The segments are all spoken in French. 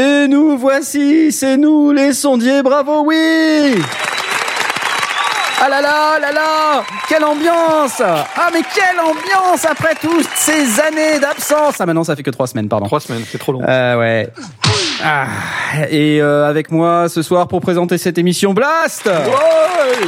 Et nous voici, c'est nous les sondiers, bravo, oui ah là là là là Quelle ambiance Ah mais quelle ambiance après toutes ces années d'absence Ah maintenant ça fait que trois semaines, pardon. Trois semaines, c'est trop long. Euh, ouais. Ah, et euh, avec moi ce soir pour présenter cette émission Blast Ouais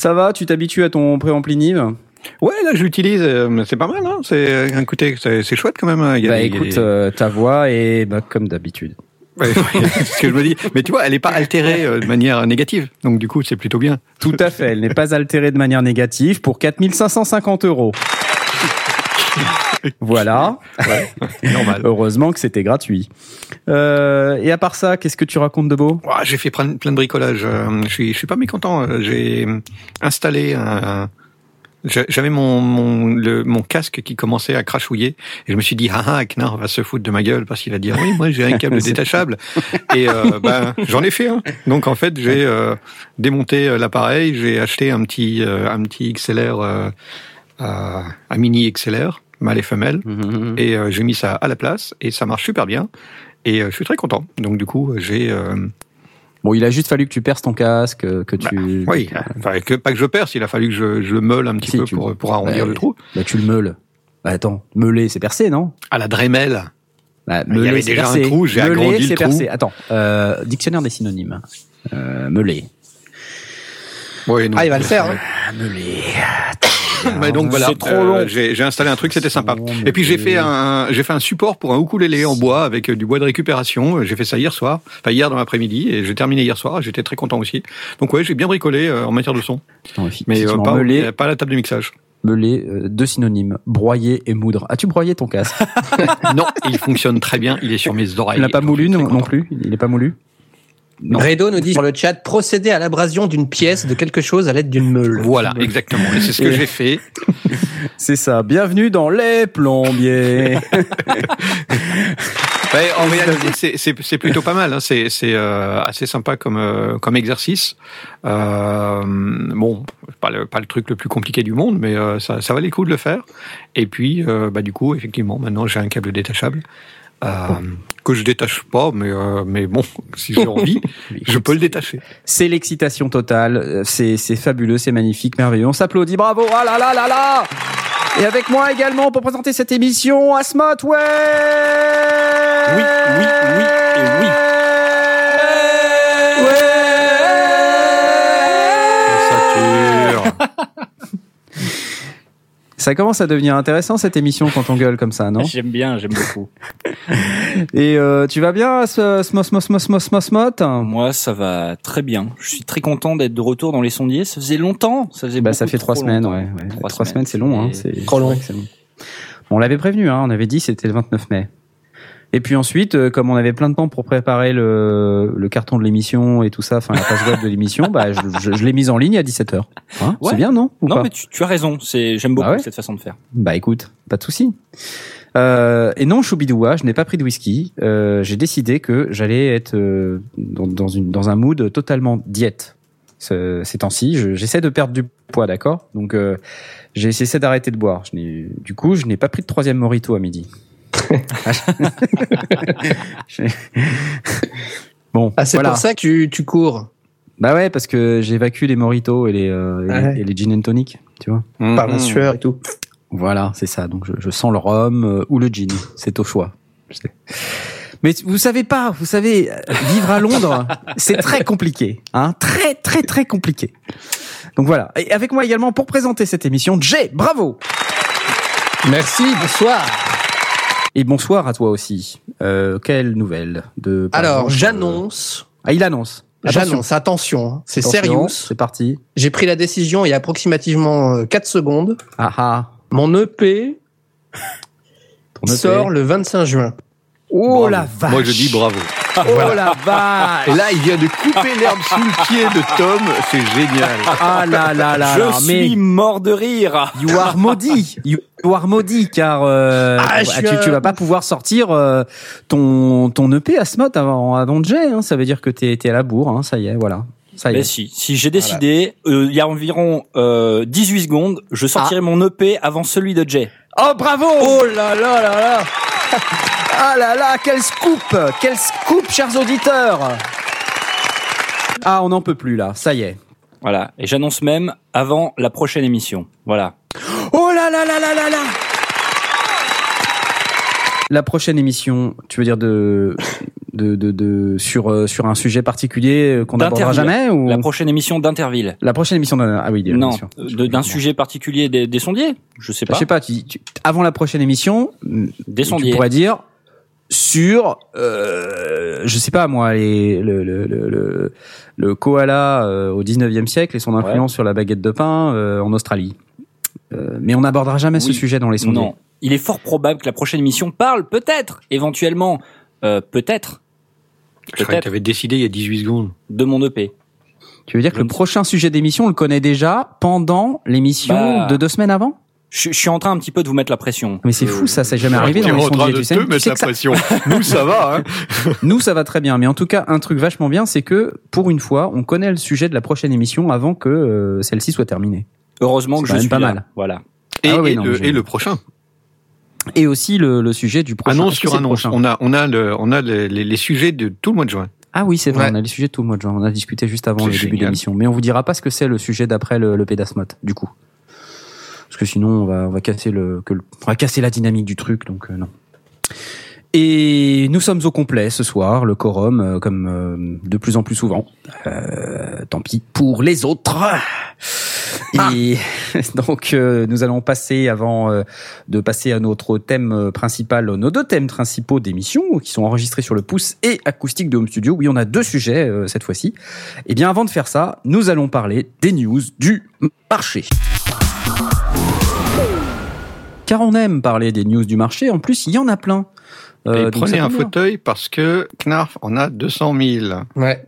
Ça va Tu t'habitues à ton préampli Nive Ouais, là je l'utilise, euh, c'est pas mal, hein c'est, écoutez, c'est, chouette quand même. hein. Il y a Bah des- écoute, euh, ta voix est bah, comme d'habitude. Ouais, ouais, c'est ce que je me dis. Mais tu vois, elle est pas altérée euh, de manière négative, donc du coup c'est plutôt bien. Tout à fait, elle n'est pas altérée de manière négative pour 4550 euros. Voilà. Normal. Heureusement que c'était gratuit. Euh, et à part ça, qu'est-ce que tu racontes de beau? J'ai fait plein, plein de bricolage. euh, Je suis, je suis pas mécontent. euh, J'ai installé un. J'a- J'avais mon, mon, le, mon casque qui commençait à crachouiller et je me suis dit ah ah Knar va se foutre de ma gueule parce qu'il va dire oui moi j'ai un câble détachable. Et euh, ben j'en ai fait un. Donc en fait j'ai euh, démonté euh, l'appareil j'ai acheté un petit euh, un petit XLR euh, euh, un mini XLR mâle et femelle. Et euh, j'ai mis ça à la place et ça marche super bien. Et je suis très content. Donc du coup j'ai euh, Bon, il a juste fallu que tu perces ton casque, euh, que tu... Oui, enfin, que, pas que je perce, il a fallu que je, je le meule un petit Si, peu pour, pour arrondir Ouais. le trou. Bah, tu le meules. Bah, attends, meuler, c'est percé, non? À la Dremel. bah, Il y meuler, avait c'est déjà un percé. trou, j'ai Meuler, agrandi le c'est trou. percé. Attends, euh, dictionnaire des synonymes. Euh, meuler. Oui, non. Ah, il va le faire. hein. Meuler. Mais donc voilà, C'est trop euh, long. j'ai installé un truc, c'était sympa. long, Et puis j'ai fait un j'ai fait un support pour un ukulélé en bois avec euh, du bois de récupération. J'ai fait ça hier soir, enfin hier dans l'après-midi, et j'ai terminé hier soir. J'étais très content aussi. Donc ouais, j'ai bien bricolé euh, en matière de son, Non, mais euh, pas, pas à la table de mixage. meuler, euh, deux synonymes. Broyer et moudre. As-tu broyé ton casque? Non, il fonctionne très bien. Il est sur mes oreilles. Il n'a pas moulu non, non plus? Il n'est pas moulu? Non. Redo nous dit sur le chat procéder à l'abrasion d'une pièce de quelque chose à l'aide d'une meule. Voilà, exactement. Et c'est ce que j'ai fait. C'est ça. Bienvenue dans les plombiers. Ouais, en réalité, c'est- plutôt pas mal. Hein. C'est euh, assez sympa comme euh, comme exercice. Euh, bon, pas le pas le truc le plus compliqué du monde, mais euh, ça ça valait le coup de le faire. Et puis, euh, bah du coup, effectivement, maintenant j'ai un câble détachable euh, que je détache pas, mais euh, mais bon, si j'ai envie, je peux le détacher. C'est l'excitation totale. Euh, C'est c'est fabuleux, c'est magnifique, merveilleux. On s'applaudit. Bravo. Ah là là là là. Et avec moi également pour présenter cette émission, Asmot, ouais. Oui, oui, oui et oui. Ça commence à devenir intéressant cette émission quand on gueule comme ça, non? J'aime bien, j'aime beaucoup. Et euh, tu vas bien, ce Smos Smos Smos Smos Smos Smot Moi, ça va très bien. Je suis très content d'être de retour dans les sondiers. Ça faisait longtemps. Ça faisait Bah ça fait trois semaines, ouais. ouais. Trois Trois, semaines, semaines, c'est long, hein. c'est trop long. c'est vrai que c'est long. On l'avait prévenu, hein. On avait dit c'était le 29 mai. Et puis ensuite, euh, comme on avait plein de temps pour préparer le, le carton de l'émission et tout ça, enfin la page web de l'émission, bah je, je, je l'ai mise en ligne à 17h. Hein Ouais. C'est bien, non Ou Non, mais tu, tu as raison. C'est, j'aime beaucoup Bah ouais. cette façon de faire. Bah écoute, pas de souci. Euh, et non, Choubidoua, je n'ai pas pris de whisky. Euh, J'ai décidé que j'allais être euh, dans, dans, une, dans un mood totalement diète. Ce- Ces temps-ci, Je- j'essaie de perdre du poids, d'accord? Donc euh, j'ai essayé d'arrêter de boire. Je n'ai- du coup, je n'ai pas pris de troisième morito à midi. Bon, Ah, c'est voilà. pour ça que tu, tu cours. Bah ouais, parce que j'évacue les moritos et les, euh, et, Ah ouais. et les gin and tonic, tu vois. Par la Mhm. sueur et tout. Voilà, c'est ça. Donc je, je sens le rhum euh, ou le gin, c'est au choix. Je sais. Mais vous savez pas, vous savez, euh, vivre à Londres, c'est très compliqué, hein, très très très compliqué. Donc voilà. Et avec moi également pour présenter cette émission, Jay, bravo. Merci, bonsoir. Et bonsoir à toi aussi. Euh, quelle nouvelle de Alors, exemple, j'annonce. euh, Ah, il annonce. Attention. J'annonce, attention, hein, c'est sérieux. C'est parti. J'ai pris la décision il y a approximativement 4 secondes. Ah ah. Mon EP Ton EP. sort le 25 juin. Oh Bravo. la vache. Moi je dis bravo. Oh la vache Et là, il vient de couper l'herbe sous le pied de Tom. C'est génial. Ah là là là Je là, suis mort de rire. You are maudit. You are maudit car euh, Ah, ah, suis tu, vas pas pouvoir sortir euh, ton ton EP Asmod avant avant Jet. Hein, ça veut dire que t'es t'es à la bourre. Hein, ça y est, voilà. Ça y Mais est. si, si j'ai décidé, euh, il y a environ euh, 18 secondes, je sortirai mon EP avant celui de Jay. Oh bravo Oh là là là là Ah là là, quel scoop Quel scoop, chers auditeurs Ah, on n'en peut plus là. Ça y est. Voilà. Et j'annonce même avant la prochaine émission. Voilà. Oh là là là là là là La prochaine émission, tu veux dire de de de, de sur euh, sur un sujet particulier euh, qu'on n'abordera jamais ou? La prochaine émission d'Interville. La prochaine émission d'un ah oui Non, d'un sujet particulier des, des sondiers. Je sais Je pas. sais pas. Tu, tu- avant la prochaine émission, Des tu sondiers. pourrais dire sur euh, je sais pas moi les, le, le, le, le, le koala euh, au 19e siècle et son influence sur la baguette de pain euh, en Australie. Euh, mais on n'abordera jamais ce sujet dans les sondiers. Non. Il est fort probable que la prochaine émission parle peut-être, éventuellement, euh, peut-être, Je croyais que tu avais décidé il y a 18 secondes. de mon EP. Tu veux dire que le prochain sujet d'émission, on le connaît déjà pendant l'émission Bah. de deux semaines avant? Je, je suis en train un petit peu de vous mettre la pression. Mais c'est Euh, fou, ça, c'est jamais arrivé dans les en train sondiers. de Tu sais, te tu mettre sais la ça- pression. Nous, ça va. Hein. nous, ça va très bien. Mais en tout cas, un truc vachement bien, c'est que pour une fois, on connaît le sujet de la prochaine émission avant que euh, celle-ci soit terminée. Heureusement que je suis pas là. mal. Voilà. Et, Ah oui, et non, le, et le prochain. Et aussi le, le sujet du prochain. Annonce sur annonce. On a, on a, le, on a les, les- les sujets de tout le mois de juin. Ah oui, c'est vrai, Ouais. on a les sujets de tout le mois de juin. On a discuté juste avant le début de l'émission. Mais on vous dira pas ce que c'est le sujet d'après le, le Pédasmot, du coup. Parce que sinon, on va, on va casser le, que le- on va casser la dynamique du truc, donc euh, non. Et nous sommes au complet ce soir, le quorum, euh, comme euh, de plus en plus souvent. Euh, tant pis pour les autres. Et donc, euh, nous allons passer, avant euh, de passer à notre thème principal, nos deux thèmes principaux d'émission, qui sont enregistrés sur le pouce et acoustique de Home Studio. Oui, on a deux sujets euh, cette fois-ci. Et bien, avant de faire ça, nous allons parler des news du marché. Car on aime parler des news du marché. En plus, il y en a plein. Euh, et prenez un bien. fauteuil parce que Knarf en a 200 000. Ouais.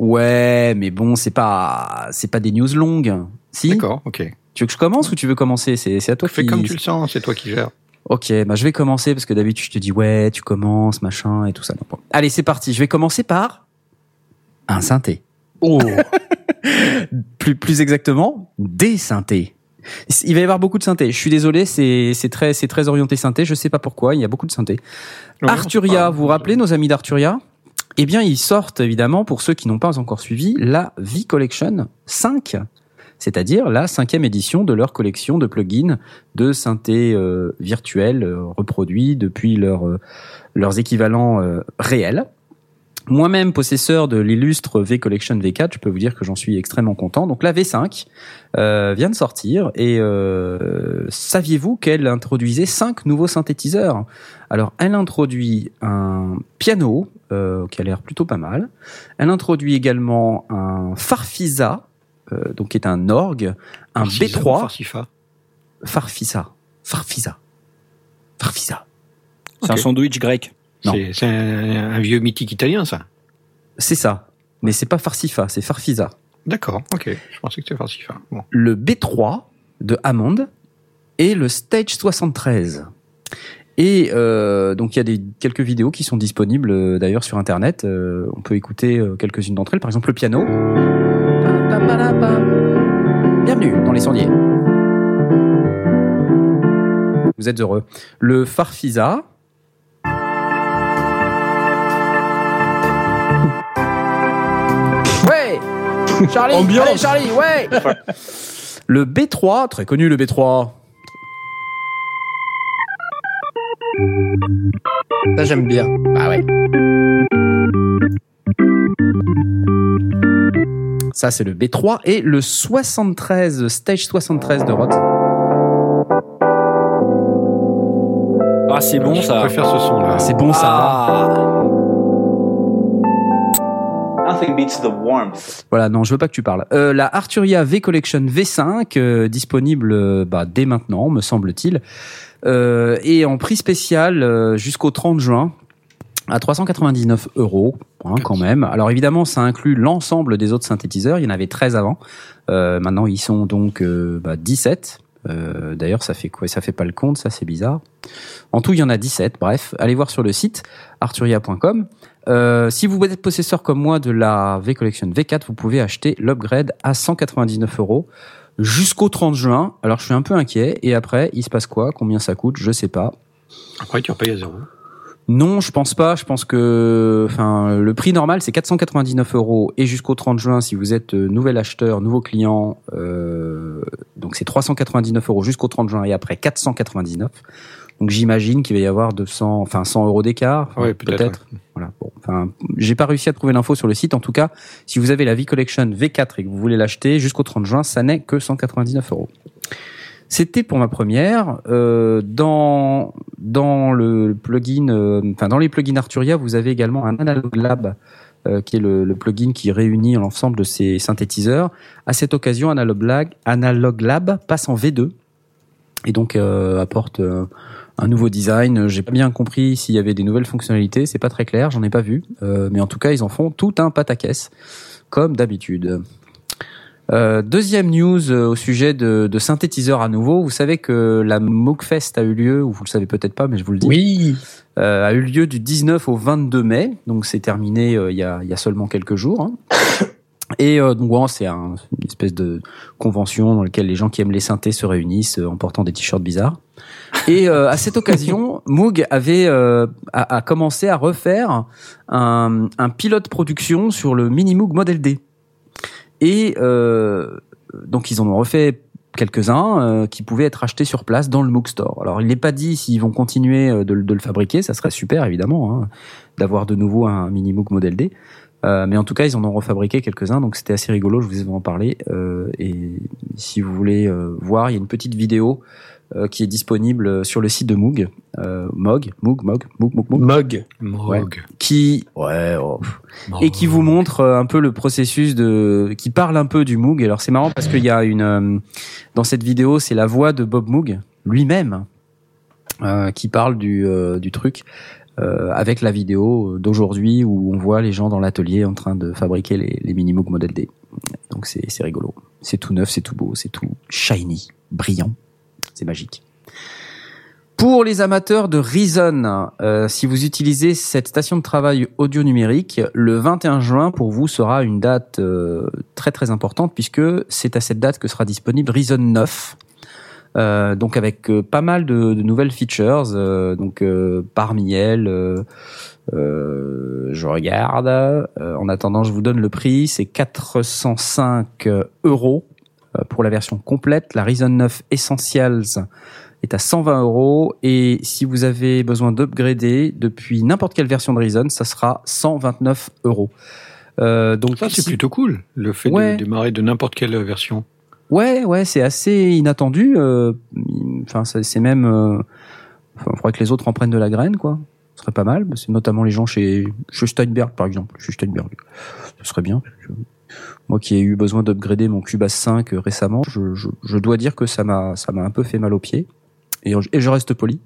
Ouais, mais bon, c'est pas, c'est pas des news longues. Si. D'accord, ok. Tu veux que je commence ou tu veux commencer? C'est, c'est à toi Fais qui. comme tu le sens, c'est toi qui gères. Ok, bah je vais commencer parce que d'habitude je te dis ouais, tu commences, machin et tout ça. Bon. Allez, c'est parti. Je vais commencer par un synthé. Oh. Plus, plus exactement, des synthés. Il va y avoir beaucoup de synthés. Je suis désolé, c'est, très, très orienté synthé. Je sais pas pourquoi. Il y a beaucoup de synthés. Ouais, Arturia, vous vous rappelez nos amis d'Arturia? Eh bien, ils sortent évidemment, pour ceux qui n'ont pas encore suivi, la V-Collection 5, c'est-à-dire la cinquième édition de leur collection de plugins de synthés euh, virtuels euh, reproduits depuis leur, euh, leurs équivalents réels. Moi-même, possesseur de l'illustre V-Collection V4, je peux vous dire que j'en suis extrêmement content. Donc la V5 euh, vient de sortir et euh, saviez-vous qu'elle introduisait cinq nouveaux synthétiseurs? Alors, elle introduit un piano euh, qui a l'air plutôt pas mal. Elle introduit également un Farfisa, euh, donc qui est un orgue, un Farcisa ou B3, Farcifa Farfisa, Farfisa, Farfisa. C'est un sandwich grec. C'est un, un vieux mythique italien, ça. C'est ça, mais c'est pas Farcifa, c'est Farfisa. D'accord, ok. Je pensais que c'était Farcifa. Bon. Le B3 de Hammond et le Stage 73. Et euh, donc il y a des quelques vidéos qui sont disponibles euh, d'ailleurs sur internet. Euh, on peut écouter euh, quelques-unes d'entre elles. Par exemple le piano. Bienvenue dans les sondiers. Vous êtes heureux. Le Farfisa. Charlie Ambiance. Allez Charlie, ouais Le B3, très connu le B3. Ça, j'aime bien. Bah ouais. Ça, c'est le B3 et le 73, stage 73 de Roth. Ah, c'est bon Je ça. préfère ce son-là. C'est bon ça. Ah. Nothing beats the warmth. Voilà, non, je veux pas que tu parles. Euh, la Arturia V Collection V5, euh, disponible euh, bah, dès maintenant, me semble-t-il, euh, et en prix spécial euh, jusqu'au 30 juin. à 399 euros hein, quand même. Alors évidemment, ça inclut l'ensemble des autres synthétiseurs. Il y en avait 13 avant. Euh, maintenant, ils sont donc euh, bah, 17. Euh, D'ailleurs, ça fait quoi? Ça fait pas le compte, ça c'est bizarre. En tout, il y en a 17. Bref, allez voir sur le site arturia.com. Euh, si vous êtes possesseur comme moi de la V Collection V4, vous pouvez acheter l'upgrade à 199 euros jusqu'au 30 juin. Alors je suis un peu inquiet. Et après, il se passe quoi? Combien ça coûte? Je sais pas. Après, tu repayes à zéro. Non, je pense pas. Je pense que, enfin, le prix normal c'est 499 euros et jusqu'au 30 juin, si vous êtes euh, nouvel acheteur, nouveau client, euh, donc c'est 399 euros jusqu'au 30 juin et après 499. Donc j'imagine qu'il va y avoir 200, enfin 100 euros d'écart, Ouais, peut-être, Voilà. Bon, j'ai pas réussi à trouver l'info sur le site. En tout cas, si vous avez la V-Collection V4 et que vous voulez l'acheter jusqu'au 30 juin, ça n'est que 199 euros. C'était pour ma première. Euh, dans dans le plugin, euh, enfin dans les plugins Arturia, vous avez également un Analog Lab euh, qui est le, le plugin qui réunit l'ensemble de ces synthétiseurs. À cette occasion, Analog Lab, Analog Lab passe en V2 et donc apporte un nouveau design. J'ai pas bien compris s'il y avait des nouvelles fonctionnalités, c'est pas très clair, j'en ai pas vu, Euh, mais en tout cas ils en font tout un pataquès comme d'habitude. Euh, deuxième news euh, au sujet de, de synthétiseurs à nouveau. Vous savez que la Moogfest a eu lieu, ou vous le savez peut-être pas, mais je vous le dis, Oui. euh, a eu lieu du 19 au 22 mai. Donc c'est terminé euh, il, y a, y a seulement quelques jours. hein. Et euh, donc bon, c'est un- une espèce de convention dans laquelle les gens qui aiment les synthés se réunissent euh, en portant des t-shirts bizarres. Et euh, à cette occasion, Moog avait euh, a, a commencé à refaire un, un pilote production sur le Mini Moog Model D. Et euh, donc ils en ont refait quelques-uns euh, qui pouvaient être achetés sur place dans le Moog Store. Alors il n'est pas dit s'ils vont continuer de, le- de le fabriquer, ça serait super évidemment hein, d'avoir de nouveau un Mini Moog Model D. Euh, mais en tout cas, ils en ont refabriqué quelques-uns, donc c'était assez rigolo. Je vous ai en parler. Euh, et si vous voulez euh, voir, il y a une petite vidéo euh, qui est disponible sur le site de Moog, euh, Moog, Moog, Moog, Moog, Moog, Moog, Mog. Moog. qui, ouais, oh, Moog. et qui vous montre euh, un peu le processus de, qui parle un peu du Moog. Alors c'est marrant parce qu'il y a une, euh, dans cette vidéo, c'est la voix de Bob Moog lui-même euh, qui parle du, euh, du truc. Euh, avec la vidéo d'aujourd'hui où on voit les gens dans l'atelier en train de fabriquer les, les mini Moog Model D. Donc c'est c'est rigolo. C'est tout neuf, c'est tout beau, c'est tout shiny, brillant. C'est magique. Pour les amateurs de Reason, euh, si vous utilisez cette station de travail audio numérique, le 21 juin pour vous sera une date euh, très très importante puisque c'est à cette date que sera disponible Reason 9. Euh, donc avec euh, pas mal de, de nouvelles features, euh, donc parmi elles, je regarde. en attendant, je vous donne le prix, c'est 405 euros pour la version complète. La Reason 9 Essentials est à 120 euros et si vous avez besoin d'upgrader depuis n'importe quelle version de Reason, ça sera 129 euros. Donc Ça, c'est si- plutôt cool, le fait Ouais. de démarrer de n'importe quelle version. Ouais, ouais, c'est assez inattendu. euh, Enfin, c'est même. euh, Enfin, faudrait que les autres en prennent de la graine, quoi. Ce serait pas mal. C'est notamment les gens chez, chez Steinberg, par exemple. Chez Steinberg. Ce serait bien. Moi qui ai eu besoin d'upgrader mon Cubase 5 récemment, je, je, je dois dire que ça m'a ça m'a un peu fait mal aux pieds. Et, et je reste poli.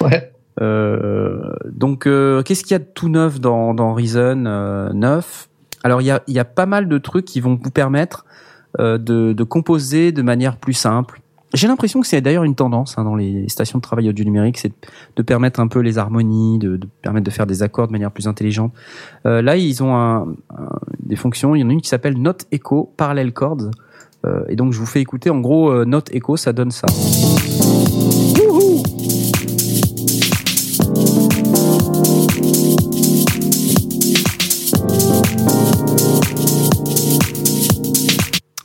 Ouais. Euh, donc, euh, qu'est-ce qu'il y a de tout neuf dans, dans Reason euh, 9 Alors, il y a, y a pas mal de trucs qui vont vous permettre euh, de, de composer de manière plus simple. J'ai l'impression que c'est d'ailleurs une tendance hein, dans les stations de travail audio numérique, c'est de permettre un peu les harmonies, de, de permettre de faire des accords de manière plus intelligente. Euh, là, ils ont un, un- des fonctions. Il y en a une qui s'appelle Note Echo Parallel Chords. Euh, et donc, je vous fais écouter. En gros, euh, Note Echo, ça donne ça.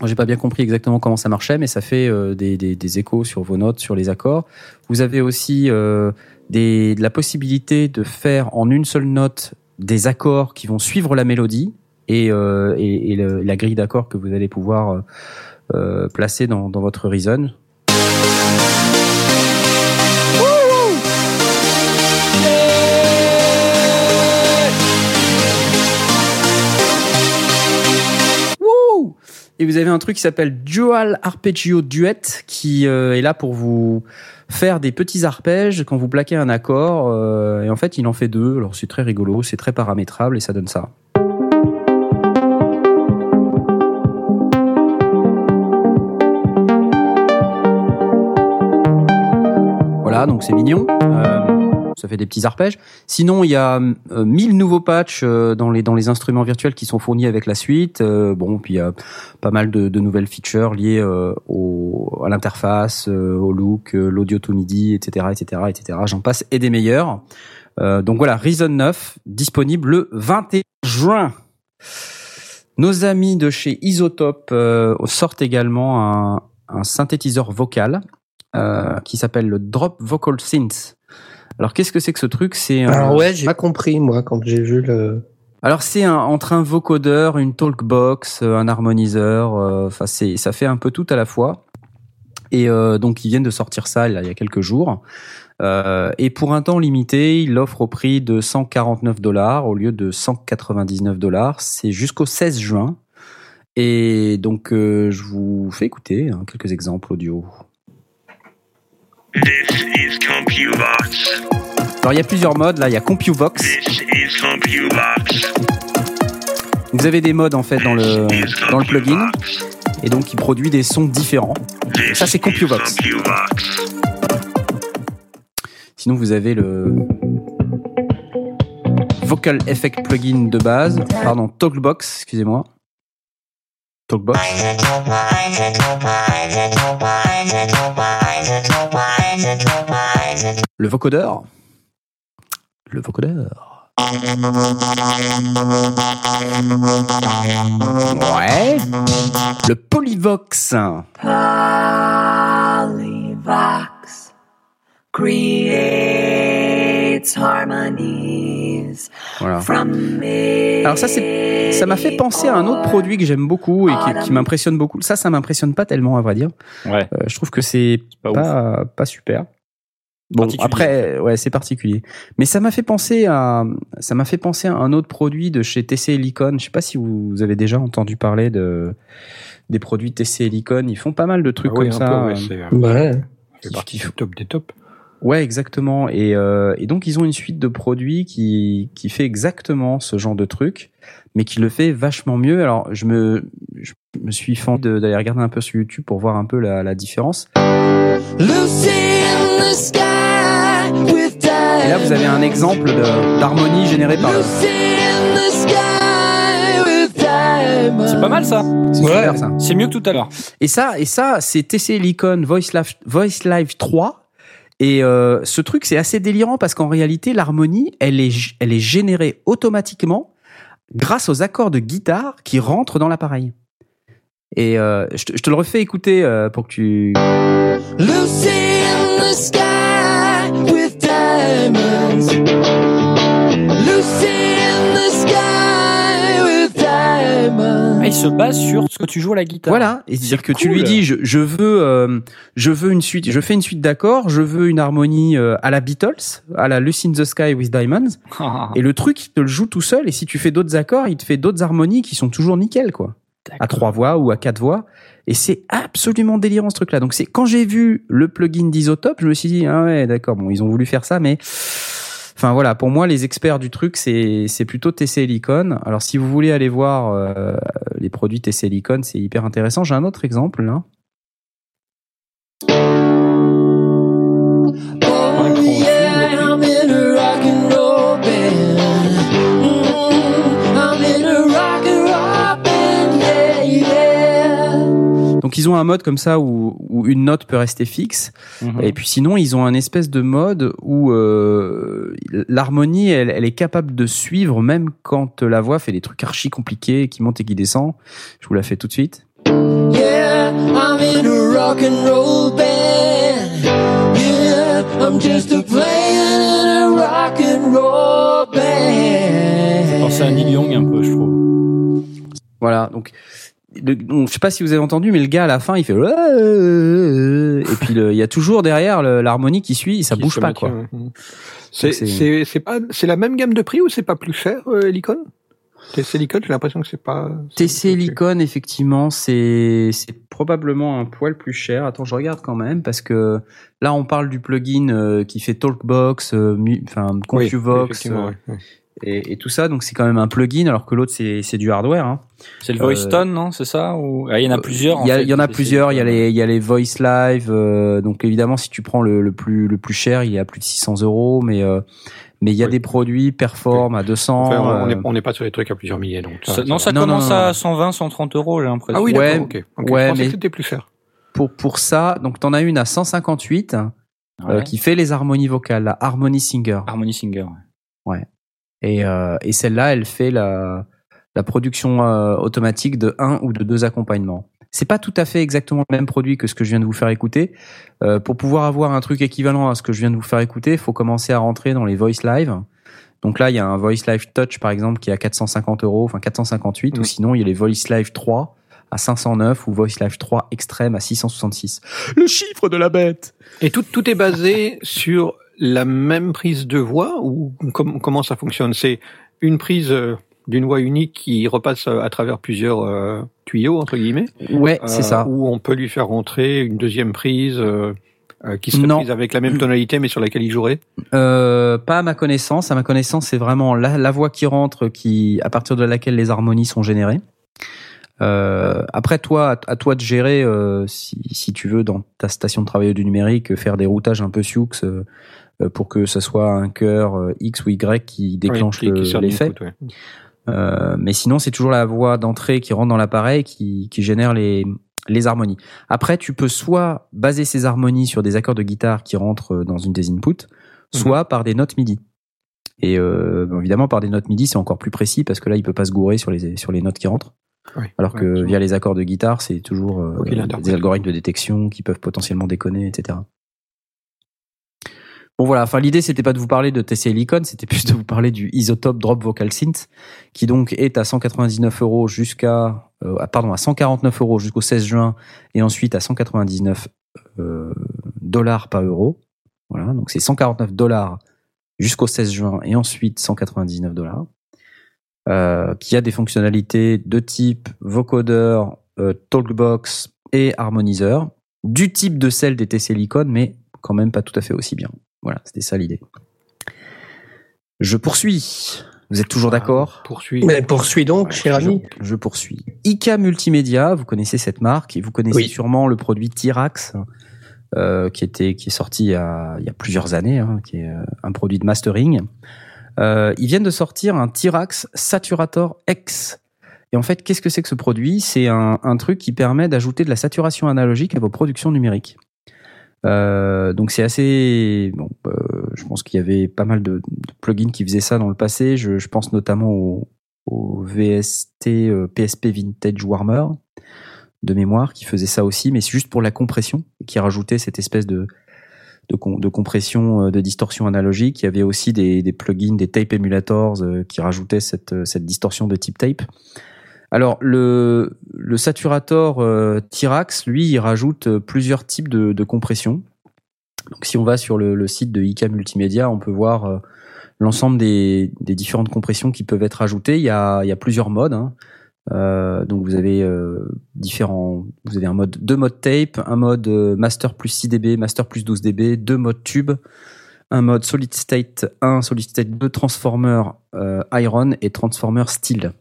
J'ai pas bien compris exactement comment ça marchait, mais ça fait euh, des, échos sur vos notes, sur les accords. Vous avez aussi euh, des, de la possibilité de faire en une seule note des accords qui vont suivre la mélodie et, euh, et, la grille d'accords que vous allez pouvoir euh, euh, placer dans, dans votre Reason. Et vous avez un truc qui s'appelle Dual Arpeggio Duet qui euh, est là pour vous faire des petits arpèges quand vous plaquez un accord. euh, et en fait, il en fait deux. Alors c'est très rigolo, c'est très paramétrable et ça donne ça. Voilà, donc c'est mignon. Euh, ça fait des petits arpèges. Sinon, il y a euh, 1000 nouveaux patchs euh, dans les dans les instruments virtuels qui sont fournis avec la suite. Euh, bon, puis il y a pas mal de, de nouvelles features liées euh, au, à l'interface, euh, au look, euh, l'audio to MIDI, etc., etc., etc. J'en passe et des meilleurs. Euh, donc voilà, Reason 9 disponible le 21 juin. Nos amis de chez Isotope euh, sortent également un, un synthétiseur vocal euh, qui s'appelle le Drop Vocal Synth. Alors qu'est-ce que c'est que ce truc? C'est un- Alors ouais, j'ai pas compris moi quand j'ai vu le. alors c'est un, entre un vocodeur, une talkbox, euh, un harmoniseur. euh, Enfin c'est ça fait un peu tout à la fois. Et euh, donc ils viennent de sortir ça là, il y a quelques jours. Euh, et pour un temps limité, ils l'offrent au prix de 149 dollars au lieu de 199 dollars. C'est jusqu'au 16 juin. Et donc euh, je vous fais écouter hein, quelques exemples audio. This is CompuVox. Alors il y a plusieurs modes là. Il y a CompuVox. This is CompuVox. Vous avez des modes en fait dans le dans le plugin et donc il produit des sons différents. This Ça, c'est CompuVox. CompuVox. Sinon, vous avez le Vocal Effect plugin de base. Pardon, Talkbox, excusez-moi. Talkbox. Le vocodeur. Le vocodeur. Ouais. Le Polyvox. Polyvox creates harmonies Voilà. from me. Alors ça, c'est, ça m'a fait penser à un autre produit que j'aime beaucoup et qui, qui m'impressionne beaucoup. Ça, ça m'impressionne pas tellement, à vrai dire. Ouais. Euh, je trouve que c'est pas pas, pas, super. Bon, après, ouais, c'est particulier. Mais ça m'a fait penser à, ça m'a fait penser à un autre produit de chez TC Helicon. Je sais pas si vous avez déjà entendu parler de, des produits TC Helicon. Ils font pas mal de trucs Ah oui, comme un ça. peu, ouais, c'est, euh, du top des tops. Ouais, exactement. Et, euh, et donc ils ont une suite de produits qui qui fait exactement ce genre de truc, mais qui le fait vachement mieux. Alors je me je me suis fan de- d'aller regarder un peu sur YouTube pour voir un peu la, la différence. Lucy Et là vous avez un exemple d'harmonie générée par. Lucy in the sky with diamonds. C'est pas mal ça. C'est Ouais. super ça. C'est mieux que tout à l'heure. Et ça et ça c'est TC Helicon Voice Live Voice Live 3. Et euh, ce truc c'est assez délirant parce qu'en réalité l'harmonie elle est elle est générée automatiquement grâce aux accords de guitare qui rentrent dans l'appareil. Et euh, je, te, je te le refais écouter euh, pour que tu. Lucy in the sky with diamonds. Lucy in the sky with diamonds. Ah, il se base sur ce que tu joues à la guitare. Voilà, et dire que tu lui dis je, je veux euh, je veux une suite, je fais une suite d'accords, je veux une harmonie euh, à la Beatles, à la Lucy in the Sky with Diamonds, et le truc il te le joue tout seul. Et si tu fais d'autres accords, il te fait d'autres harmonies qui sont toujours nickel quoi, à trois voix ou à quatre voix. Et c'est absolument délirant ce truc-là. Donc c'est quand j'ai vu le plugin d'Isotope, je me suis dit ah ouais d'accord bon ils ont voulu faire ça, mais Enfin voilà, pour moi les experts du truc c'est c'est plutôt TC Helicon. Alors si vous voulez aller voir euh, les produits TC Helicon, c'est hyper intéressant. J'ai un autre exemple là. Donc ils ont un mode comme ça où, où une note peut rester fixe. Mhm. Et puis sinon ils ont un espèce de mode où euh, l'harmonie elle, elle est capable de suivre même quand la voix fait des trucs archi compliqués qui montent et qui descendent. Je vous la fais tout de suite. Yeah, I'm in a rock and roll band. Yeah, I'm just a player in a rock and roll band. Pensez à Neil Young un peu, je trouve. Voilà, donc, le- donc, je sais pas si vous avez entendu, mais le gars à la fin il fait et puis il y a toujours derrière l'harmonie qui suit, et ça Qui bouge pas quoi. C'est pas c'est la même gamme de prix ou c'est pas plus cher euh, Helicon TC Helicon, j'ai l'impression que c'est pas. TC Helicon, effectivement, c'est c'est probablement un poil plus cher. Attends, je regarde quand même parce que là, on parle du plugin euh, qui fait Talkbox, euh, enfin CompuVox euh. Et, et tout ça. Donc c'est quand même un plugin, alors que l'autre c'est c'est du hardware. Hein. C'est le Euh, Voice Tone, non C'est ça ou ah, il y en a plusieurs. Il y, a- fait, il y en a plusieurs. Il y a les il y a les Voice Live. euh, donc évidemment, si tu prends le, le plus le plus cher, il est à plus de 600 euros, mais euh, mais il y a Oui. des produits Perform à 200. Enfin, on n'est euh, pas sur des trucs à plusieurs milliers, donc. Ça- non, ça Non, commence non, non. à 120, 130 euros, j'ai l'impression. Ah oui, Ouais, d'accord, ok. Ok, ouais, je pensais mais- que c'était plus cher. pour pour ça, donc t'en as une à 158 euh, Ouais. qui fait les harmonies vocales, la Harmony Singer. Harmony Singer. ouais. Et, euh, et celle-là, elle fait la, la production euh, automatique de un ou de deux accompagnements. C'est pas tout à fait exactement le même produit que ce que je viens de vous faire écouter. Euh, pour pouvoir avoir un truc équivalent à ce que je viens de vous faire écouter, il faut commencer à rentrer dans les Voice Live. Donc là, il y a un Voice Live Touch, par exemple, qui est à 450 euros, enfin 458, ou sinon, il y a les Voice Live 3 à 509 ou Voice Live 3 Extrême à 666. Le chiffre de la bête Et tout, tout est basé sur la même prise de voix ou com- comment ça fonctionne? C'est une prise euh, d'une voix unique qui repasse euh, à travers plusieurs euh, tuyaux entre guillemets? Ouais, c'est ça. Ou on peut lui faire rentrer une deuxième prise euh, qui serait Non. prise avec la même tonalité mais sur laquelle il jouerait? Euh, pas à ma connaissance. À ma connaissance, c'est vraiment la, la voix qui rentre, qui à partir de laquelle les harmonies sont générées. Euh, après toi, à, à toi de gérer euh, si, si tu veux dans ta station de travail du numérique faire des routages un peu sioux pour que ce soit un cœur euh, X ou Y qui déclenche Oui, le- l'effet. ouais. Euh, mais sinon, c'est toujours la voix d'entrée qui rentre dans l'appareil qui, qui génère les, les harmonies. Après, tu peux soit baser ces harmonies sur des accords de guitare qui rentrent euh, dans une des inputs, soit par des notes MIDI. Et euh, évidemment, par des notes MIDI, c'est encore plus précis parce que là, il peut pas se gourer sur les, sur les notes qui rentrent. Oui, Alors que via les accords de guitare, c'est toujours euh, des algorithmes de détection qui peuvent potentiellement déconner, etc. Bon voilà, enfin l'idée c'était pas de vous parler de TC Helicon, c'était plus de vous parler du Isotope Drop Vocal Synth, qui donc est à 199 euros jusqu'à, euh, pardon, à 149 euros jusqu'au 16 juin, et ensuite à 199 euh, dollars par euro. Voilà, donc c'est 149 dollars jusqu'au 16 juin, et ensuite 199 dollars. Euh, qui a des fonctionnalités de type vocoder, euh, talkbox et harmoniseur, du type de celle des TC Helicon, mais quand même pas tout à fait aussi bien. Voilà, c'était ça l'idée. Je poursuis. Vous êtes toujours d'accord? Poursuit. Mais poursuis donc, Ouais, cher ami. Je poursuis. ICA Multimédia, vous connaissez cette marque et vous connaissez Oui. sûrement le produit Tirax, euh, qui était qui est sorti il y a, il y a plusieurs années, hein, qui est euh, un produit de mastering. Euh, ils viennent de sortir un Tirax Saturator X. Et en fait, qu'est-ce que c'est que ce produit? C'est un, un truc qui permet d'ajouter de la saturation analogique à vos productions numériques. Euh, donc c'est assez. Bon, euh, je pense qu'il y avait pas mal de, plugins qui faisaient ça dans le passé. Je, je pense notamment au, au VST euh, PSP Vintage Warmer de mémoire qui faisait ça aussi, mais c'est juste pour la compression qui rajoutait cette espèce de de, de compression euh, de distorsion analogique. Il y avait aussi des, des plugins, des tape emulators euh, qui rajoutaient cette, euh, cette distorsion de type tape. Alors le, saturator euh, Tirax, lui, il rajoute euh, plusieurs types de, de compression. Donc si on va sur le, site de IK Multimédia, on peut voir euh, l'ensemble des, différentes compressions qui peuvent être ajoutées. Il y a, plusieurs modes. hein. Donc vous avez différents, vous avez un mode, deux modes tape, un mode master plus 6 dB, master plus 12 dB, deux modes tube, un mode solid state 1, solid state 2, transformer iron et transformer steel.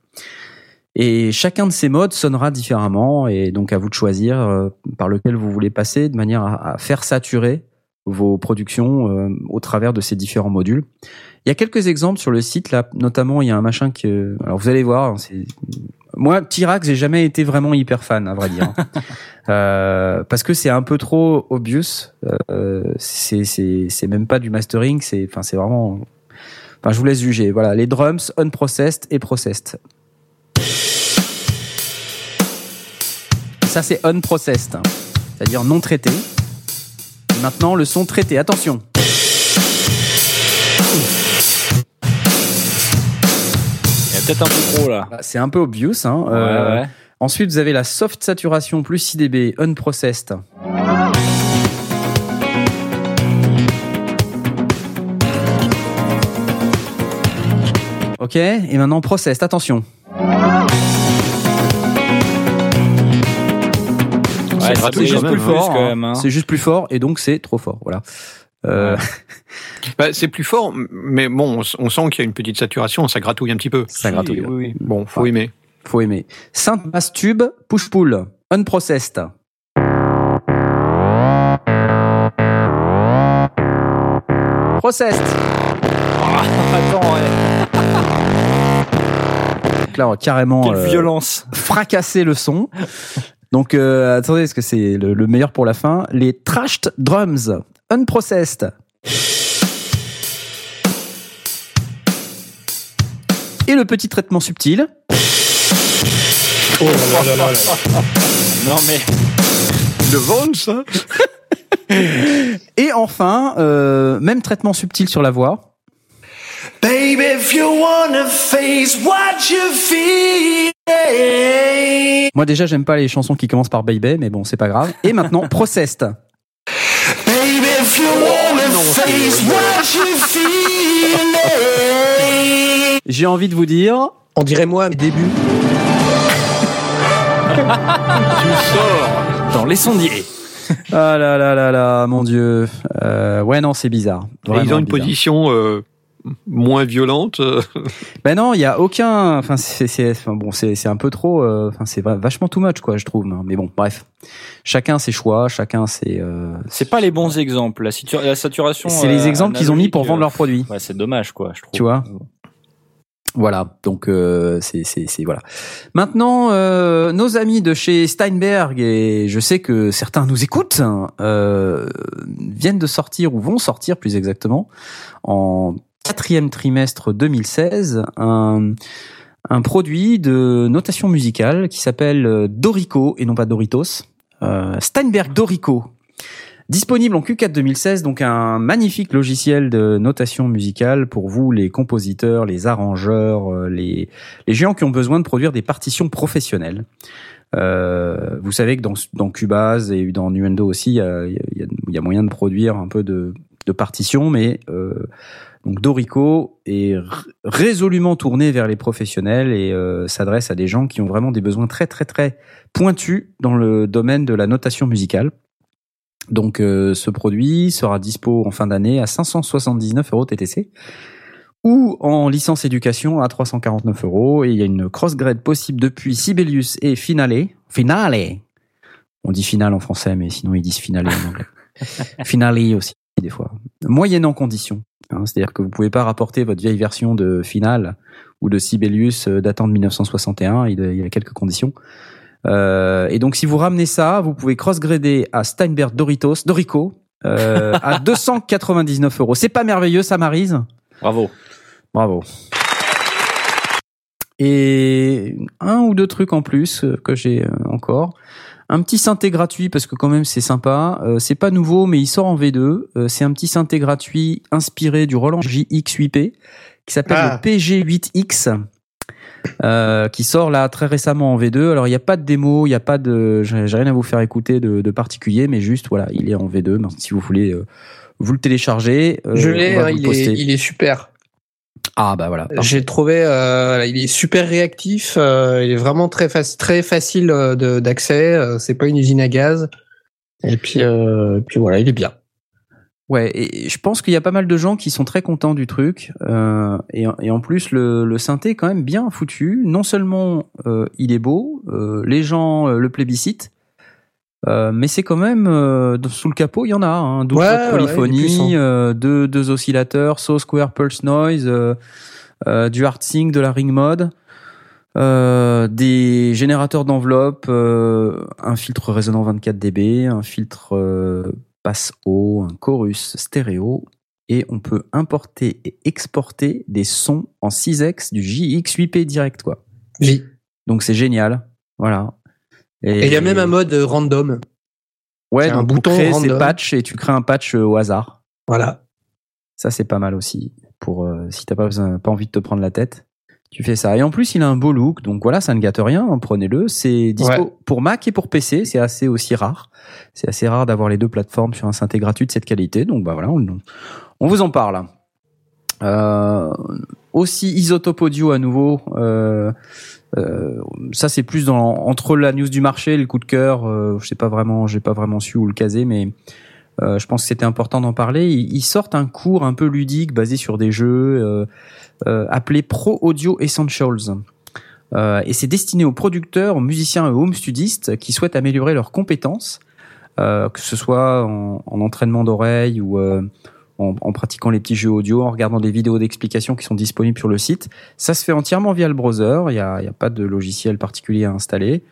Et chacun de ces modes sonnera différemment et donc à vous de choisir euh, par lequel vous voulez passer de manière à, faire saturer vos productions euh, au travers de ces différents modules. Il y a quelques exemples sur le site là, notamment il y a un machin que alors vous allez voir, hein, c'est moi Tirax, j'ai jamais été vraiment hyper fan à vrai dire. Euh, parce que c'est un peu trop obvious, euh, c'est c'est c'est même pas du mastering, c'est enfin c'est vraiment enfin je vous laisse juger. Voilà, les drums unprocessed et processed. Ça, c'est unprocessed, hein. c'est-à-dire non traité. Et maintenant, le son traité. Attention. Il y a peut-être un peu trop là. C'est un peu obvious. Hein. Ouais, Euh, ouais. Ensuite, vous avez la soft saturation plus 6 dB unprocessed. Ok. Et maintenant Processed. Attention. C'est gratuit juste plus hein. fort même. hein. C'est juste plus fort et donc c'est trop fort. Voilà. Euh, Bah, c'est plus fort, mais bon, on, sent qu'il y a une petite saturation, ça gratouille un petit peu. ça Oui, gratouille. oui, oui. Bon, faut aimer. Faut aimer. Saint Mass Tube, push pull, unprocessed. Processed. Attends, ouais. Donc là, on va carrément Quelle euh, violence. fracasser le son. Donc euh, attendez, est-ce que c'est le, le meilleur pour la fin? Les trashed drums, unprocessed. Et le petit traitement subtil. Oh là là là là là. Non mais Le Vaughn, ça Et enfin, euh, même traitement subtil sur la voix. Baby, if you wanna face what you feel. Moi déjà, j'aime pas les chansons qui commencent par baby, mais bon, c'est pas grave. Et maintenant, processed. Baby, if you wanna face what you feel. J'ai envie de vous dire, On dirait moi, mes débuts. Tu sors dans les sondiers. ah là là là là, mon dieu. Euh, ouais, non, c'est bizarre. Ils ont une bizarre. position euh, moins violente. euh, Ben non, il y a aucun. Enfin, c'est enfin, bon, c'est c'est un peu trop. euh, Enfin, c'est va- vachement too much, quoi, je trouve. Mais bon, bref. Chacun ses choix, chacun ses. euh, C'est pas les bons exemples. La, saturation. c'est les euh, exemples qu'ils ont mis pour vendre leurs produits. euh, Ouais, c'est dommage quoi, je trouve. Tu vois Voilà, donc euh, c'est c'est c'est voilà. Maintenant, euh, nos amis de chez Steinberg et je sais que certains nous écoutent hein, euh, viennent de sortir ou vont sortir plus exactement en quatrième trimestre 2016 un produit de notation musicale qui s'appelle euh, Dorico et non pas Doritos. Euh, Steinberg Dorico. Disponible en Q4 2016, donc un magnifique logiciel de notation musicale pour vous, les compositeurs, les arrangeurs, euh, les, les géants qui ont besoin de produire des partitions professionnelles. Euh, vous savez que dans, Cubase et dans Nuendo aussi, il y a, y a- a moyen de produire un peu de, partitions, mais donc Dorico est résolument tourné vers les professionnels et euh, s'adresse à des gens qui ont vraiment des besoins très très très pointus dans le domaine de la notation musicale. Donc euh, ce produit sera dispo en fin d'année à 579 euros TTC ou en licence éducation à 349 euros et il y a une cross-grade possible depuis Sibelius et Finale. Finale On dit finale en français mais sinon ils disent finale en anglais. finale aussi des fois. Moyennant condition. Hein, C'est-à-dire que vous pouvez pas rapporter votre vieille version de Finale ou de Sibelius euh, datant de 1961, il il y a quelques conditions. Euh, et donc, si vous ramenez ça, vous pouvez cross-grader à Steinberg Doritos, Dorico, euh, à 299 euros. C'est pas merveilleux, ça, Marise? Bravo. Bravo. Et un ou deux trucs en plus euh, que j'ai encore. Un petit synthé gratuit parce que quand même c'est sympa. Euh, c'est pas nouveau mais il sort en V2. Euh, c'est un petit synthé gratuit inspiré du Roland JX8P qui s'appelle Ah. le PG8X. euh, qui sort là très récemment en V2. Alors il n'y a pas de démo, il n'y a pas de, j'ai rien à vous faire écouter de, de particulier, mais juste voilà, il est en V2. Donc, Si vous voulez, euh, vous le téléchargez. euh, Je l'ai, hein, il est super. Ah bah voilà. J'ai trouvé, euh, il est super réactif. euh, il est vraiment très, très facile euh, d'accès. euh, c'est pas une usine à gaz. Et puis, euh, puis voilà, il est bien. Ouais, et je pense qu'il y a pas mal de gens qui sont très contents du truc. euh, et, et en plus, le, le synthé est quand même bien foutu. Non seulement euh, il est beau, euh, les gens le plébiscitent, euh, mais c'est quand même euh, sous le capot, il y en a. Hein, 12 Ouais, polyphonie, euh, deux, deux oscillateurs, saw square pulse noise, euh, euh, du hard sync, de la ring mode. Euh, des générateurs d'enveloppe, euh, un filtre résonant 24 dB, un filtre euh, passe haut, un chorus stéréo, et on peut importer et exporter des sons en 6x du JX8P direct, quoi. Oui. Donc c'est génial. Voilà. Et il y a même un mode euh, random. ouais, un bouton créer ces random. patchs et tu crées un patch euh, au hasard. Voilà. Ça c'est pas mal aussi pour euh, si t'as pas besoin, pas envie de te prendre la tête. Tu fais ça. Et en plus, il a un beau look, donc voilà, ça ne gâte rien. hein, Prenez-le. C'est dispo Ouais. pour Mac et pour PC. C'est assez aussi rare. C'est assez rare d'avoir les deux plateformes sur un synthé gratuit de cette qualité. Donc bah voilà, on, on vous en parle. Euh, aussi Isotope Audio à nouveau. Euh, euh, ça c'est plus dans entre la news du marché, le coup de cœur. Euh, je sais pas vraiment, j'ai pas vraiment su où le caser, mais euh, je pense que c'était important d'en parler. Ils, sortent un cours un peu ludique basé sur des jeux euh, euh, appelé Pro Audio Essentials. Et c'est destiné aux producteurs, aux musiciens et aux home studistes qui souhaitent améliorer leurs compétences, que ce soit en, en entraînement d'oreille ou en, en pratiquant les petits jeux audio, en regardant des vidéos d'explication qui sont disponibles sur le site. Ça se fait entièrement via le browser. Il n'y a, y a pas de logiciel particulier à installer.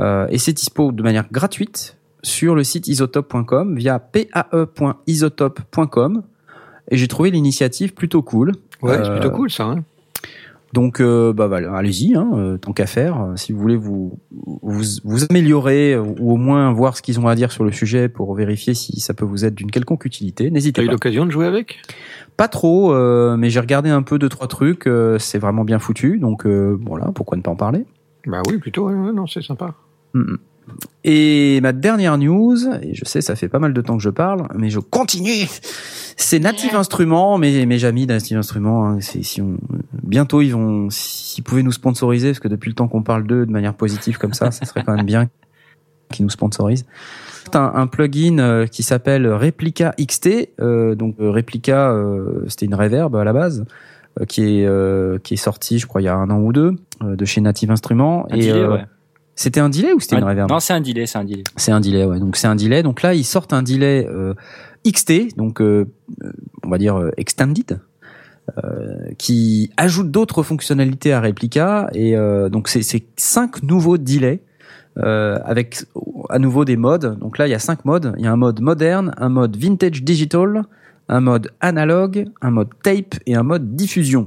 Euh, et c'est dispo de manière gratuite sur le site isotope.com via pae.isotope.com. Et j'ai trouvé l'initiative plutôt cool. Ouais, c'est Euh, plutôt cool ça. Hein. Donc, euh, bah, allez-y, hein, euh, tant qu'à faire. Euh, Si vous voulez vous, vous vous améliorer ou au moins voir ce qu'ils ont à dire sur le sujet pour vérifier si ça peut vous être d'une quelconque utilité, n'hésitez eu pas. l'occasion de jouer avec? Pas trop, euh, mais j'ai regardé un peu deux trois trucs. euh, c'est vraiment bien foutu, donc euh, voilà, pourquoi ne pas en parler? Bah oui, plutôt. ouais, ouais, non, c'est sympa. Mm. Et ma dernière news, et je sais ça fait pas mal de temps que je parle, mais je continue. C'est Native Instruments, mes mes amis Native Instruments. Hein, c'est si on bientôt ils vont, s'ils pouvaient nous sponsoriser, parce que depuis le temps qu'on parle d'eux de manière positive comme ça, ça serait quand même bien qu'ils nous sponsorisent. C'est un, un plugin euh, qui s'appelle Replica XT. Euh, donc euh, Replica, euh, c'était une reverb à la base. euh, Qui est euh, qui est sorti, je crois, il y a un an ou deux, euh, de chez Native Instruments. Et euh, ouais. C'était un delay ou c'était une Un- reverb Non, c'est un delay, c'est un delay. c'est un delay, ouais. Donc c'est un delay. Donc là, ils sortent un delay euh, XT, donc euh, euh, on va dire euh, extended, euh, qui ajoute d'autres fonctionnalités à Replica. Et euh, donc c'est cinq nouveaux delays euh, avec à nouveau des modes. Donc là, il y a cinq modes. Il y a un mode moderne, un mode vintage digital, un mode analogue, un mode tape et un mode diffusion.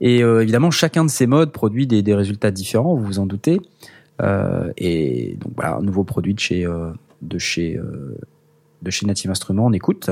Et euh, évidemment, chacun de ces modes produit des, des résultats différents, vous vous en doutez. Euh, et donc voilà, un nouveau produit de chez euh, de chez euh, de chez Native Instruments. On écoute.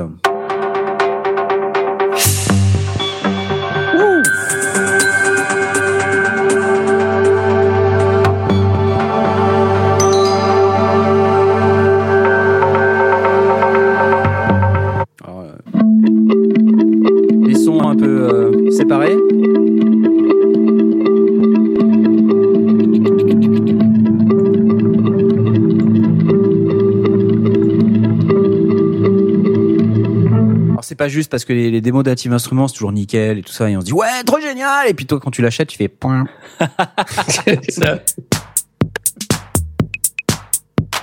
Pas juste parce que les, les démos d'Active Instruments c'est toujours nickel et tout ça et on se dit ouais trop génial et puis toi quand tu l'achètes tu fais point.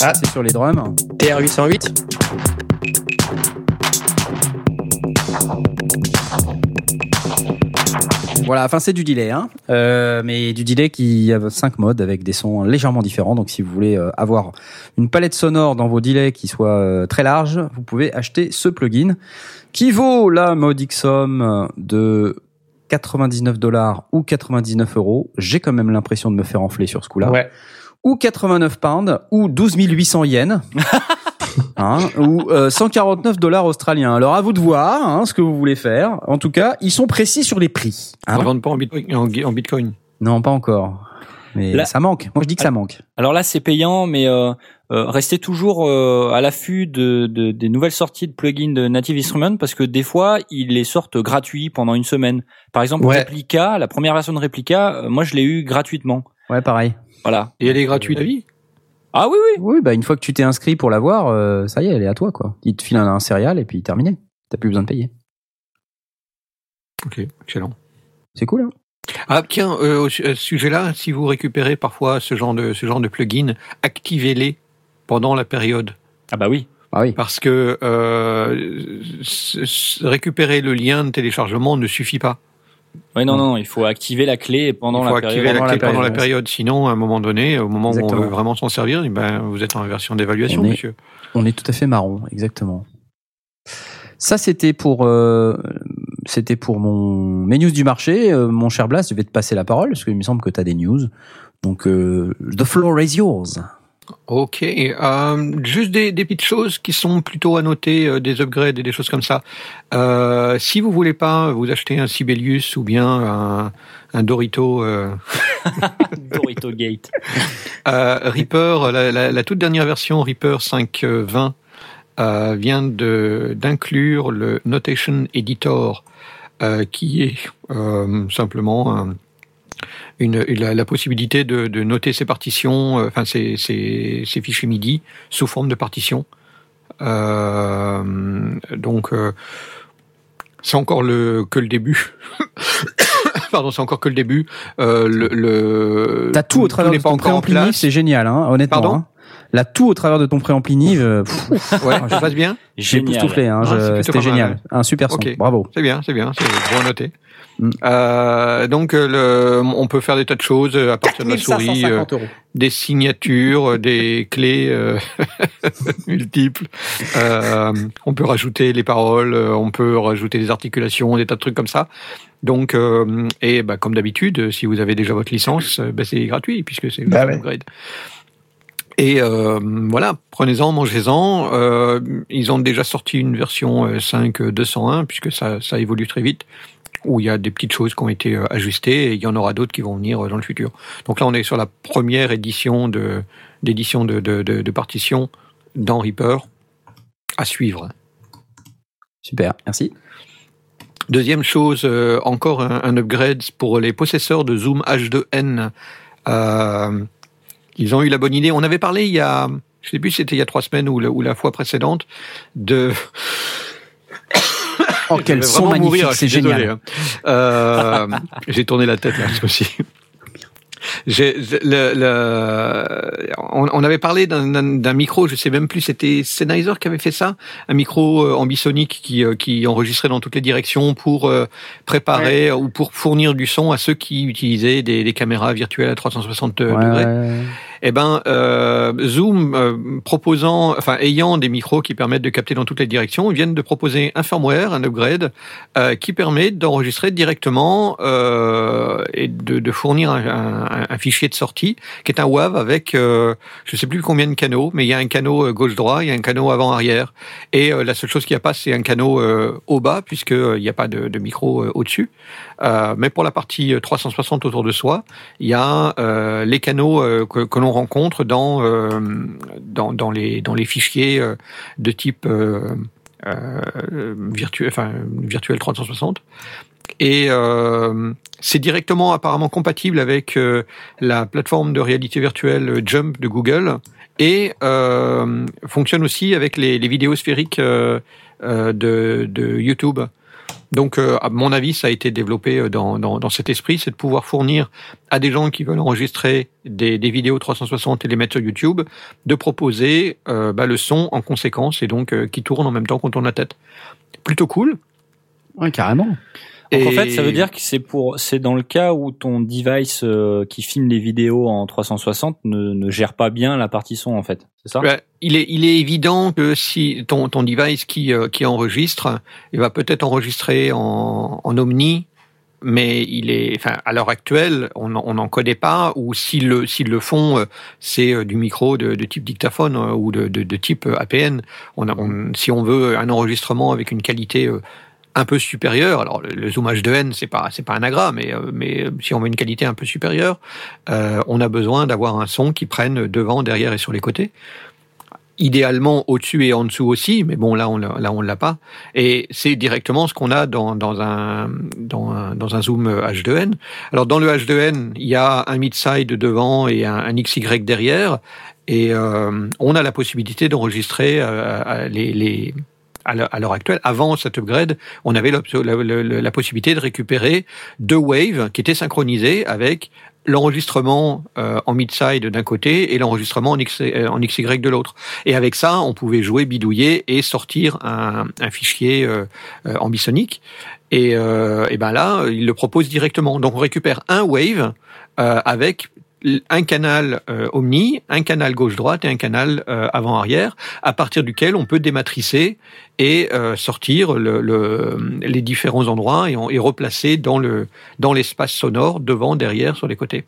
Ah c'est sur les drums. TR-808 Voilà, enfin c'est du delay, hein. Euh, mais du delay qui a cinq modes avec des sons légèrement différents. Donc si vous voulez euh, avoir une palette sonore dans vos delays qui soit euh, très large, vous pouvez acheter ce plugin qui vaut la modique somme de 99 dollars ou 99 euros? J'ai quand même l'impression de me faire enfler sur ce coup-là. Ouais. Ou 89 pounds ou 12 800 yens. Hein, ou euh, 149 dollars australiens. Alors à vous de voir hein, ce que vous voulez faire. En tout cas, ils sont précis sur les prix. On hein? ne vend pas en bitcoin. En, en bitcoin. Non, pas encore. Mais Là- ça manque. Moi, je dis que ça manque. Alors là, c'est payant, mais euh, euh, restez toujours euh, à l'affût de, de- des nouvelles sorties de plugins de Native Instruments parce que des fois, ils les sortent gratuits pendant une semaine. Par exemple, Ouais. Replica, la première version de Replica, euh, moi, je l'ai eu gratuitement. Ouais, pareil. Voilà. Et elle est gratuite à vie? Ah oui, oui. Oui, bah une fois que tu t'es inscrit pour l'avoir, euh, ça y est, elle est à toi, quoi. Il te file un, un céréal et puis terminé. T'as plus besoin de payer. Ok, excellent. C'est cool. Hein Ah tiens, euh, à ce sujet-là, si vous récupérez parfois ce genre de ce genre de plugin, activez-les pendant la période. Ah bah oui. ah oui. Parce que euh, récupérer le lien de téléchargement ne suffit pas. Ouais, non, non, il faut activer la clé pendant Il faut la activer période. la Pendant clé la pendant la période, période. Sinon, à un moment donné, au moment où on veut vraiment s'en servir, eh ben, vous êtes en version d'évaluation, On est- monsieur. On est tout à fait marron, exactement. Ça, c'était pour, euh, c'était pour mon mes news du marché. Euh, mon cher Blas, je vais te passer la parole parce qu'il me semble que tu as des news. Donc, euh, the floor is yours. Ok, euh, juste des, des petites choses qui sont plutôt à noter, euh, des upgrades et des choses comme ça. Euh, si vous voulez pas vous acheter un Sibelius ou bien un, un Dorito Dorito Gate. Reaper, la, la- la toute dernière version Reaper 5.20 euh, vient de d'inclure le Notation Editor qui est simplement un- une, la, la possibilité de, de noter ses partitions, euh, enfin ses fichiers MIDI sous forme de partition. Euh, donc euh, c'est encore le que le début. Pardon, c'est encore que le début. Euh, le, le T'as tout au travers de ton préampli c'est génial, hein, honnêtement. Pardon? hein. Là, tout au travers de ton préampli Nive, pff, Ouais, ça passe bien? j'ai époustouflé, hein, Ah, c'était génial. Un super son, bravo. C'est bien, c'est bien, c'est bien noté. Euh, donc, euh, le, on peut faire des tas de choses euh, à partir de la souris, euh, des signatures, des clés euh, multiples. Euh, on peut rajouter les paroles, on peut rajouter des articulations, des tas de trucs comme ça. Donc, euh, et bah, comme d'habitude, si vous avez déjà votre licence, bah, c'est gratuit puisque c'est Bah ouais. upgrade. Et euh, voilà, prenez-en, mangez-en. Euh, ils ont déjà sorti une version euh, 5.201 puisque ça, ça évolue très vite où il y a des petites choses qui ont été euh, ajustées et il y en aura d'autres qui vont venir euh, dans le futur. Donc là, on est sur la première édition de d'édition de, de, de, de partition dans Reaper à suivre. Super, merci. Deuxième chose, euh, encore un, un upgrade pour les possesseurs de Zoom H2N. Euh, ils ont eu la bonne idée. On avait parlé il y a, je sais plus si c'était il y a trois semaines ou, la- ou la fois précédente, de Oh, Je quel vais son vraiment magnifique, mourir, je c'est génial. hein. Euh, J'ai tourné la tête là aussi. J'ai- le, le- on, on avait parlé d'un- d'un d'un micro, je sais même plus, c'était Sennheiser qui avait fait ça, un micro euh, ambisonique qui, euh, qui enregistrait dans toutes les directions pour euh, préparer ou pour fournir du son à ceux qui utilisaient des, des caméras virtuelles à 360 Ouais, degrés. Eh ben, euh, Zoom euh, proposant, enfin ayant des micros qui permettent de capter dans toutes les directions, ils viennent de proposer un firmware, un upgrade, euh, qui permet d'enregistrer directement euh, et de, de fournir un, un- un fichier de sortie, qui est un WAV avec, euh, je sais plus combien de canaux, mais il y a un canot euh, gauche-droit, il y a un canot avant-arrière, et la seule chose qu'il n'y a pas, c'est un canot au bas, puisque euh, il n'y a pas de, de micro au-dessus. Euh, mais pour la partie euh, 360 autour de soi, il y a euh, les canaux euh, que, l'on rencontre dans, euh, dans, les, dans les fichiers euh, de type euh, euh, virtuel, enfin, virtuel 360. Et euh, c'est directement apparemment compatible avec euh, la plateforme de réalité virtuelle euh, Jump de Google et euh, fonctionne aussi avec les, les vidéos sphériques euh, euh, de, de YouTube. Donc, euh, à mon avis, ça a été développé euh, dans, dans, cet esprit, c'est de pouvoir fournir à des gens qui veulent enregistrer des, des vidéos 360 et les mettre sur YouTube, de proposer euh, bah, le son en conséquence et donc euh, qui tourne en même temps qu'on tourne la tête. Plutôt cool. Ouais, carrément. Donc en fait, ça veut dire que c'est pour, c'est dans le cas où ton device euh, qui filme les vidéos en 360 ne, ne gère pas bien la partie son en fait, c'est ça? Ouais, il est, il est évident que si ton, ton device qui, euh, qui enregistre, il va peut-être enregistrer en, en omni, mais il est, enfin, à l'heure actuelle, on n'en- on n'en connaît pas, ou s'ils le, s'ils le font, euh, c'est du micro de, de type dictaphone ou de, de, de type APN. On a, on- si on veut un enregistrement avec une qualité un peu supérieure, alors le, le zoom H2N, c'est pas, c'est pas un agra, mais, euh, mais euh, si on veut une qualité un peu supérieure, euh, on a besoin d'avoir un son qui prenne devant, derrière et sur les côtés idéalement au-dessus et en dessous aussi, mais bon là on là on l'a pas. Et c'est directement ce qu'on a dans, dans un dans un dans un zoom H2N. Alors dans le H2N, il y a un mid-side devant et un, un XY derrière, et on a la possibilité d'enregistrer les à l'heure actuelle, avant cet upgrade, on avait la, possibilité de récupérer deux waves qui étaient synchronisées avec l'enregistrement euh, en mid-side d'un côté et l'enregistrement en, X, euh, en XY de l'autre. Et avec ça, on pouvait jouer, bidouiller et sortir un, fichier euh, ambisonique. Et, euh, et ben là, il le propose directement. Donc on récupère un wave avec un canal euh, omni, un canal gauche-droite et un canal euh, avant-arrière, à partir duquel on peut dématricer et euh, sortir le, le, les différents endroits et, on- et replacer dans le dans l'espace sonore devant, derrière, sur les côtés.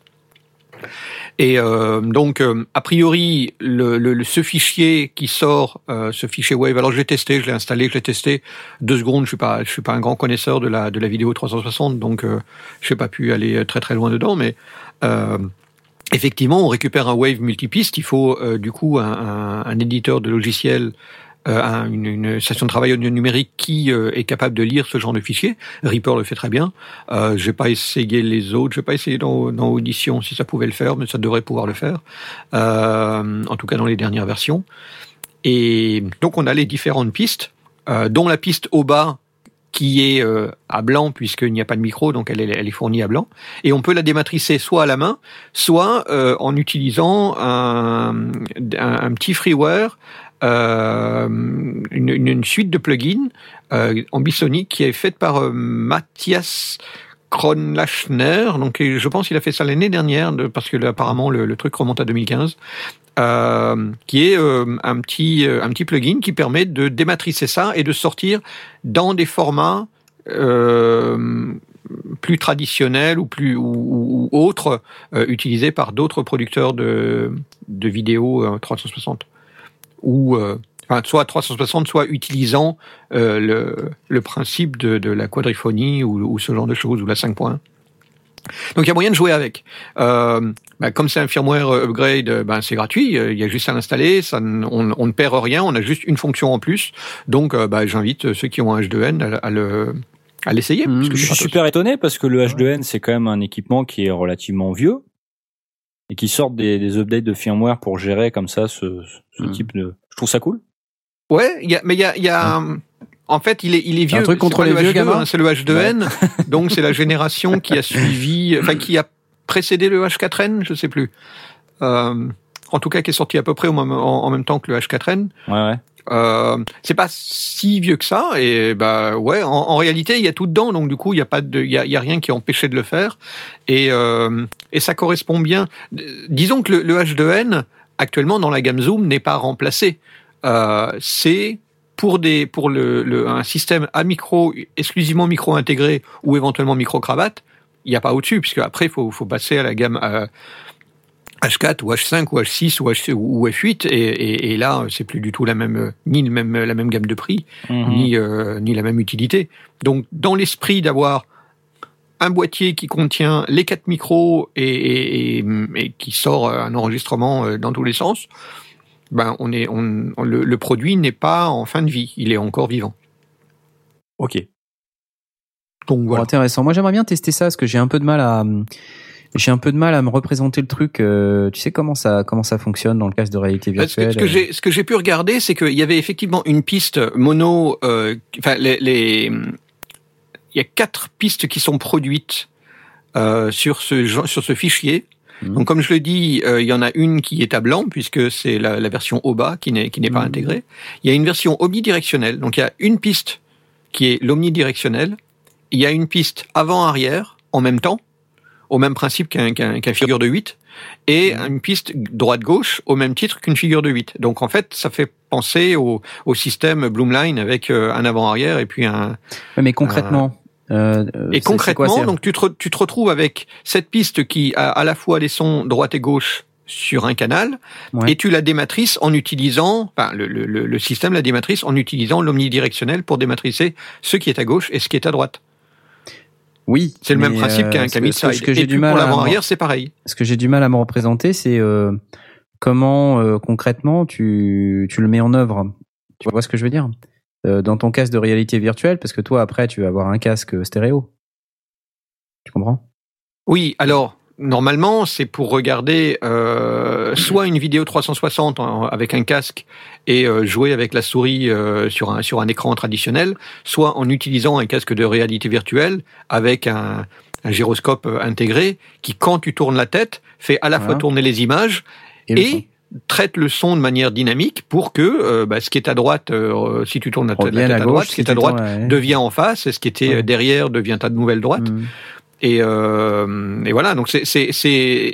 Et euh, donc, euh, a priori, le, le, ce fichier qui sort, euh, ce fichier Wave, alors je l'ai testé, je l'ai installé, je l'ai testé deux secondes. Je suis pas, je suis pas un grand connaisseur de la de la vidéo 360, donc euh, je n'ai pas pu aller très très loin dedans, mais euh, Effectivement, on récupère un Wave multipiste. Il faut euh, du coup un, un- un éditeur de logiciel euh, un- une, une station de travail numérique qui euh, est capable de lire ce genre de fichiers. Reaper le fait très bien. Euh, j'ai pas essayé les autres, j'ai pas essayé dans, dans Audition si ça pouvait le faire, mais ça devrait pouvoir le faire. Euh, en tout cas dans les dernières versions. Et donc on a les différentes pistes, euh, dont la piste au bas qui est euh, à blanc puisqu'il n'y a pas de micro, donc elle est, fournie à blanc. Et on peut la dématricer soit à la main, soit euh, en utilisant un, un, petit freeware, euh, une, suite de plugins ambisoniques qui est faite par Mathias Kronlachner. Donc je pense qu'il a fait ça l'année dernière de- parce que apparemment le truc remonte à 2015. Euh, qui est euh, un petit euh, un petit plugin qui permet de dématricer ça et de sortir dans des formats euh, plus traditionnels ou plus ou, ou- autres euh, utilisés par d'autres producteurs de de vidéos euh, 360 ou enfin, soit 360 soit utilisant le le principe de, de la quadriphonie ou, ou ce genre de choses ou la 5.1 donc il y a moyen de jouer avec. Euh, bah, comme c'est un firmware upgrade, ben c'est gratuit. euh, Il y a juste à l'installer. Ça, on, on ne perd rien. On a juste une fonction en plus. Donc bah, j'invite ceux qui ont un H2N à, à le à l'essayer. Que Je suis super étonné parce que le H2N c'est quand même un équipement qui est relativement vieux et qui sort des, des updates de firmware pour gérer comme ça ce, ce Hmm. type de. Je trouve ça cool. Ouais, y a, mais il y a, il y a en fait, il est, il est vieux. un truc C'est contre les le vieux, H2, gamin hein, C'est le H2N. donc c'est la génération qui a suivi, enfin qui a précédé le H4N, je sais plus. Euh, en tout cas, qui est sorti à peu près au même- en, en même temps que le H4N. Ouais ouais. Euh, c'est pas si vieux que ça et bah ouais en, en réalité il y a tout dedans donc du coup il y a pas de il y a, y a rien qui empêchait de le faire et euh, et ça correspond bien disons que le, le H2N actuellement dans la gamme Zoom n'est pas remplacé euh, c'est pour des pour le, le un système à micro exclusivement micro intégré ou éventuellement micro cravate il n'y a pas au-dessus puisque après il faut faut passer à la gamme euh, H4 ou H5 ou H6 ou, H, ou F8 et, et, et là c'est plus du tout la même euh, ni le même la même gamme de prix Mhm. ni euh, ni la même utilité. Donc dans l'esprit d'avoir un boîtier qui contient les quatre micros et, et, et, et qui sort un enregistrement euh, dans tous les sens, ben on est on, on- le, le produit n'est pas en fin de vie, il est encore vivant. Ok. Donc voilà. intéressant. Moi, j'aimerais bien tester ça parce que j'ai un peu de mal à, j'ai un peu de mal à me représenter le truc. euh, tu sais comment ça, comment ça fonctionne dans le casque de réalité Ce que, virtuelle ce que euh, j'ai ce que j'ai pu regarder, c'est qu'il y avait effectivement une piste mono. euh, Enfin, les, les- il y a quatre pistes qui sont produites euh, sur ce genre- sur ce fichier. Mhm. Donc, comme je le dis, euh, il y en a une qui est à blanc puisque c'est la, la version OBA qui n'est qui n'est pas Mhm. intégrée. Il y a une version omnidirectionnelle. Donc, il y a une piste qui est l'omnidirectionnelle. Il y a une piste avant-arrière en même temps, au même principe qu'un qu'un qu'un figure de 8 et une piste droite-gauche au même titre qu'une figure de 8. Donc en fait, ça fait penser au, au système Bloomline avec euh, un avant-arrière et puis un... Mais concrètement. Euh, Et c'est- c'est concrètement, quoi, donc tu te, tu te retrouves avec cette piste qui a à la fois les sons droite et gauche sur un canal, Ouais. et tu la dématrices en utilisant, enfin le, le, le système la dématrice en utilisant l'omnidirectionnel pour dématricer ce qui est à gauche et ce qui est à droite. Oui. C'est le même principe euh, qu'un que- ce que- mid-side. Ce que j'ai Et du mal pour à me- l'avant-arrière, c'est pareil. ce que j'ai du mal à me représenter, c'est euh, comment euh, concrètement tu, tu le mets en œuvre. Tu vois ce que je veux dire? Euh, Dans ton casque de réalité virtuelle, parce que toi après tu vas avoir un casque stéréo. Tu comprends? Oui, alors normalement c'est pour regarder euh, soit une vidéo 360 en- avec un casque et euh, jouer avec la souris euh, sur un sur un écran traditionnel, soit en utilisant un casque de réalité virtuelle avec un, un gyroscope euh, intégré qui, quand tu tournes la tête, fait à la fois tourner les images et traite le son de manière dynamique pour que euh, bah, ce qui est à droite, euh, si tu tournes la, tête- à à droite, gauche. ce qui est à droite ouais. devient en face et ce qui était Ouais. euh, derrière devient ta nouvelle droite. Mm. Et, euh, et voilà, donc c'est,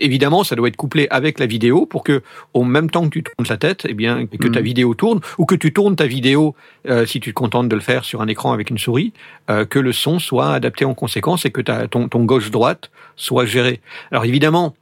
évidemment ça doit être couplé avec la vidéo pour que au même temps que tu tournes la tête, eh bien que ta Mhm. vidéo tourne ou que tu tournes ta vidéo euh, si tu te contentes de le faire sur un écran avec une souris, euh, que le son soit adapté en conséquence et que ta, ton, ton gauche droite soit géré. Alors évidemment,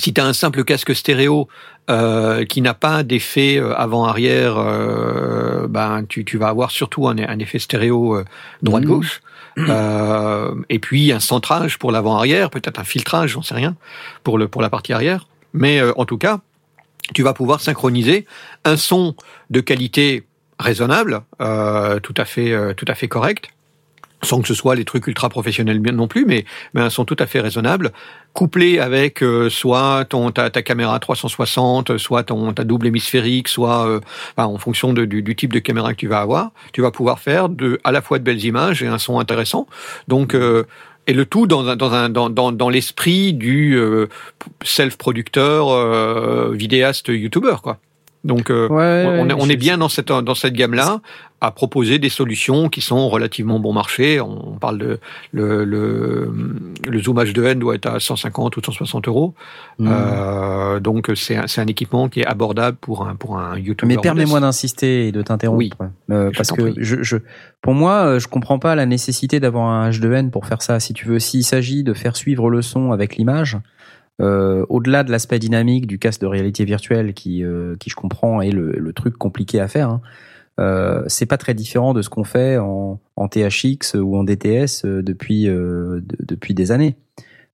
si tu as un simple casque stéréo euh, qui n'a pas d'effet euh, avant-arrière, euh, ben tu, tu vas avoir surtout un, un effet stéréo euh, droite-gauche. Euh, et puis un centrage pour l'avant-arrière, peut-être un filtrage, j'en sais rien, pour, le, pour la partie arrière. Mais euh, en tout cas, tu vas pouvoir synchroniser un son de qualité raisonnables, euh, tout à fait, euh, tout à fait corrects, sans que ce soit les trucs ultra professionnels non plus, mais, elles sont tout à fait raisonnables, couplés avec euh, soit ton ta, ta caméra 360, soit ton ta double hémisphérique, soit euh, en fonction du, du type de caméra que tu vas avoir, tu vas pouvoir faire de à la fois de belles images et un son intéressant. Donc euh, et le tout dans un, dans un dans dans, dans l'esprit du euh, self-producteur euh, vidéaste youtubeur quoi. Donc euh, Ouais, on, est- on est bien dans cette dans cette gamme là à proposer des solutions qui sont relativement bon marché. On parle de le le, le zoom H2N doit être à 150 ou 160 euros. Mm. Euh, donc c'est un, c'est un équipement qui est abordable pour un pour un YouTuber. Mais permets-moi d'insister et de t'interrompre. Oui. Euh, parce que je, je, pour moi, euh, je comprends pas la nécessité d'avoir un H2N pour faire ça. Si tu veux, s'il s'agit de faire suivre le son avec l'image, euh, au-delà de l'aspect dynamique du casque de réalité virtuelle qui, euh, qui je comprends est le, truc compliqué à faire, hein, euh, c'est pas très différent de ce qu'on fait en, THX ou en DTS depuis, de- depuis des années.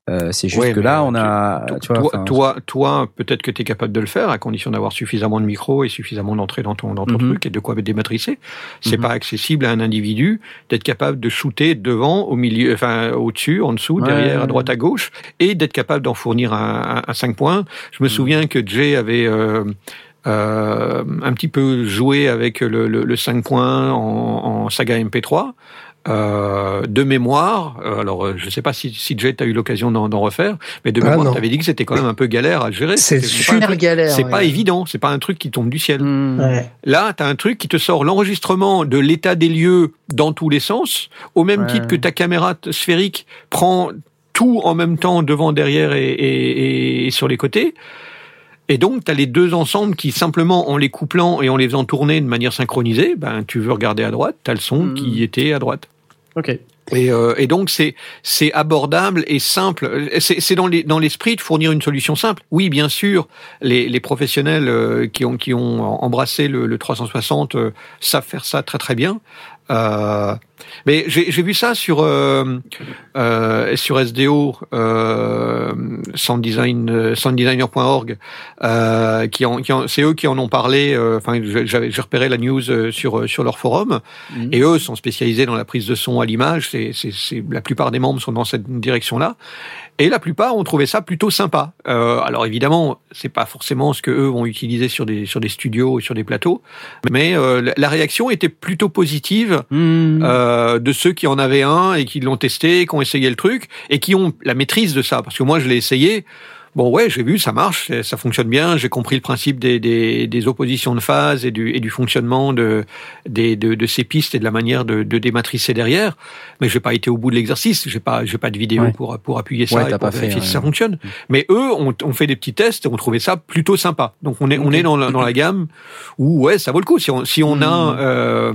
Euh, c'est juste Ouais, que là, euh, on a, Toi, tu vois, toi, toi, toi, peut-être que tu es capable de le faire à condition d'avoir suffisamment de micros et suffisamment d'entrée dans ton, dans ton Mhm. truc et de quoi dématricer. C'est Mhm. pas accessible à un individu d'être capable de shooter devant, au milieu, enfin au-dessus, en dessous, Ouais, derrière, ouais, à droite, à gauche, et d'être capable d'en fournir un, un, un 5 points. Je me Mhm. souviens que Jay avait euh, euh, un petit peu joué avec le, le, le 5 points en, en saga MP3. Euh, de mémoire, euh, alors euh, je sais pas si, si Jay a eu l'occasion d'en d'en refaire, mais de Ah, mémoire, non. tu avais dit que c'était quand même un peu galère à gérer. C'est pas super galère. C'est ouais. pas évident, c'est pas un truc qui tombe du ciel. hmm. Ouais. Là, tu as un truc qui te sort l'enregistrement de l'état des lieux dans tous les sens, au même Ouais. titre que ta caméra sphérique prend tout en même temps devant, derrière et, et- et sur les côtés. Et donc, tu as les deux ensemble qui, simplement en les couplant et en les faisant tourner de manière synchronisée, ben, tu veux regarder à droite, tu as le son Mhm. qui était à droite. Ok. Et, euh, et donc c'est c'est abordable et simple. C'est dans les dans l'esprit de fournir une solution simple. Oui, bien sûr, les, les professionnels euh, qui ont qui ont embrassé le, le 360 euh, savent faire ça très très bien. Euh, mais j'ai vu ça sur euh, euh, sur SDO euh, sounddesign sounddesigner.org euh, qui en, qui en- c'est eux qui en ont parlé. Enfin, j'avais j'ai repéré la news sur sur leur forum. Mhm. Et eux sont spécialisés dans la prise de son à l'image. C'est, la plupart des membres sont dans cette direction-là. Et la plupart ont trouvé ça plutôt sympa. Alors évidemment, c'est pas forcément ce que eux vont utiliser sur des sur des studios et sur des plateaux, mais la- réaction était plutôt positive Hmm. Euh, de ceux qui en avaient un et qui l'ont testé, qui ont essayé le truc et qui ont la maîtrise de ça. Parce que moi, je l'ai essayé. Bon, ouais, j'ai vu, ça marche, ça fonctionne bien. J'ai compris le principe des, des, des oppositions de phase et du, et du fonctionnement de, des, de, de ces pistes et de la manière de, de dématricer derrière. Mais j'ai pas été au bout de l'exercice. J'ai pas, j'ai pas de vidéo Ouais. pour, pour appuyer ça Ouais, et pour fait, vérifier ouais. si ça fonctionne. Mais eux ont, ont fait des petits tests et ont trouvé ça plutôt sympa. Donc on est, on est dans la, dans la gamme où, ouais, ça vaut le coup. Si on, si on a, Hmm. euh,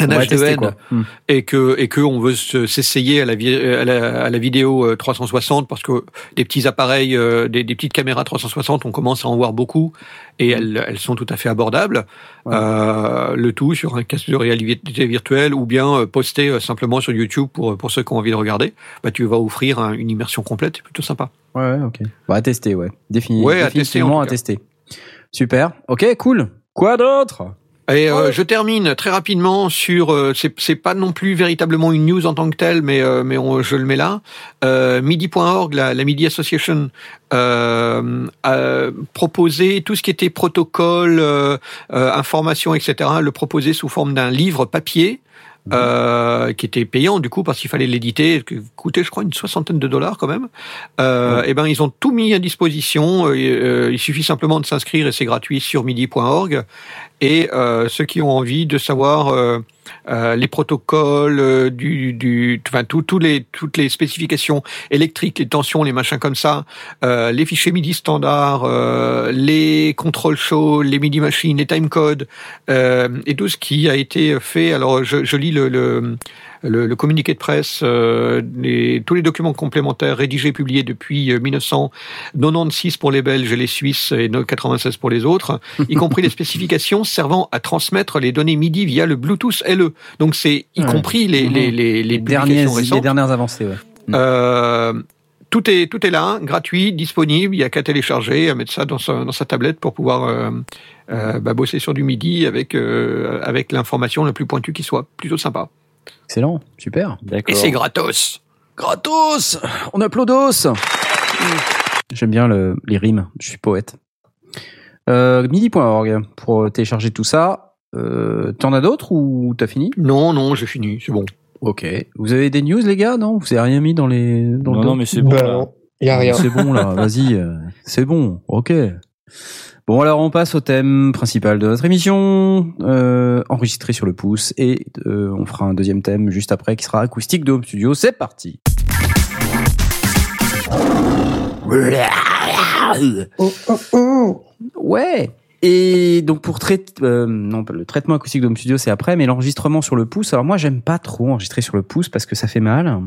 un H2N quoi. Hmm. et que et que on veut se- s'essayer à la, à la à la vidéo euh, 360 parce que des petits appareils, euh, des, des petites caméras 360, on commence à en voir beaucoup et elles elles sont tout à fait abordables. Ouais. Euh, le tout sur un casque de réalité virtuelle ou bien euh, posté euh, simplement sur YouTube pour pour ceux qui ont envie de regarder. Bah tu vas offrir un- une immersion complète, c'est plutôt sympa. Ouais, ouais, ok. Bon, à tester, ouais. Défini- Ouais, à définitivement tester, à tester. Super. Ok, cool. Quoi d'autre? Et euh, je termine très rapidement sur euh, c'est c'est pas non plus véritablement une news en tant que telle, mais euh, mais on- je le mets là. Euh, Midi.org, la, la Midi Association, euh, a proposé tout ce qui était protocole, euh, euh, information, etc. Le proposer sous forme d'un livre papier. Euh, qui était payant du coup parce qu'il fallait l'éditer, coûtait je crois une soixantaine de dollars quand même. Euh, Et ben ils ont tout mis à disposition. Euh, euh, il suffit simplement de s'inscrire et c'est gratuit sur midi.org. Et euh, ceux qui ont envie de savoir euh, les protocoles, euh, du, du, enfin tout- tous les, toutes les spécifications électriques, les tensions, les machins comme ça, euh, les fichiers MIDI standards, euh, les contrôles chauds, les MIDI machines, les timecodes et tout ce qui a été fait. Alors je, je lis le, le, le, le communiqué de presse, euh, les, tous les documents complémentaires rédigés, publiés depuis euh, 1996 pour les Belges et les Suisses et 96 pour les autres, y compris les spécifications servant à transmettre les données MIDI via le Bluetooth LE. Donc c'est y Ouais. compris les, les, les, les les, dernières, les dernières avancées, ouais. Euh, tout est tout est là, gratuit, disponible. Il y a qu'à télécharger, à mettre ça dans sa, dans sa tablette pour pouvoir euh, euh, bah, bosser sur du MIDI avec euh, avec l'information la plus pointue qui soit. Plutôt sympa. Excellent, super. D'accord. Et c'est gratos. Gratos On applaudos J'aime bien le- les rimes, je suis poète. Euh, midi.org pour télécharger tout ça. Euh, T'en as d'autres ou t'as fini? Non, non, j'ai fini, c'est bon. Ok. Vous avez des news les gars? Non Vous avez rien mis dans les dans Non, le non, mais c'est bon. Bah là. y a rien. C'est bon là, vas-y. C'est bon, ok. Bon alors on passe au thème principal de notre émission, euh, enregistré sur le pouce, et euh, on fera un deuxième thème juste après qui sera acoustique de Home Studio. C'est parti. Ouais. Et donc pour traiter, euh, non, le traitement acoustique de Studio c'est après, mais l'enregistrement sur le pouce. Alors moi j'aime pas trop enregistrer sur le pouce parce que ça fait mal,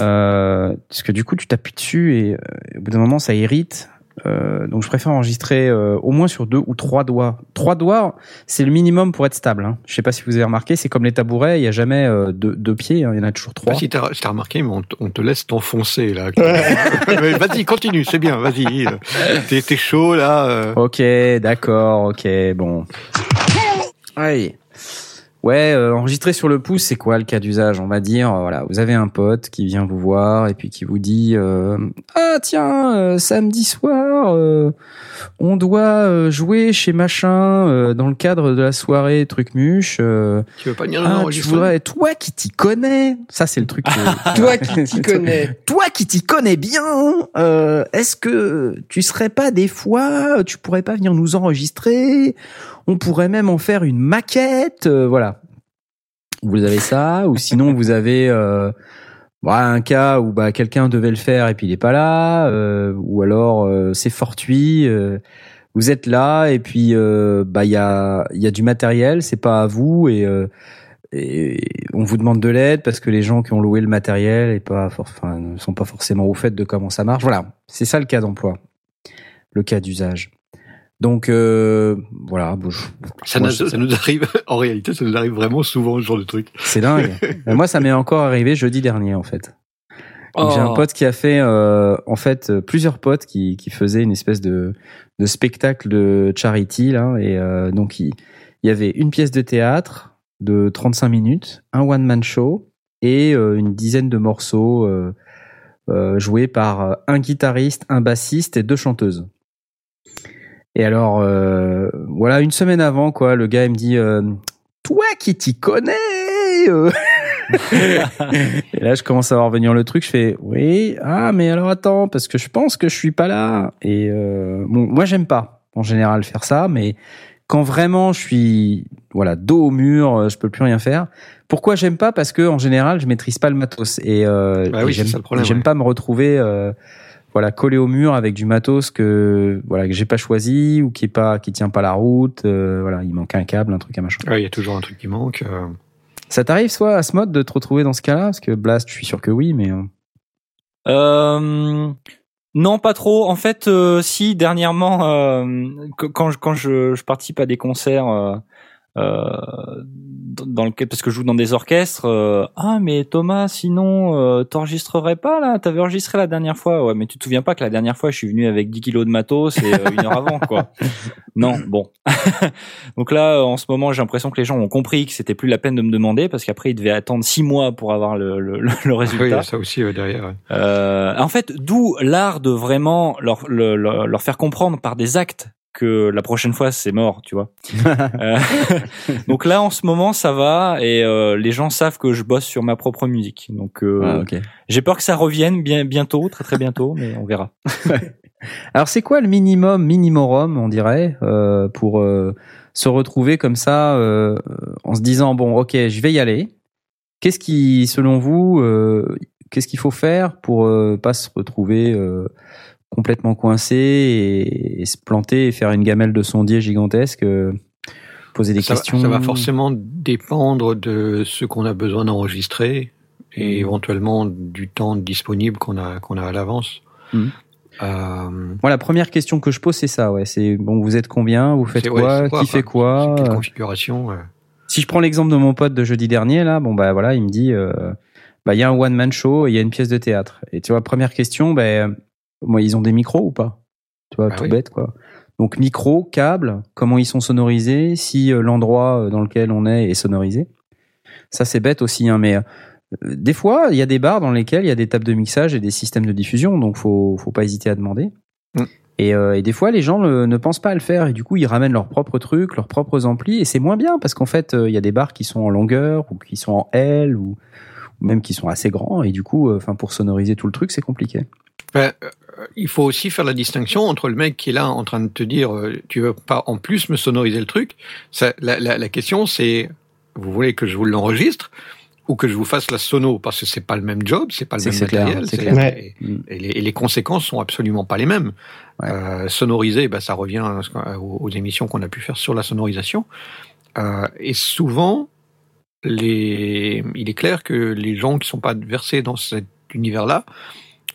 euh, parce que du coup tu t'appuies dessus et au bout d'un moment ça irrite. Euh, donc je préfère enregistrer euh, au moins sur deux ou trois doigts. Trois doigts, c'est le minimum pour être stable. Hein. Je sais pas si vous avez remarqué, c'est comme les tabourets, il y a jamais euh, deux, deux pieds, hein, il y en a toujours Je sais trois. pas si t'as remarqué, mais on, te- on te laisse t'enfoncer là. Vas-y, continue, c'est bien, vas-y. T'es chaud là. euh. Ok, d'accord, ok, bon. Ouais. Ouais, euh, enregistrer sur le pouce, c'est quoi le cas d'usage? On va dire, euh, voilà, vous avez un pote qui vient vous voir et puis qui vous dit, euh, ah tiens, euh, samedi soir, euh, on doit euh, jouer chez machin euh, dans le cadre de la soirée truc muche. euh, Tu veux pas venir ah, tu voudrais, toi qui t'y connais, ça c'est le truc. Toi qui t'y connais. toi qui t'y connais bien, euh, est-ce que tu serais pas des fois, tu pourrais pas venir nous enregistrer On pourrait même en faire une maquette, euh, voilà. Vous avez ça, ou sinon vous avez euh, bah, un cas où bah, quelqu'un devait le faire et puis il est pas là, euh, ou alors c'est fortuit. vous êtes là et puis bah il y a il y a du matériel, c'est pas à vous et on vous demande de l'aide parce que les gens qui ont loué le matériel et pas ne sont pas forcément au fait de comment ça marche. Voilà, c'est ça le cas d'emploi, le cas d'usage. Donc euh, voilà, bon, je- ça, moi, nous- je- ça nous arrive, en réalité, ça nous arrive vraiment souvent ce genre de truc. c'est dingue. Moi, ça m'est encore arrivé jeudi dernier en fait. J'ai un Oh. pote qui a fait, euh, en fait, euh, plusieurs potes qui, qui faisaient une espèce de, de spectacle de charity là, et euh, donc il, il y avait une pièce de théâtre de 35 minutes, un one man show et euh, une dizaine de morceaux euh, joués par un guitariste, un bassiste et deux chanteuses. Et alors, euh, voilà, une semaine avant, quoi, le gars il me dit, euh, toi qui t'y connais. euh, et là, je commence à voir venir le truc. Je fais oui, ah, mais alors attends, parce que je pense que je suis pas là. Et euh, bon, moi, j'aime pas en général faire ça, mais quand vraiment je suis voilà dos au mur, euh, je peux plus rien faire. Pourquoi j'aime pas? Parce que en général, je maîtrise pas le matos et, euh, Bah et oui, c'est j'aime ouais. pas me retrouver. euh, voilà, collé au mur avec du matos que voilà que j'ai pas choisi ou qui est pas qui tient pas la route. euh, voilà, il manque un câble, un truc, un machin. Ouais, Il y a toujours un truc qui manque. euh. Ça t'arrive, soit à ce mode, de te retrouver dans ce cas-là? Parce que Blast, je suis sûr que oui, mais. euh, Euh, non, pas trop. En fait, euh, si dernièrement, euh, quand je, quand je, je participe à des concerts dans dans lequel parce que je joue dans des orchestres, euh, ah mais Thomas, sinon euh, t'enregistrerais pas là? T'avais enregistré la dernière fois, ouais, mais tu te souviens pas que la dernière fois je suis venu avec 10 kilos de matos et euh, une heure avant, quoi. Non, bon. Donc là, en ce moment, j'ai l'impression que les gens ont compris que c'était plus la peine de me demander parce qu'après ils devaient attendre six mois pour avoir le, le, le Oui, il y résultat. a ça aussi euh, derrière. ouais. Euh, en fait, d'où l'art de vraiment leur, le- le- leur faire comprendre par des actes que la prochaine fois c'est mort, tu vois. Euh, donc là, en ce moment, ça va et euh, les gens savent que je bosse sur ma propre musique. Donc euh, ah, j'ai peur que ça revienne bien bientôt, très très bientôt, mais on verra. Alors, c'est quoi le minimum, minimorum, on dirait, pour se retrouver comme ça, en se disant bon, ok, je vais y aller. Qu'est-ce qui, selon vous, qu'est-ce qu'il faut faire pour pas se retrouver complètement coincé et, et se planter et faire une gamelle de sondier gigantesque euh, Poser des ça, va- questions. ça va forcément dépendre de ce qu'on a besoin d'enregistrer et Mhm. éventuellement du temps disponible qu'on a qu'on a à l'avance. Euh, Moi, la première question que je pose, c'est ça. Ouais, c'est bon, vous êtes combien? Vous faites ouais, quoi? Qui fait quoi? Quelle configuration Si je prends l'exemple de mon pote de jeudi dernier, là, bon bah voilà, il me dit, euh, bah il y a un one man show, et il y a une pièce de théâtre. Et tu vois, première question, ben moi ils ont des micros ou pas? Tu vois, Ah tout oui. bête quoi. Donc micro, câble, comment ils sont sonorisés, si euh, l'endroit euh, dans lequel on est est sonorisé. Ça c'est bête aussi, hein, mais euh, des fois il y a des bars dans lesquels il y a des tables de mixage et des systèmes de diffusion, donc faut faut pas hésiter à demander. Mm. Et, euh, et des fois les gens ne, ne pensent pas à le faire et du coup ils ramènent leurs propres trucs, leurs propres amplis et c'est moins bien parce qu'en fait euh, il y a des bars qui sont en longueur ou qui sont en L ou, ou même qui sont assez grands et du coup euh, enfin pour sonoriser tout le truc c'est compliqué. Euh, il faut aussi faire la distinction entre le mec qui est là en train de te dire euh, tu veux pas en plus me sonoriser le truc? Ça, la, la, la question c'est vous voulez que je vous l'enregistre ou que je vous fasse la sono? Parce que c'est pas le même job, c'est pas le même c'est clair, matériel, clair. Ouais. et, et les, et les conséquences sont absolument pas les mêmes. Ouais. Euh, sonoriser, ben, ça revient aux émissions qu'on a pu faire sur la sonorisation. Euh, et souvent, les, il est clair que les gens qui sont pas versés dans cet univers-là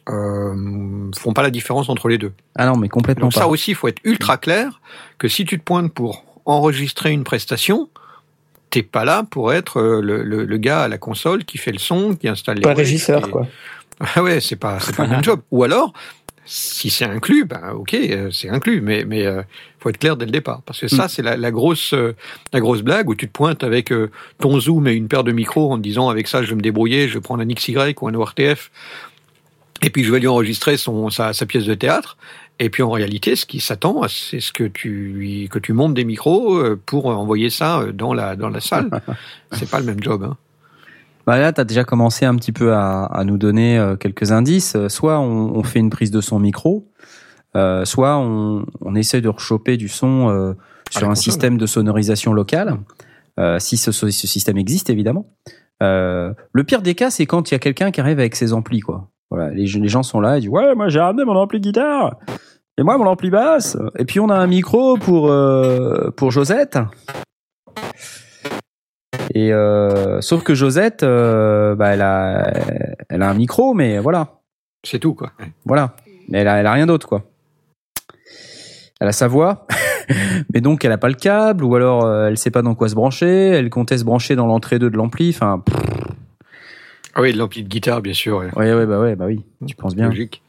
euh, font pas la différence entre les deux. Ah non mais complètement Donc pas. ça aussi, il faut être ultra clair que si tu te pointes pour enregistrer une prestation, t'es pas là pour être euh, le, le, le gars à la console qui fait le son, qui installe les Pas régisseur, quoi. ah ouais, c'est pas c'est pas le même job. Ou alors, si c'est inclus, ben ok, euh, c'est inclus, mais mais euh, faut être clair dès le départ parce que ça c'est la, la grosse euh, la grosse blague où tu te pointes avec euh, ton zoom et une paire de micros en te disant avec ça je vais me débrouiller, je vais prendre un XY ou un ORTF et puis je vais lui enregistrer son sa, sa pièce de théâtre. Et puis en réalité, ce qui s'attend, c'est ce que tu lui- que tu montes des micros euh, pour envoyer ça euh, dans la dans la salle. c'est pas le même job. Hein. Bah là, tu as déjà commencé un petit peu à, à nous donner euh, quelques indices. Soit on, on fait une prise de son micro, euh, soit on, on essaie de rechoper du son euh, sur un console. système de sonorisation locale, euh, si ce, ce système existe évidemment. Euh, le pire des cas, c'est quand il y a quelqu'un qui arrive avec ses amplis, quoi. Voilà, les, les gens sont là, ils disent ouais, moi j'ai ramené mon ampli guitare et moi mon ampli basse. Et puis on a un micro pour euh, pour Josette. Et euh, sauf que Josette, euh, bah, elle a, elle a un micro, mais voilà, C'est tout quoi. voilà. Mais elle a, elle a rien d'autre, quoi. Elle a sa voix, mais donc elle a pas le câble, ou alors elle sait pas dans quoi se brancher. Elle comptait se brancher dans l'entrée 2 de l'ampli. Enfin, pff, Ah oui, de l'ampli de guitare bien sûr. ouais. ouais, ouais, bah ouais, bah oui. Tu penses bien. Logique.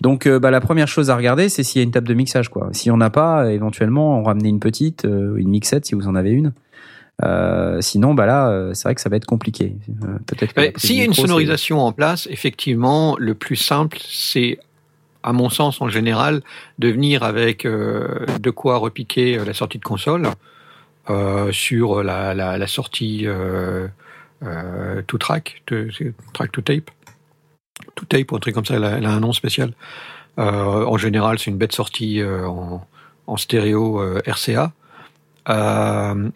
Donc, euh, bah, la première chose à regarder, c'est s'il y a une table de mixage, quoi. Si on n'a pas, éventuellement, en ramener une petite, euh, une mixette, si vous en avez une. Euh, sinon, bah là, euh, c'est vrai que ça va être compliqué. Peut-être. S'il y a une micro, sonorisation en place, effectivement, le plus simple, c'est, à mon sens en général, de venir avec de quoi repiquer la sortie de console sur la, la, la sortie euh, to track, to, track to tape, to tape ou un truc comme ça. Elle a, elle a un nom spécial. Euh, en général, c'est une bête sortie euh, en, en stéréo euh, RCA.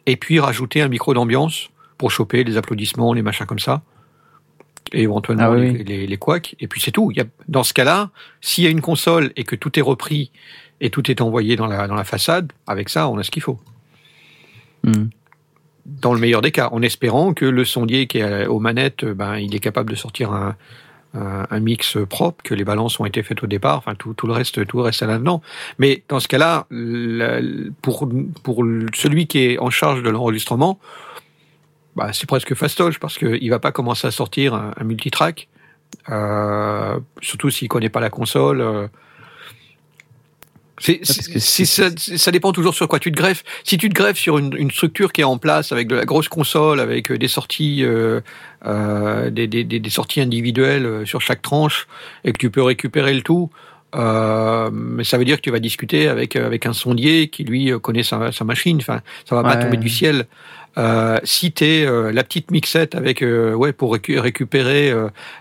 Et puis rajouter un micro d'ambiance pour choper les applaudissements, les machins comme ça. Et éventuellement Ah oui, les, les, les couacs. Et puis c'est tout. Il y a, dans ce cas-là, s'il y a une console et que tout est repris et tout est envoyé dans la, dans la façade, avec ça, on a ce qu'il faut. Hmm. Dans le meilleur des cas, en espérant que le sondier qui est aux manettes, euh, ben, il est capable de sortir un, un, un mix propre, que les balances ont été faites au départ, enfin tout, tout le reste, tout le reste est là-dedans. Mais dans ce cas-là, pour, pour celui qui est en charge de l'enregistrement, bah, c'est presque fastoche parce qu'il va pas commencer à sortir un, un multitrack, euh, surtout s'il connaît pas la console. euh. C'est, c'est- c'est- ça, ça dépend toujours sur quoi tu te greffes. Si tu te greffes sur une, une structure qui est en place avec de la grosse console, avec euh, des sorties, euh, euh, des, des, des, sorties individuelles euh, sur chaque tranche, et que tu peux récupérer le tout, euh, mais ça veut dire que tu vas discuter avec euh, avec un sondier qui lui connaît sa, sa machine. Enfin, ça va pas Ouais. tomber du ciel. Euh, si t'es euh, la petite mixette avec euh, ouais pour récu- récupérer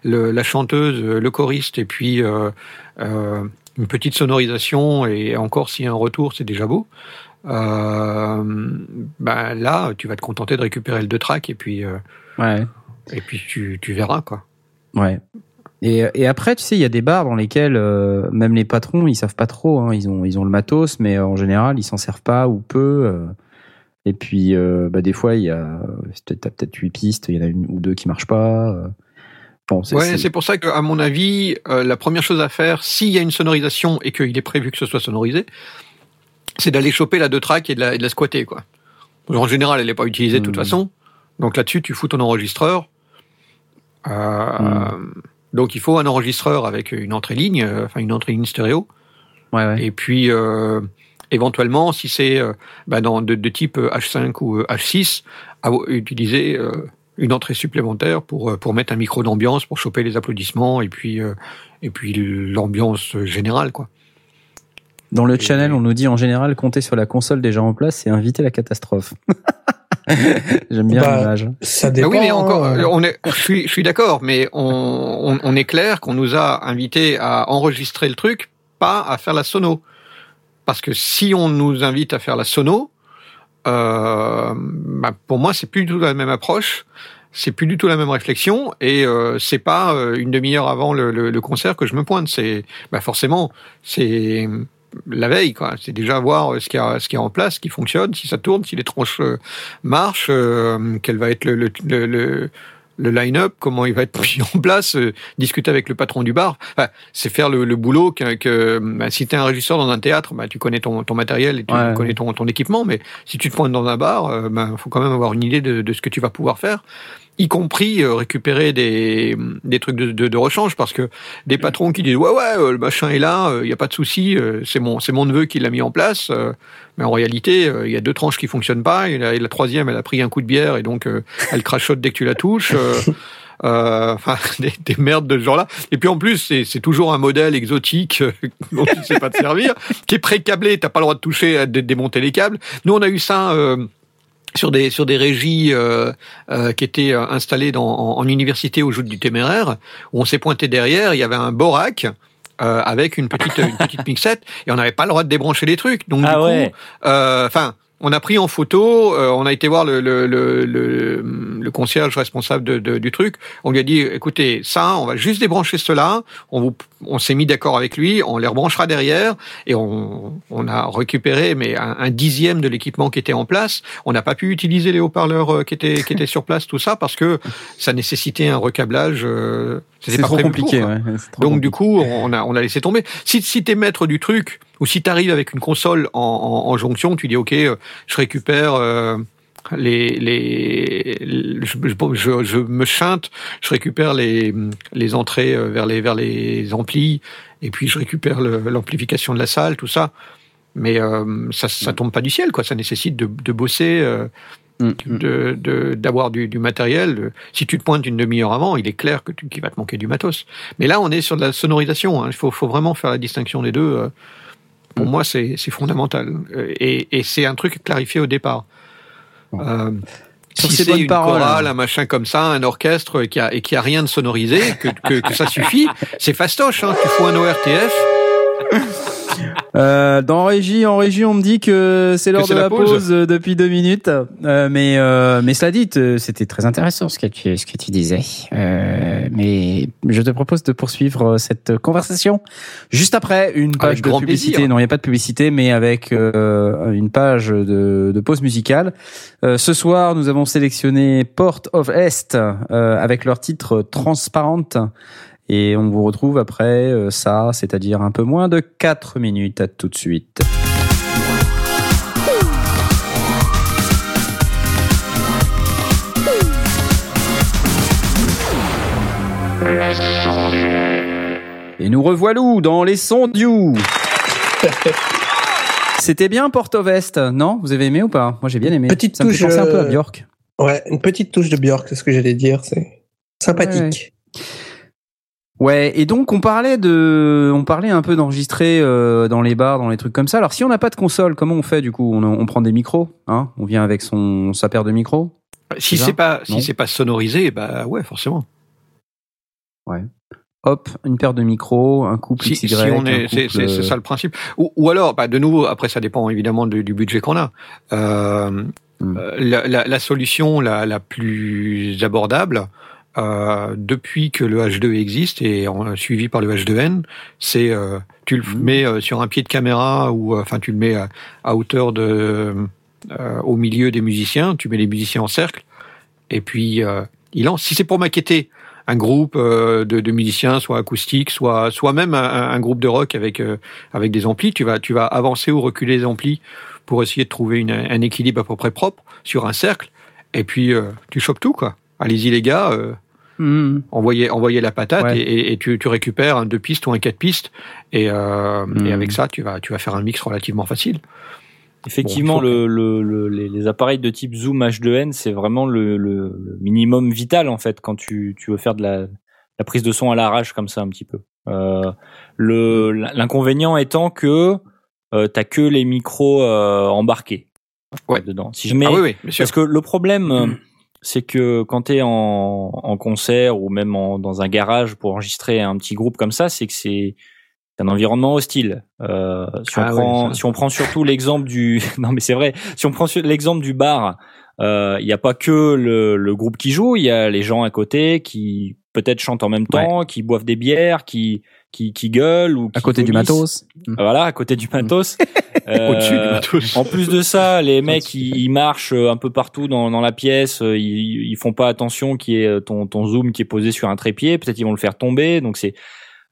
le, la chanteuse, le choriste et puis euh, euh, une petite sonorisation et encore s'il y a un retour c'est déjà beau. Euh, ben là tu vas te contenter de récupérer le deux track et puis euh, Ouais. et puis tu, tu verras quoi. Ouais. Et, et après, tu sais, il y a des bars dans lesquels euh, même les patrons, ils savent pas trop. Hein, ils ont ils ont le matos, mais en général, ils s'en servent pas ou peu. et puis, bah, des fois, il y a peut-être peut-être huit pistes, il y en a une ou deux qui marchent pas. Bon, Ouais, c'est- pour ça qu'à mon avis, euh, la première chose à faire, s'il y a une sonorisation et qu'il est prévu que ce soit sonorisé, c'est d'aller choper la deux track et de la, et de la squatter, quoi. En général, elle n'est pas utilisée de toute Hmm. façon. Donc là-dessus, tu fous ton enregistreur. Euh, Donc il faut un enregistreur avec une entrée ligne, euh, enfin une entrée ligne stéréo. Ouais, ouais. Et puis euh, éventuellement, si c'est euh, bah, de, de type H5 ou euh, H6, à- utiliser euh, une entrée supplémentaire pour euh, pour mettre un micro d'ambiance pour choper les applaudissements et puis euh, et puis l'ambiance générale quoi. Dans le Et- channel, on nous dit en général compter sur la console déjà en place et inviter la catastrophe. J'aime bien Bah, l'image. Ça Ah dépend. oui, mais encore, euh, on est, je suis, je suis d'accord, mais on, on, on est clair qu'on nous a invités à enregistrer le truc, pas à faire la sono. Parce que si on nous invite à faire la sono, euh, bah, pour moi, c'est plus du tout la même approche, c'est plus du tout la même réflexion, et euh, c'est pas euh, une demi-heure avant le, le, le concert que je me pointe. C'est, bah, forcément, c'est la veille, quoi. C'est déjà voir ce qu'il y a, ce qu'il y a en place, ce qui fonctionne, si ça tourne, si les tranches euh, marchent, euh, quel va être le, le, le, line-up, comment il va être mis en place, euh, discuter avec le patron du bar. Enfin, c'est faire le, le boulot que, que bah, si tu es un régisseur dans un théâtre, bah, tu connais ton, ton matériel et tu Ouais. connais ton, ton équipement, mais si tu te pointes dans un bar, euh, bah, faut quand même avoir une idée de, de ce que tu vas pouvoir faire y compris euh, récupérer des, des trucs de, de, de rechange parce que des patrons qui disent ouais ouais euh, le machin est là il y a pas de souci euh, c'est mon c'est mon neveu qui l'a mis en place euh, mais en réalité euh, il y a deux tranches qui fonctionnent pas et la, et la troisième elle a pris un coup de bière et donc euh, elle crachote dès que tu la touches euh, euh, enfin des, des merdes de ce genre-là. Et puis en plus c'est c'est toujours un modèle exotique euh, dont tu sais pas te servir qui est pré-câblé t'as pas le droit de toucher dé- démonter les câbles. Nous on a eu ça euh, sur des sur des régies euh, euh, qui étaient euh, installées dans, en, en université au jour du téméraire où on s'est pointé derrière il y avait un borac euh, avec une petite une petite mixette et on n'avait pas le droit de débrancher les trucs donc Ah du ouais. coup euh, enfin on a pris en photo, euh, on a été voir le, le, le, le, le concierge responsable de, de- du truc. On lui a dit, écoutez, ça, on va juste débrancher cela. On, vous, on s'est mis d'accord avec lui, on les rebranchera derrière et on, on a récupéré mais un, un dixième de l'équipement qui était en place. On n'a pas pu utiliser les haut-parleurs euh, qui étaient qui étaient sur place, tout ça parce que ça nécessitait un recablage. Euh, c'était pas trop compliqué. pour, quoi. ouais. C'est trop Donc compliqué. du coup, on a on a laissé tomber. Si si t'es maître du truc ou si t'arrives avec une console en, en, en jonction, tu dis ok, je récupère euh, les les je, je, je, je me chinte, je récupère les les entrées euh, vers les vers les amplis et puis je récupère l'amplification de la salle, tout ça. Mais euh, ça ça tombe pas du ciel quoi. Ça nécessite de de bosser. euh, Mm, mm. de d'avoir du, du matériel. Si tu te pointes une demi-heure avant, il est clair que tu, qu'il va te manquer du matos. Mais là, on est sur de la sonorisation. hein. Il faut, faut vraiment faire la distinction des deux. Pour Mm. moi, c'est c'est fondamental. Euh, Et, et c'est un truc clarifié au départ. Bon. Euh, si ces c'est une paroles. chorale, un machin comme ça, un orchestre qui a, et qui a rien de sonorisé, que, que, que ça suffit, c'est fastoche. Hein. Tu fous un ORTF, Euh, dans régie, en régie, on me dit que c'est l'heure de la la pause. pause, euh, depuis deux minutes. Euh, mais euh, mais cela dit, euh, c'était très intéressant ce que tu ce que tu disais. Euh, mais je te propose de poursuivre cette conversation juste après une page Avec de publicité. plaisir. Non, il n'y a pas de publicité, mais avec une page de, de pause musicale. Euh, ce soir, nous avons sélectionné Port of Est euh, avec leur titre Transparente. Et on vous retrouve après euh, ça, c'est-à-dire un peu moins de 4 minutes. À tout de suite. Et nous revoilà dans les sons du. C'était bien Port of Est, non? Vous avez aimé ou pas? Moi j'ai bien aimé. Petite Ça me fait touche, penser un peu à Björk. Ouais, une petite touche de Björk, c'est ce que j'allais dire. C'est sympathique. Ouais, et donc on parlait de, on parlait un peu d'enregistrer euh, dans les bars, dans les trucs comme ça. Alors si on n'a pas de console, comment on fait du coup? On, on prend des micros, hein? On vient avec son sa paire de micros? si C'est pas Non. si c'est pas sonorisé, bah ouais, forcément. Hop, une paire de micros, un couple Si, XY. si on est, c'est couple, c'est- c'est ça le principe. Ou, ou alors, bah, de nouveau, après ça dépend évidemment du, du budget qu'on a. Euh, Hmm. euh, la, la, la solution la, la plus abordable, euh, depuis que le H2 existe et en- suivi par le H2N, c'est euh, tu le Hmm. mets euh, sur un pied de caméra ou euh, enfin tu le mets à, à hauteur de euh, au milieu des musiciens, tu mets les musiciens en cercle et puis euh, il lance. Si c'est pour maqueter un groupe euh, de, de musiciens, soit acoustique, soit soit même un, un groupe de rock avec euh, avec des amplis, tu vas tu vas avancer ou reculer les amplis pour essayer de trouver une, un équilibre à peu près propre sur un cercle. Et puis euh, tu chopes tout quoi. Allez-y les gars, euh, Mhm. envoyer envoyer la patate Ouais. et, tu, tu récupères un deux pistes ou un quatre pistes et, euh, et avec ça tu vas tu vas faire un mix relativement facile. Effectivement, Bon, le, le, le- les, les appareils de type Zoom H2N, c'est vraiment le, le, le minimum vital en fait quand tu, tu veux faire de la, la prise de son à l'arrache comme ça un petit peu. Euh, le l'inconvénient étant que euh, t'as que les micros euh, embarqués Ouais. dedans. Si jamais ah oui oui bien sûr. parce que le problème, c'est que quand tu es en, en concert ou même en, dans un garage pour enregistrer un petit groupe comme ça, c'est que c'est un environnement hostile. Euh, si, on Ah prend, si on prend surtout l'exemple du, non mais c'est vrai, si on prend l'exemple du bar, euh, il n'y a pas que le, le groupe qui joue, il y a les gens à côté qui peut-être chantent en même temps, qui boivent des bières, qui qui, qui gueulent ou À qui côté du matos. Voilà, à côté du matos. Euh, Au-dessus du matos. en plus de ça, les mecs ils, ils marchent euh, un peu partout dans, dans la pièce, euh, ils, ils font pas attention qui est euh, ton, ton zoom qui est posé sur un trépied, peut-être ils vont le faire tomber. Donc c'est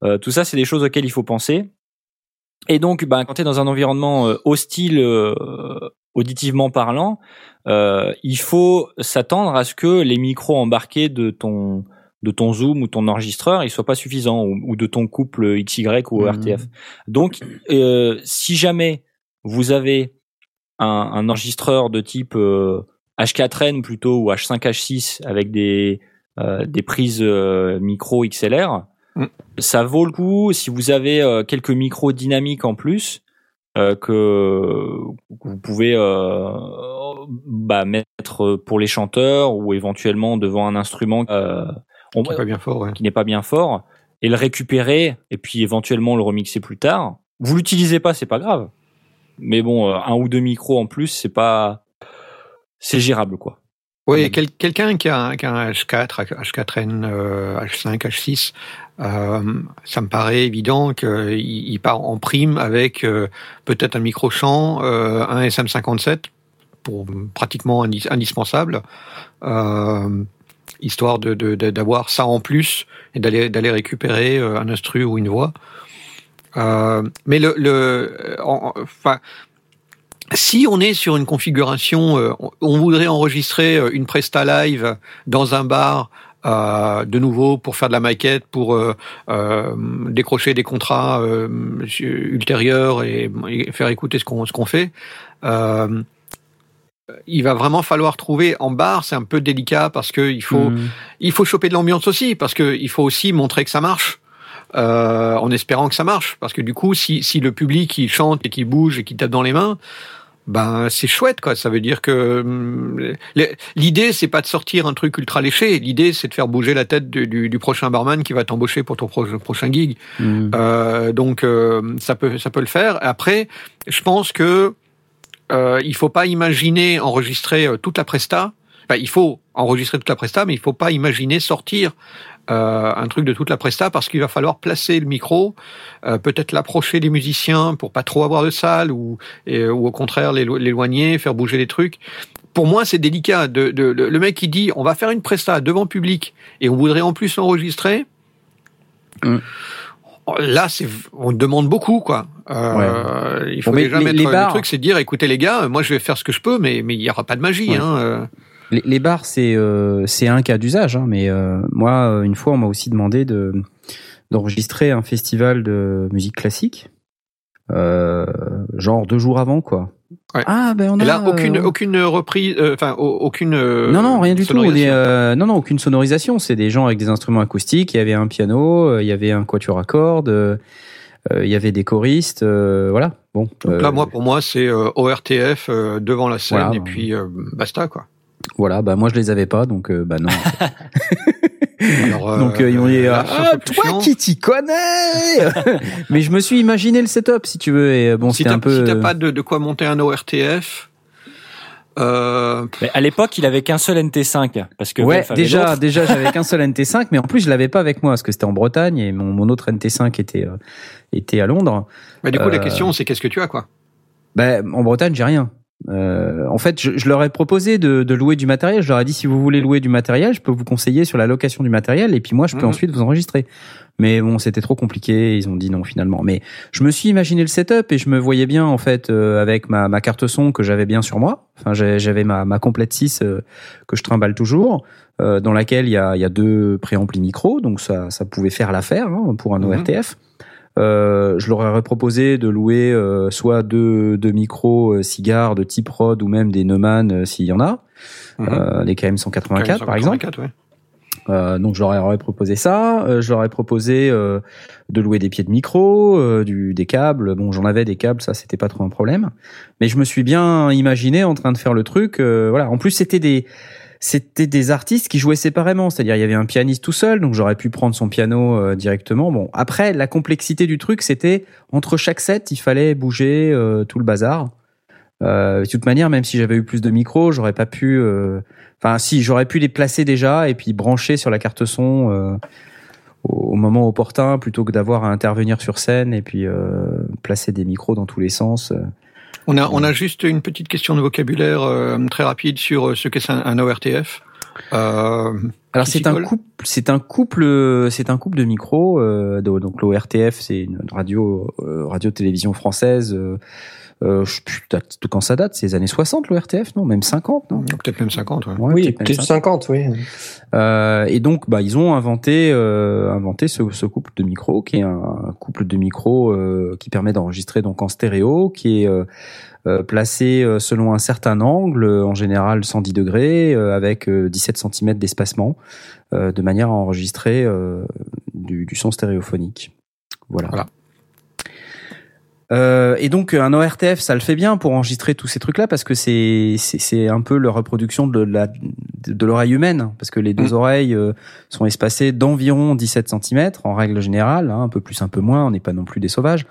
euh, tout ça, c'est des choses auxquelles il faut penser. Et donc, ben, quand tu es dans un environnement euh, hostile euh, auditivement parlant, euh, il faut s'attendre à ce que les micros embarqués de ton de ton zoom ou ton enregistreur, ils soient pas suffisants ou, ou de ton couple XY ou Mhm. RTF. Donc, euh, si jamais vous avez un, un enregistreur de type euh, H4n plutôt ou H5H6 avec des euh, des prises euh, micro XLR, Mm. ça vaut le coup si vous avez euh, quelques micros dynamiques en plus euh, que vous pouvez euh, bah, mettre pour les chanteurs ou éventuellement devant un instrument euh, on- Qui est pas bien fort. Ouais. qui n'est pas bien fort et le récupérer et puis éventuellement le remixer plus tard. Vous l'utilisez pas, c'est pas grave. Mais bon, euh, un ou deux micros en plus, c'est pas c'est gérable quoi. Oui, quel- quelqu'un qui a, un- qui a un H4, H4n, euh, H5, H6, euh, ça me paraît évident qu'il il part en prime avec euh, peut-être un micro-champ, euh, un SM57, pour pratiquement indi- indispensable, histoire de d'avoir ça en plus et d'aller d'aller récupérer euh, un instru ou une voix. Euh, mais le, le en- enfin, si on est sur une configuration, euh, on- voudrait enregistrer euh, une presta live dans un bar, euh, de nouveau pour faire de la maquette, pour euh, euh, décrocher des contrats euh, ultérieurs et, et faire écouter ce qu'on ce qu'on fait. euh, il va vraiment falloir trouver en bar, c'est un peu délicat parce que il faut Mhm. il faut choper de l'ambiance aussi parce que il faut aussi montrer que ça marche. euh, en espérant que ça marche parce que du coup si, si le public il chante et qu'il bouge et qu'il tape dans les mains ben c'est chouette quoi ça veut dire que les- l'idée c'est pas de sortir un truc ultra léché l'idée c'est de faire bouger la tête du, du, du prochain barman qui va t'embaucher pour ton pro- prochain gig Mhm. euh, donc euh, ça peut ça peut le faire. Après, je pense que euh, il faut pas imaginer enregistrer euh, toute la presta. Enfin, il faut enregistrer toute la presta, mais il faut pas imaginer sortir euh, un truc de toute la presta parce qu'il va falloir placer le micro, euh, peut-être l'approcher des musiciens pour pas trop avoir de salle ou ou au contraire l'élo- l'éloigner, faire bouger les trucs. Pour moi, c'est délicat. Le mec qui dit on va faire une presta devant public et on voudrait en plus l'enregistrer. Mm. Là, c'est on demande beaucoup, quoi. Euh, Il faut Bon, déjà les- mettre les le bars- truc, c'est de dire, écoutez les gars, moi je vais faire ce que je peux, mais mais il y aura pas de magie. Ouais. Hein, euh. Les, les bars, c'est euh, c'est un cas d'usage, hein, mais euh, moi, une fois, on m'a aussi demandé de d'enregistrer un festival de musique classique, euh, genre deux jours avant, quoi. Ouais. Ah ben on Et a là, aucune euh, aucune reprise, euh, enfin au- aucune. euh, non non rien du tout. On est, sonorisation. euh, non non aucune sonorisation. C'est des gens avec des instruments acoustiques. Il y avait un piano, il y avait un quatuor à cordes, il y avait des choristes. euh, voilà. Bon. Donc là, moi, pour moi, c'est euh, ORTF euh, devant la scène Voilà. et puis euh, basta quoi. Voilà. Bah moi je les avais pas, donc euh, bah non. Alors, Donc euh, ils m'ont dit là, ah, toi chiant. qui t'y connais Mais je me suis imaginé le setup si tu veux et euh, bon si c'était un peu si t'as pas de, de quoi monter un ORTF, euh, Mais à l'époque, il avait qu'un seul NT5 parce que Ouais, déjà déjà j'avais qu'un seul NT5 mais en plus je l'avais pas avec moi parce que c'était en Bretagne et mon, mon autre NT5 était euh, était à Londres. bah, du coup, la Euh, question, c'est qu'est-ce que tu as quoi? Ben en Bretagne, j'ai rien. Euh, en fait, je, je leur ai proposé de, de louer du matériel. Je leur ai dit si vous voulez louer du matériel, je peux vous conseiller sur la location du matériel et puis moi je peux Mhm. ensuite vous enregistrer. Mais bon, c'était trop compliqué. Ils ont dit non finalement. Mais je me suis imaginé le setup et je me voyais bien en fait euh, avec ma, ma carte son que j'avais bien sur moi. Enfin, j'avais ma, ma complète 6 euh, que je trimballe toujours, euh, dans laquelle il y a, y a deux préamplis micro, donc ça, ça pouvait faire l'affaire hein, pour un Mhm. ORTF. Euh, je leur aurais proposé de louer euh, soit deux, deux micros euh, cigares de type Rode ou même des Neumann euh, s'il y en a, Mhm. euh, les KM184 par exemple. 184, ouais. Euh, donc je leur aurais proposé ça. Euh, je leur ai proposé euh, de louer des pieds de micro, euh, du, des câbles. Bon, j'en avais des câbles, ça c'était pas trop un problème. Mais je me suis bien imaginé en train de faire le truc. euh, voilà. En plus c'était des c'était des artistes qui jouaient séparément, c'est-à-dire il y avait un pianiste tout seul, donc j'aurais pu prendre son piano euh, directement. Bon, après la complexité du truc, c'était entre chaque set, il fallait bouger euh, tout le bazar. Euh, de toute manière, même si j'avais eu plus de micros, j'aurais pas pu. euh, Enfin, si j'aurais pu les placer déjà et puis brancher sur la carte son euh, au, moment opportun, plutôt que d'avoir à intervenir sur scène et puis euh, placer des micros dans tous les sens. On a, on a juste une petite question de vocabulaire euh, très rapide sur euh, ce qu'est un, un ORTF. Euh, Alors c'est un couple, c'est un couple, c'est un couple de micros. Euh, donc l'ORTF, c'est une radio, euh, radio télévision française. Euh, je sais plus date de quand ça date, c'est les années 60 l'ORTF, non? Même 50, non? Peut-être même 50. Ouais. Ouais, oui, peut-être même peut-être 50, oui. Euh, et donc, bah, ils ont inventé, euh, inventé ce, ce couple de micros, qui est un, un couple de micros euh, qui permet d'enregistrer donc en stéréo, qui est euh, euh, placé euh, selon un certain angle, euh, en général 110 degrés, euh, avec euh, 17 cm d'espacement, euh, de manière à enregistrer euh, du, du son stéréophonique. Voilà. Voilà. Euh, et donc un ORTF, ça le fait bien pour enregistrer tous ces trucs-là parce que c'est c'est un peu la reproduction de la de l'oreille humaine parce que les deux Mm. oreilles euh, sont espacées d'environ 17 cm en règle générale, hein, un peu plus, un peu moins. On n'est pas non plus des sauvages.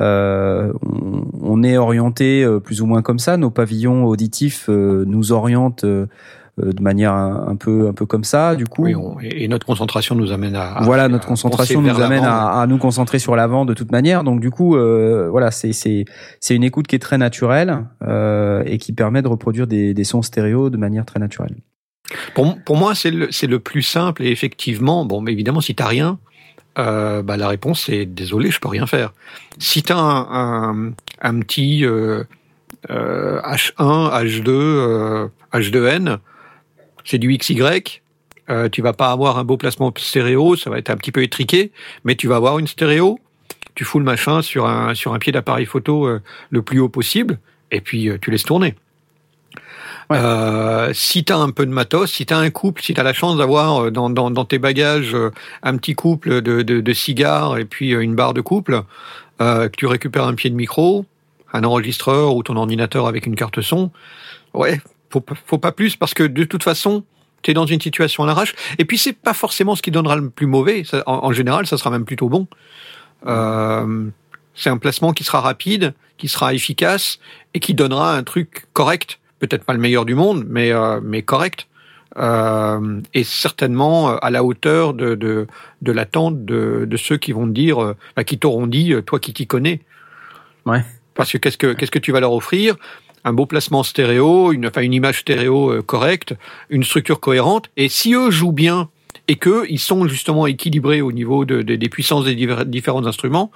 Euh, on, on est orienté euh, plus ou moins comme ça. Nos pavillons auditifs euh, nous orientent de manière un, un peu un peu comme ça. Du coup, Oui, on- et, notre concentration nous amène à. voilà, notre concentration nous amène à, à nous concentrer sur l'avant de toute manière. Donc du coup, euh, voilà, c'est c'est c'est une écoute qui est très naturelle euh, et qui permet de reproduire des, des sons stéréo de manière très naturelle. Pour, pour moi, c'est le, c'est le plus simple et effectivement, bon, mais évidemment, si t'as rien, euh, bah, la réponse c'est désolé, je peux rien faire. Si t'as un, un, un petit euh, euh, H1, H2, euh, H2N, c'est du XY. Euh, tu vas pas avoir un beau placement stéréo, ça va être un petit peu étriqué, mais tu vas avoir une stéréo. Tu fous le machin sur un sur un pied d'appareil photo euh, le plus haut possible, et puis euh, tu laisses tourner. Ouais. Euh, si tu as un peu de matos, si tu as un couple, si tu as la chance d'avoir euh, dans, dans, dans tes bagages un petit couple de, de, de cigares et puis une barre de couple, euh, que tu récupères un pied de micro, un enregistreur ou ton ordinateur avec une carte son, ouais, faut, pas- faut pas plus parce que de toute façon, tu es dans une situation à l'arrache. Et puis c'est pas forcément ce qui donnera le plus mauvais. Ça- en, en général, ça sera même plutôt bon. Euh, c'est un placement qui sera rapide, qui sera efficace et qui donnera un truc correct. Peut-être pas le meilleur du monde, mais euh, mais correct. Euh, et certainement euh, à la hauteur de de, de l'attente de, de ceux qui vont te dire, euh, bah, qui t'auront dit, toi qui t'y connais. Ouais. Parce que qu'est-ce que qu'est-ce que tu vas leur offrir? Un beau placement stéréo, une enfin une image stéréo euh, correcte, une structure cohérente. Et si eux jouent bien et que ils sont justement équilibrés au niveau de, de- des puissances des divers- différents instruments,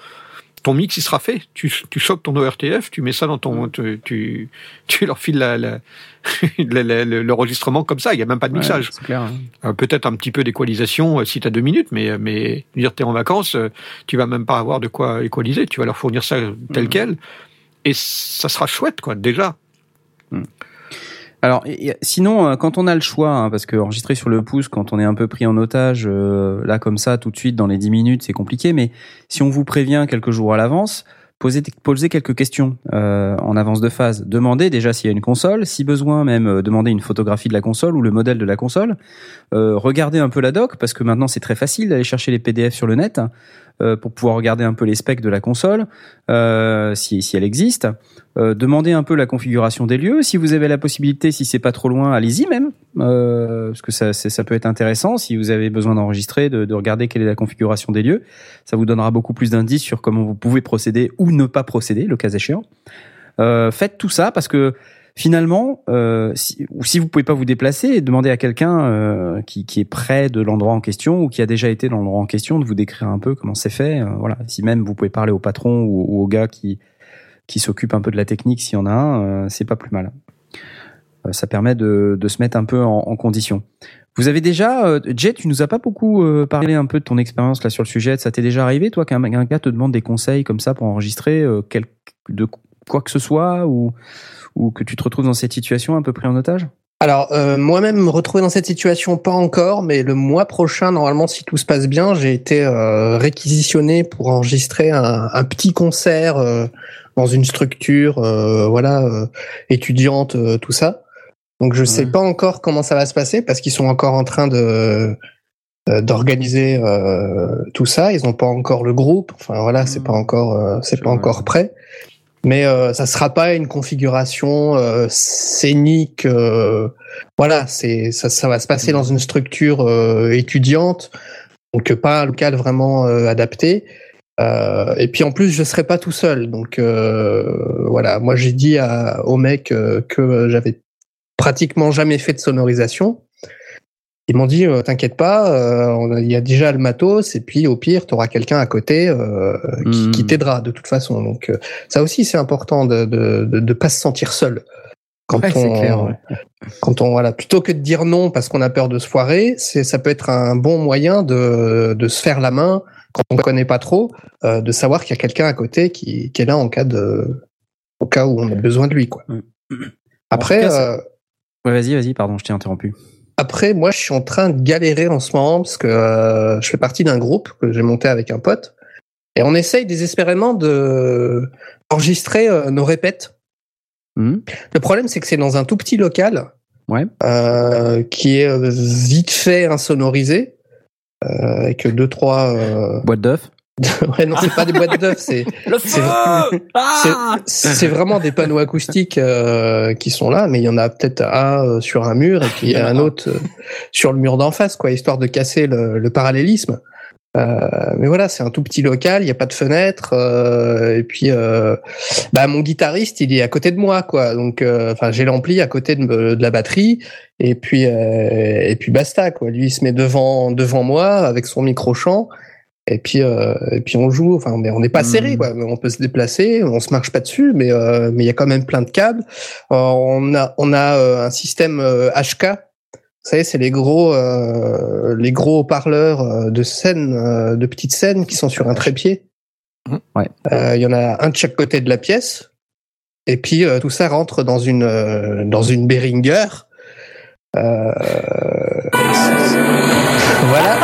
ton mix il sera fait. Tu, tu choques ton ORTF, tu mets ça dans ton, tu, tu, tu leur files la, la- l'enregistrement comme ça. Il y a même pas de mixage. Ouais, hein. Euh, Peut-être un petit peu d'équalisation euh, si tu as deux minutes, mais mais dire t'es en vacances, tu vas même pas avoir de quoi équaliser. Tu vas leur fournir ça tel Mhm. quel, et ça sera chouette quoi déjà. Alors, et- et- sinon, euh, quand on a le choix, hein, parce que enregistrer sur le pouce, quand on est un peu pris en otage, euh, là comme ça, tout de suite, dans les 10 minutes, c'est compliqué. Mais si on vous prévient quelques jours à l'avance, posez, quelques questions euh, en avance de phase. Demandez déjà s'il y a une console, si besoin même, euh, demandez une photographie de la console ou le modèle de la console. Euh, regardez un peu la doc, parce que maintenant c'est très facile d'aller chercher les PDF sur le net pour pouvoir regarder un peu les specs de la console, euh, si, si elle existe. Euh, demandez un peu la configuration des lieux. Si vous avez la possibilité, si c'est pas trop loin, allez-y même, euh, parce que ça, ça peut être intéressant. Si vous avez besoin d'enregistrer, de, de regarder quelle est la configuration des lieux, ça vous donnera beaucoup plus d'indices sur comment vous pouvez procéder ou ne pas procéder, le cas échéant. Euh, faites tout ça parce que finalement, euh, si, ou si vous pouvez pas vous déplacer, demandez à quelqu'un euh, qui, qui est près de l'endroit en question ou qui a déjà été dans l'endroit en question de vous décrire un peu comment c'est fait. euh, voilà, si même vous pouvez parler au patron ou, ou au gars qui qui s'occupe un peu de la technique, s'il y en a un, euh, c'est pas plus mal. Euh, ça permet de, de se mettre un peu en, en condition. Vous avez déjà, Jet, tu nous as pas beaucoup parlé un peu de ton expérience là sur le sujet. Ça t'est déjà arrivé, toi, qu'un un gars te demande des conseils comme ça pour enregistrer quel, de quoi que ce soit ou, ou que tu te retrouves dans cette situation un peu pris en otage? Alors euh, moi-même me retrouver dans cette situation pas encore, mais le mois prochain normalement si tout se passe bien, j'ai été euh, réquisitionné pour enregistrer un, un petit concert euh, dans une structure, euh, voilà, étudiante, tout ça. Donc je sais Ouais. pas encore comment ça va se passer parce qu'ils sont encore en train de d'organiser tout ça. Ils n'ont pas encore le groupe. Enfin voilà, c'est Mhm. pas encore, c'est pas encore prêt. Mais euh, ça sera pas une configuration euh, scénique. euh, voilà, c'est ça, ça va se passer dans une structure euh, étudiante, donc pas un local vraiment euh, adapté. Euh, et puis en plus, je serai pas tout seul. Donc voilà, moi j'ai dit à, au mec que j'avais pratiquement jamais fait de sonorisation. Ils m'ont dit, euh, t'inquiète pas, euh, il y a déjà le matos, et puis au pire, tu auras quelqu'un à côté euh, qui, Mhm. qui t'aidera de toute façon. Donc ça aussi, c'est important de de, de de pas se sentir seul. Quand Ouais, on, clair, ouais. quand on voilà, plutôt que de dire non parce qu'on a peur de se foirer, c'est ça peut être un bon moyen de de se faire la main quand on ne connaît pas trop, euh, de savoir qu'il y a quelqu'un à côté qui qui est là en cas de au cas où on a besoin de lui quoi. Après, tout cas, euh, Ouais, vas-y, vas-y, pardon, je t'ai interrompu. Après, moi, je suis en train de galérer en ce moment parce que euh, je fais partie d'un groupe que j'ai monté avec un pote et on essaye désespérément de enregistrer euh, nos répètes. Mhm. Le problème, c'est que c'est dans un tout petit local Ouais. euh, qui est vite fait insonorisé avec deux trois. Euh... Boîte d'œufs. ouais, non, c'est pas des boîtes d'œufs, c'est C'est- Ah c'est c'est vraiment des panneaux acoustiques euh, qui sont là, mais il y en a peut-être un euh, sur un mur et puis il y a un autre euh, sur le mur d'en face, quoi, histoire de casser le, le parallélisme. Euh, mais voilà, c'est un tout petit local, il n'y a pas de fenêtre, euh, et puis euh, bah mon guitariste, il est à côté de moi, quoi. Donc, euh, enfin, j'ai l'ampli à côté de, la batterie, et puis euh, et puis basta, quoi. Lui, il se met devant devant moi avec son micro chant. Et puis, euh, et puis on joue. Enfin, mais on n'est pas Mhm. serré, quoi. On peut se déplacer, on se marche pas dessus, mais euh, mais il y a quand même plein de câbles. Euh, on a on a euh, un système euh, HK. Vous savez, c'est les gros euh, les gros haut-parleurs euh, de scène, euh, de petites scènes qui sont sur un trépied. Ouais. Euh, Il y en a un de chaque côté de la pièce. Et puis euh, tout ça rentre dans une euh, dans une Behringer. Euh, voilà.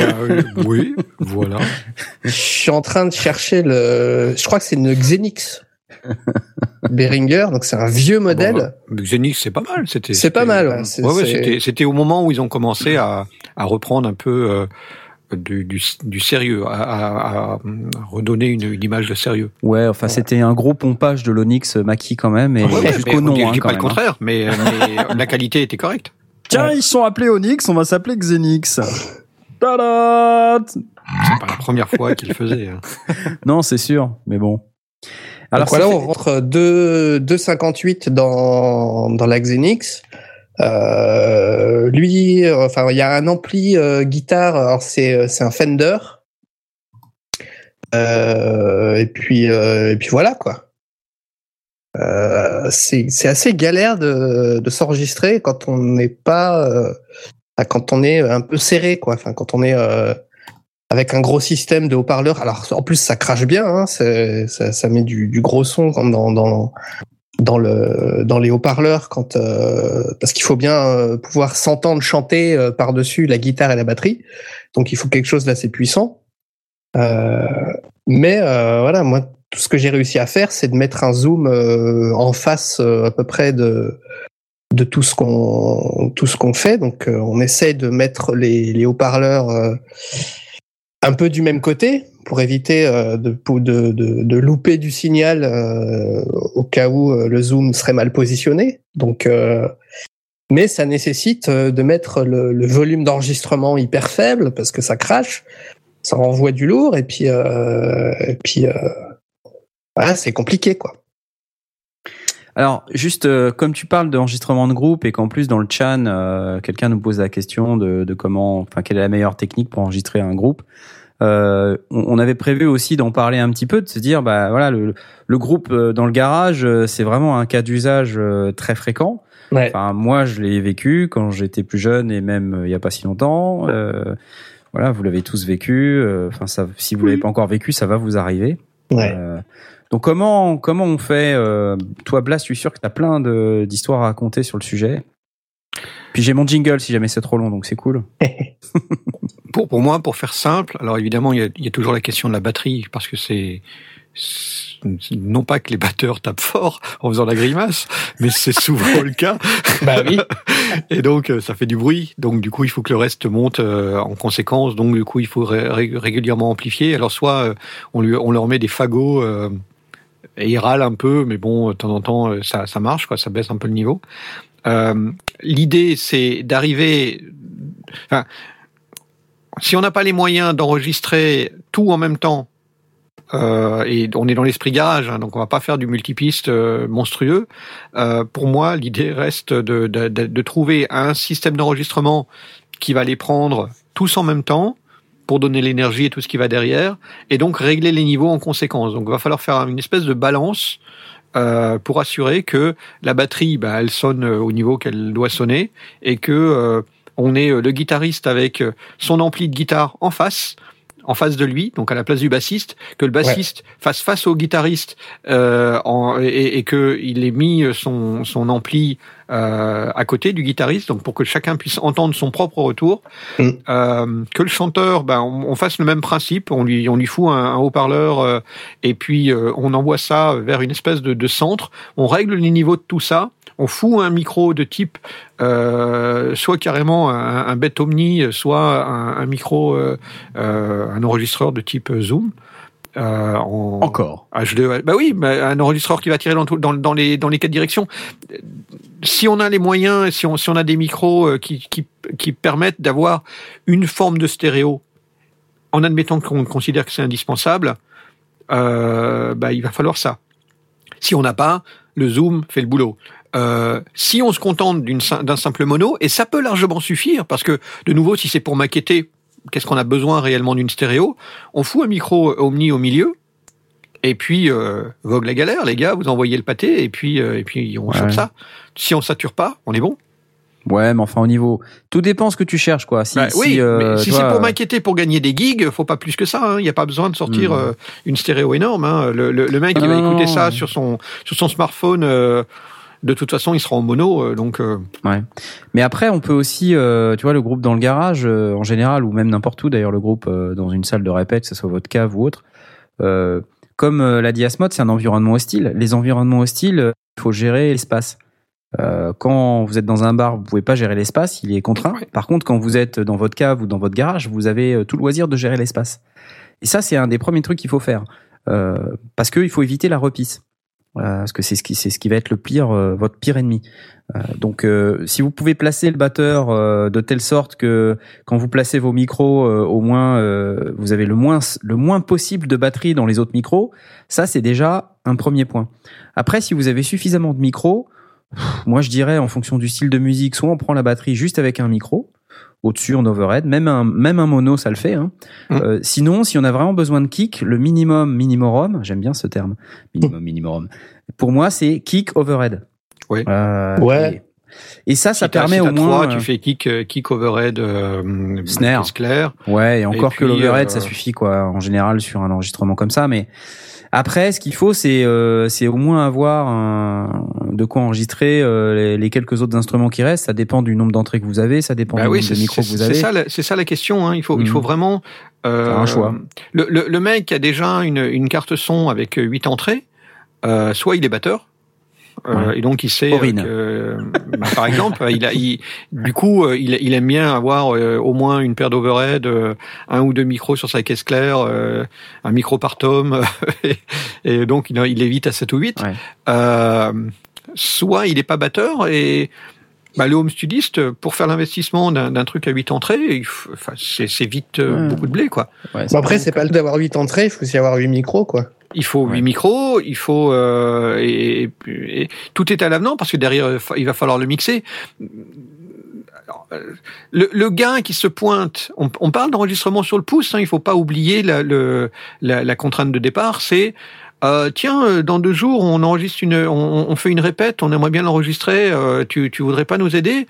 Euh, bah, oui, voilà. Je suis en train de chercher le. Je crois que c'est une Xenix Behringer, donc c'est un vieux modèle. Bon, bah, Xenix, c'est pas mal. C'était. C'est pas mal, ouais. C'est- Ouais, ouais, c'est- c'était, au moment où ils ont commencé à, à reprendre un peu euh, du, du, du sérieux, à, à- à redonner une, une image de sérieux. Ouais, enfin, c'était un gros pompage de l'Onyx Maki quand même, et Ouais, ouais, jusqu'au nom, je hein, dis quand pas le même, hein. contraire, mais, mais la qualité était correcte. Tiens, ils sont appelés Onyx, on va s'appeler Xenix. Tada C'est pas la première fois qu'ils le faisaient. hein. Non, c'est sûr, mais bon. Alors Alors, voilà, ça on fait- rentre 2 2,58 dans dans la Xenix. Euh, lui, enfin, il y a un ampli euh, guitare. C'est euh, c'est un Fender. Et puis et puis voilà quoi. C'est assez galère de de s'enregistrer quand on n'est pas quand on est un peu serré quoi. Enfin quand on est avec un gros système de haut-parleurs. Alors en plus ça crache bien, hein, ça, ça met du, du gros son comme dans dans dans le dans les haut-parleurs euh, parce qu'il faut bien euh, pouvoir s'entendre chanter euh, par-dessus la guitare et la batterie. Donc il faut quelque chose d'assez puissant. Mais voilà, moi tout ce que j'ai réussi à faire, c'est de mettre un zoom en face à peu près de tout ce qu'on fait. Donc on essaie de mettre les, les haut-parleurs un peu du même côté pour éviter euh, de, louper du signal euh, au cas où euh, le zoom serait mal positionné. Donc, mais ça nécessite de mettre le, volume d'enregistrement hyper faible parce que ça crache, ça renvoie du lourd et puis et c'est compliqué quoi. Alors, juste comme tu parles d'enregistrement de groupe et qu'en plus dans le euh, quelqu'un nous pose la question de, de comment, enfin, quelle est la meilleure technique pour enregistrer un groupe. Euh, on, avait prévu aussi d'en parler un petit peu, de se dire, bah voilà, le, le groupe euh, dans le garage, euh, c'est vraiment un cas d'usage euh, très fréquent. Ouais. Enfin, moi, je l'ai vécu quand j'étais plus jeune et même il y a pas si longtemps. Euh, voilà, vous l'avez tous vécu. Enfin, ça, si vous l'avez pas encore vécu, ça va vous arriver. Ouais. Euh, donc comment comment on fait euh, Toi, Blas, je suis sûr que tu as plein de- d'histoires à raconter sur le sujet? Puis j'ai mon jingle si jamais c'est trop long, donc c'est cool. Pour, pour moi, pour faire simple, alors évidemment, il y a, il y a toujours la question de la batterie, parce que c'est non pas que les batteurs tapent fort en faisant la grimace, mais c'est souvent le cas. bah oui. Et donc, euh, ça fait du bruit. Donc, du coup, il faut que le reste monte euh, en conséquence. Donc, du coup, il faut ré- ré- régulièrement amplifier. Alors, soit euh, on, lui, on leur met des fagots euh, et ils râlent un peu, mais bon, de temps en temps, ça, ça marche, quoi. Ça baisse un peu le niveau. Euh, L'idée, c'est d'arriver. Enfin, si on n'a pas les moyens d'enregistrer tout en même temps, euh, et on est dans l'esprit garage, hein, donc on va pas faire du multipiste euh, monstrueux. Euh, pour moi, l'idée reste de, de, de, trouver un système d'enregistrement qui va les prendre tous en même temps pour donner l'énergie et tout ce qui va derrière, et donc régler les niveaux en conséquence. Donc il va falloir faire une espèce de balance euh, pour assurer que la batterie, bah, elle sonne au niveau qu'elle doit sonner, et que euh, on est euh, le guitariste avec euh, son ampli de guitare en face, en face de lui, donc à la place du bassiste, que le bassiste fasse face au guitariste euh, en, et, et que il ait mis son, son ampli euh, à côté du guitariste, donc pour que chacun puisse entendre son propre retour. Mm. Euh, que le chanteur, ben, on, on fasse le même principe, on lui, on lui fout un, un haut-parleur euh, et puis on envoie ça vers une espèce de, de centre. On règle les niveaux de tout ça. On fout un micro de type euh, soit carrément un, un bête omni, soit un, un micro, euh, euh, un enregistreur de type Zoom. Euh, en, Encore. H2, bah oui, bah, un enregistreur qui va tirer dans, tout- dans, dans les dans les quatre directions. Si on a les moyens, si on si on a des micros euh, qui qui, qui permettent d'avoir une forme de stéréo, en admettant qu'on considère que c'est indispensable, euh, bah il va falloir ça. Si on n'a pas, le zoom fait le boulot. Euh, si on se contente d'un simple mono, et ça peut largement suffire, parce que de nouveau, si c'est pour maqueter, qu'est-ce qu'on a besoin réellement d'une stéréo On fout un micro omni au milieu, et puis euh, vogue la galère, les gars, vous envoyez le pâté, et puis euh, et puis on Ouais. chope ça. Si on sature pas, on est bon. Ouais, mais enfin au niveau, tout dépend ce que tu cherches quoi. Si, Bah, si, oui, euh, mais si c'est pour maqueter, pour gagner des gigs, faut pas plus que ça. hein. Il n'y a pas besoin de sortir Hmm. euh, une stéréo énorme. hein. Le, le, le mec, il va écouter ça sur son sur son smartphone. euh, de toute façon, il sera en mono, euh, donc euh, Ouais. Mais après, on peut aussi, euh, tu vois, le groupe dans le garage, en général, ou même n'importe où, d'ailleurs, le groupe dans une salle de répète, que ce soit votre cave ou autre, comme l'a dit Asmod, c'est un environnement hostile. Les environnements hostiles, il faut gérer l'espace. Euh, quand vous êtes dans un bar, vous pouvez pas gérer l'espace, il est contraint. Par contre, quand vous êtes dans votre cave ou dans votre garage, vous avez tout le loisir de gérer l'espace. Et ça, c'est un des premiers trucs qu'il faut faire, euh, parce qu'il faut éviter la repisse. Euh, parce que c'est ce qui c'est ce qui va être le pire euh, votre pire ennemi. Euh, donc si vous pouvez placer le batteur de telle sorte que quand vous placez vos micros au moins vous avez le moins le moins possible de batterie dans les autres micros, ça c'est déjà un premier point. Après si vous avez suffisamment de micros, moi je dirais en fonction du style de musique, soit on prend la batterie juste avec un micro au-dessus en overhead, même un même un mono ça le fait. Hein. Mm. Euh, sinon, si on a vraiment besoin de kick, le minimum minimorum, j'aime bien ce terme, minimum minimorum. Pour moi, c'est kick overhead. Oui. Euh, Ouais. Et, et ça, ça si permet si au moins. trois, tu fais kick euh, kick overhead, euh, Snare. claire. Ouais, et encore que puis, l'overhead, euh, ça suffit quoi, en général sur un enregistrement comme ça. Mais après, ce qu'il faut, c'est euh, c'est au moins avoir un, de quoi enregistrer euh, les, les quelques autres instruments qui restent. Ça dépend du nombre d'entrées que vous avez, ça dépend Bah du oui, nombre de micros que vous c'est avez. ça, c'est ça la question. Hein. Il faut, il Mhm. faut vraiment. euh, un choix. Le, le, le mec a déjà une, une carte son avec huit entrées, euh, soit il est batteur. Euh, Ouais. Et donc il sait, euh, que, bah, par exemple, il a, il, du coup, euh, il, il aime bien avoir euh, au moins une paire d'overhead, euh, un ou deux micros sur sa caisse claire, euh, un micro par tome, et, et donc il, il évite à 7 ou 8. Ouais. Euh, soit il est pas batteur et Bah, le home studiste, pour faire l'investissement d'un truc à 8 entrées, il faut- enfin, c'est vite euh, Ouais. beaucoup de blé, quoi. Ouais, Bon, après, c'est pas le d'avoir 8 entrées, il faut aussi avoir 8 micros, quoi. Il faut Ouais. huit micros, il faut euh, et, et- et tout est à l'avenant parce que derrière il va falloir le mixer. Alors, euh, Le, le gain qui se pointe, on, on parle d'enregistrement sur le pouce, hein, il faut pas oublier la, le, la, la contrainte de départ, c'est euh, tiens, euh, dans deux jours, on enregistre une, on, on fait une répète, on aimerait bien l'enregistrer. euh, tu, tu voudrais pas nous aider?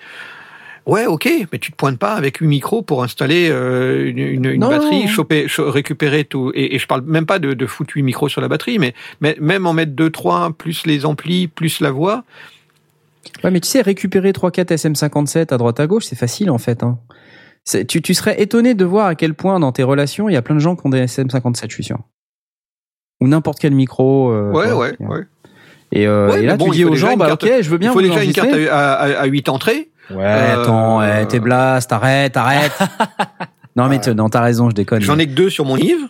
Ouais, ok, mais tu te pointes pas avec huit micros pour installer euh, une, une, batterie, choper, cho- récupérer tout. Et, et je parle même pas de, de foutre huit micros sur la batterie, mais, mais même en mettre deux, trois, plus les amplis, plus la voix. Ouais, mais tu sais, récupérer 3-4 SM57 à droite à gauche, c'est facile en fait. Hein. Tu, tu serais étonné de voir à quel point dans tes relations, il y a plein de gens qui ont des SM57, je suis sûr. Ou n'importe quel micro. euh, ouais, quoi. ouais, ouais. Et, euh, Ouais, et mais là, bon, tu il dis aux gens, bah carte- ok, je veux bien Il faut vous déjà une carte enregistrer. à, à, à, à huit entrées. Ouais, Euh, attends, eh, t'es blast, arrête, arrête. non, mais tu- non, t'as raison, je déconne. J'en ai que deux sur mon Yves.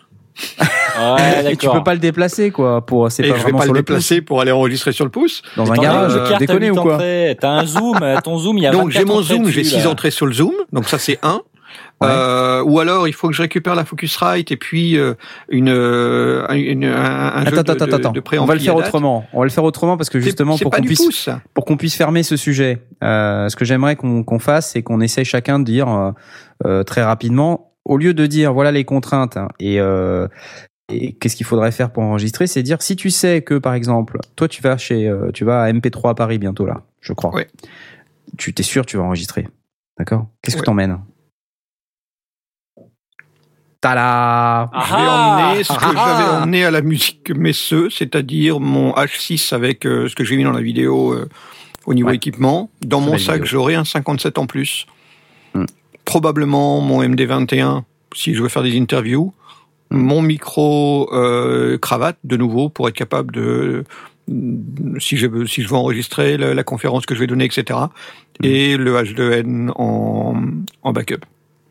Ouais, Et tu peux pas le déplacer, quoi. Pour, c'est Et pas je vais pas sur le pouce. déplacer pour aller enregistrer sur le pouce. Dans un garage, euh, huit ou quoi entrées. T'as un zoom, euh, ton zoom, il y a Donc j'ai 24 mon zoom, j'ai six entrées sur le zoom, donc ça c'est un. Ouais. Euh, ou alors il faut que je récupère la Focusrite et puis euh, une, euh, une un, un jeu de, attends, de On va le faire autrement. On va le faire autrement parce que justement, pour qu'on puisse, pouce, pour qu'on puisse fermer ce sujet, euh, ce que j'aimerais qu'on qu'on fasse, c'est qu'on essaie chacun de dire très rapidement, au lieu de dire voilà les contraintes hein, et, et qu'est-ce qu'il faudrait faire pour enregistrer, c'est dire si tu sais que par exemple, toi tu vas chez, tu vas à MP3 à Paris bientôt là, je crois. Ouais. Tu t'es sûr que tu vas enregistrer, d'accord? Qu'est-ce que t'emmènes? Tada Je vais Ah emmener ce que Ah ah j'avais emmené à la musique Messeux, c'est-à-dire mon H6 avec euh, ce que j'ai mis dans la vidéo euh, au niveau Ouais. équipement. Dans mon sac, j'aurai un 57 en plus. Hmm. Probablement mon MD21 si je veux faire des interviews. Mon micro euh, cravate de nouveau pour être capable de si je veux si je veux enregistrer la, la conférence que je vais donner etc et le H2N en, en backup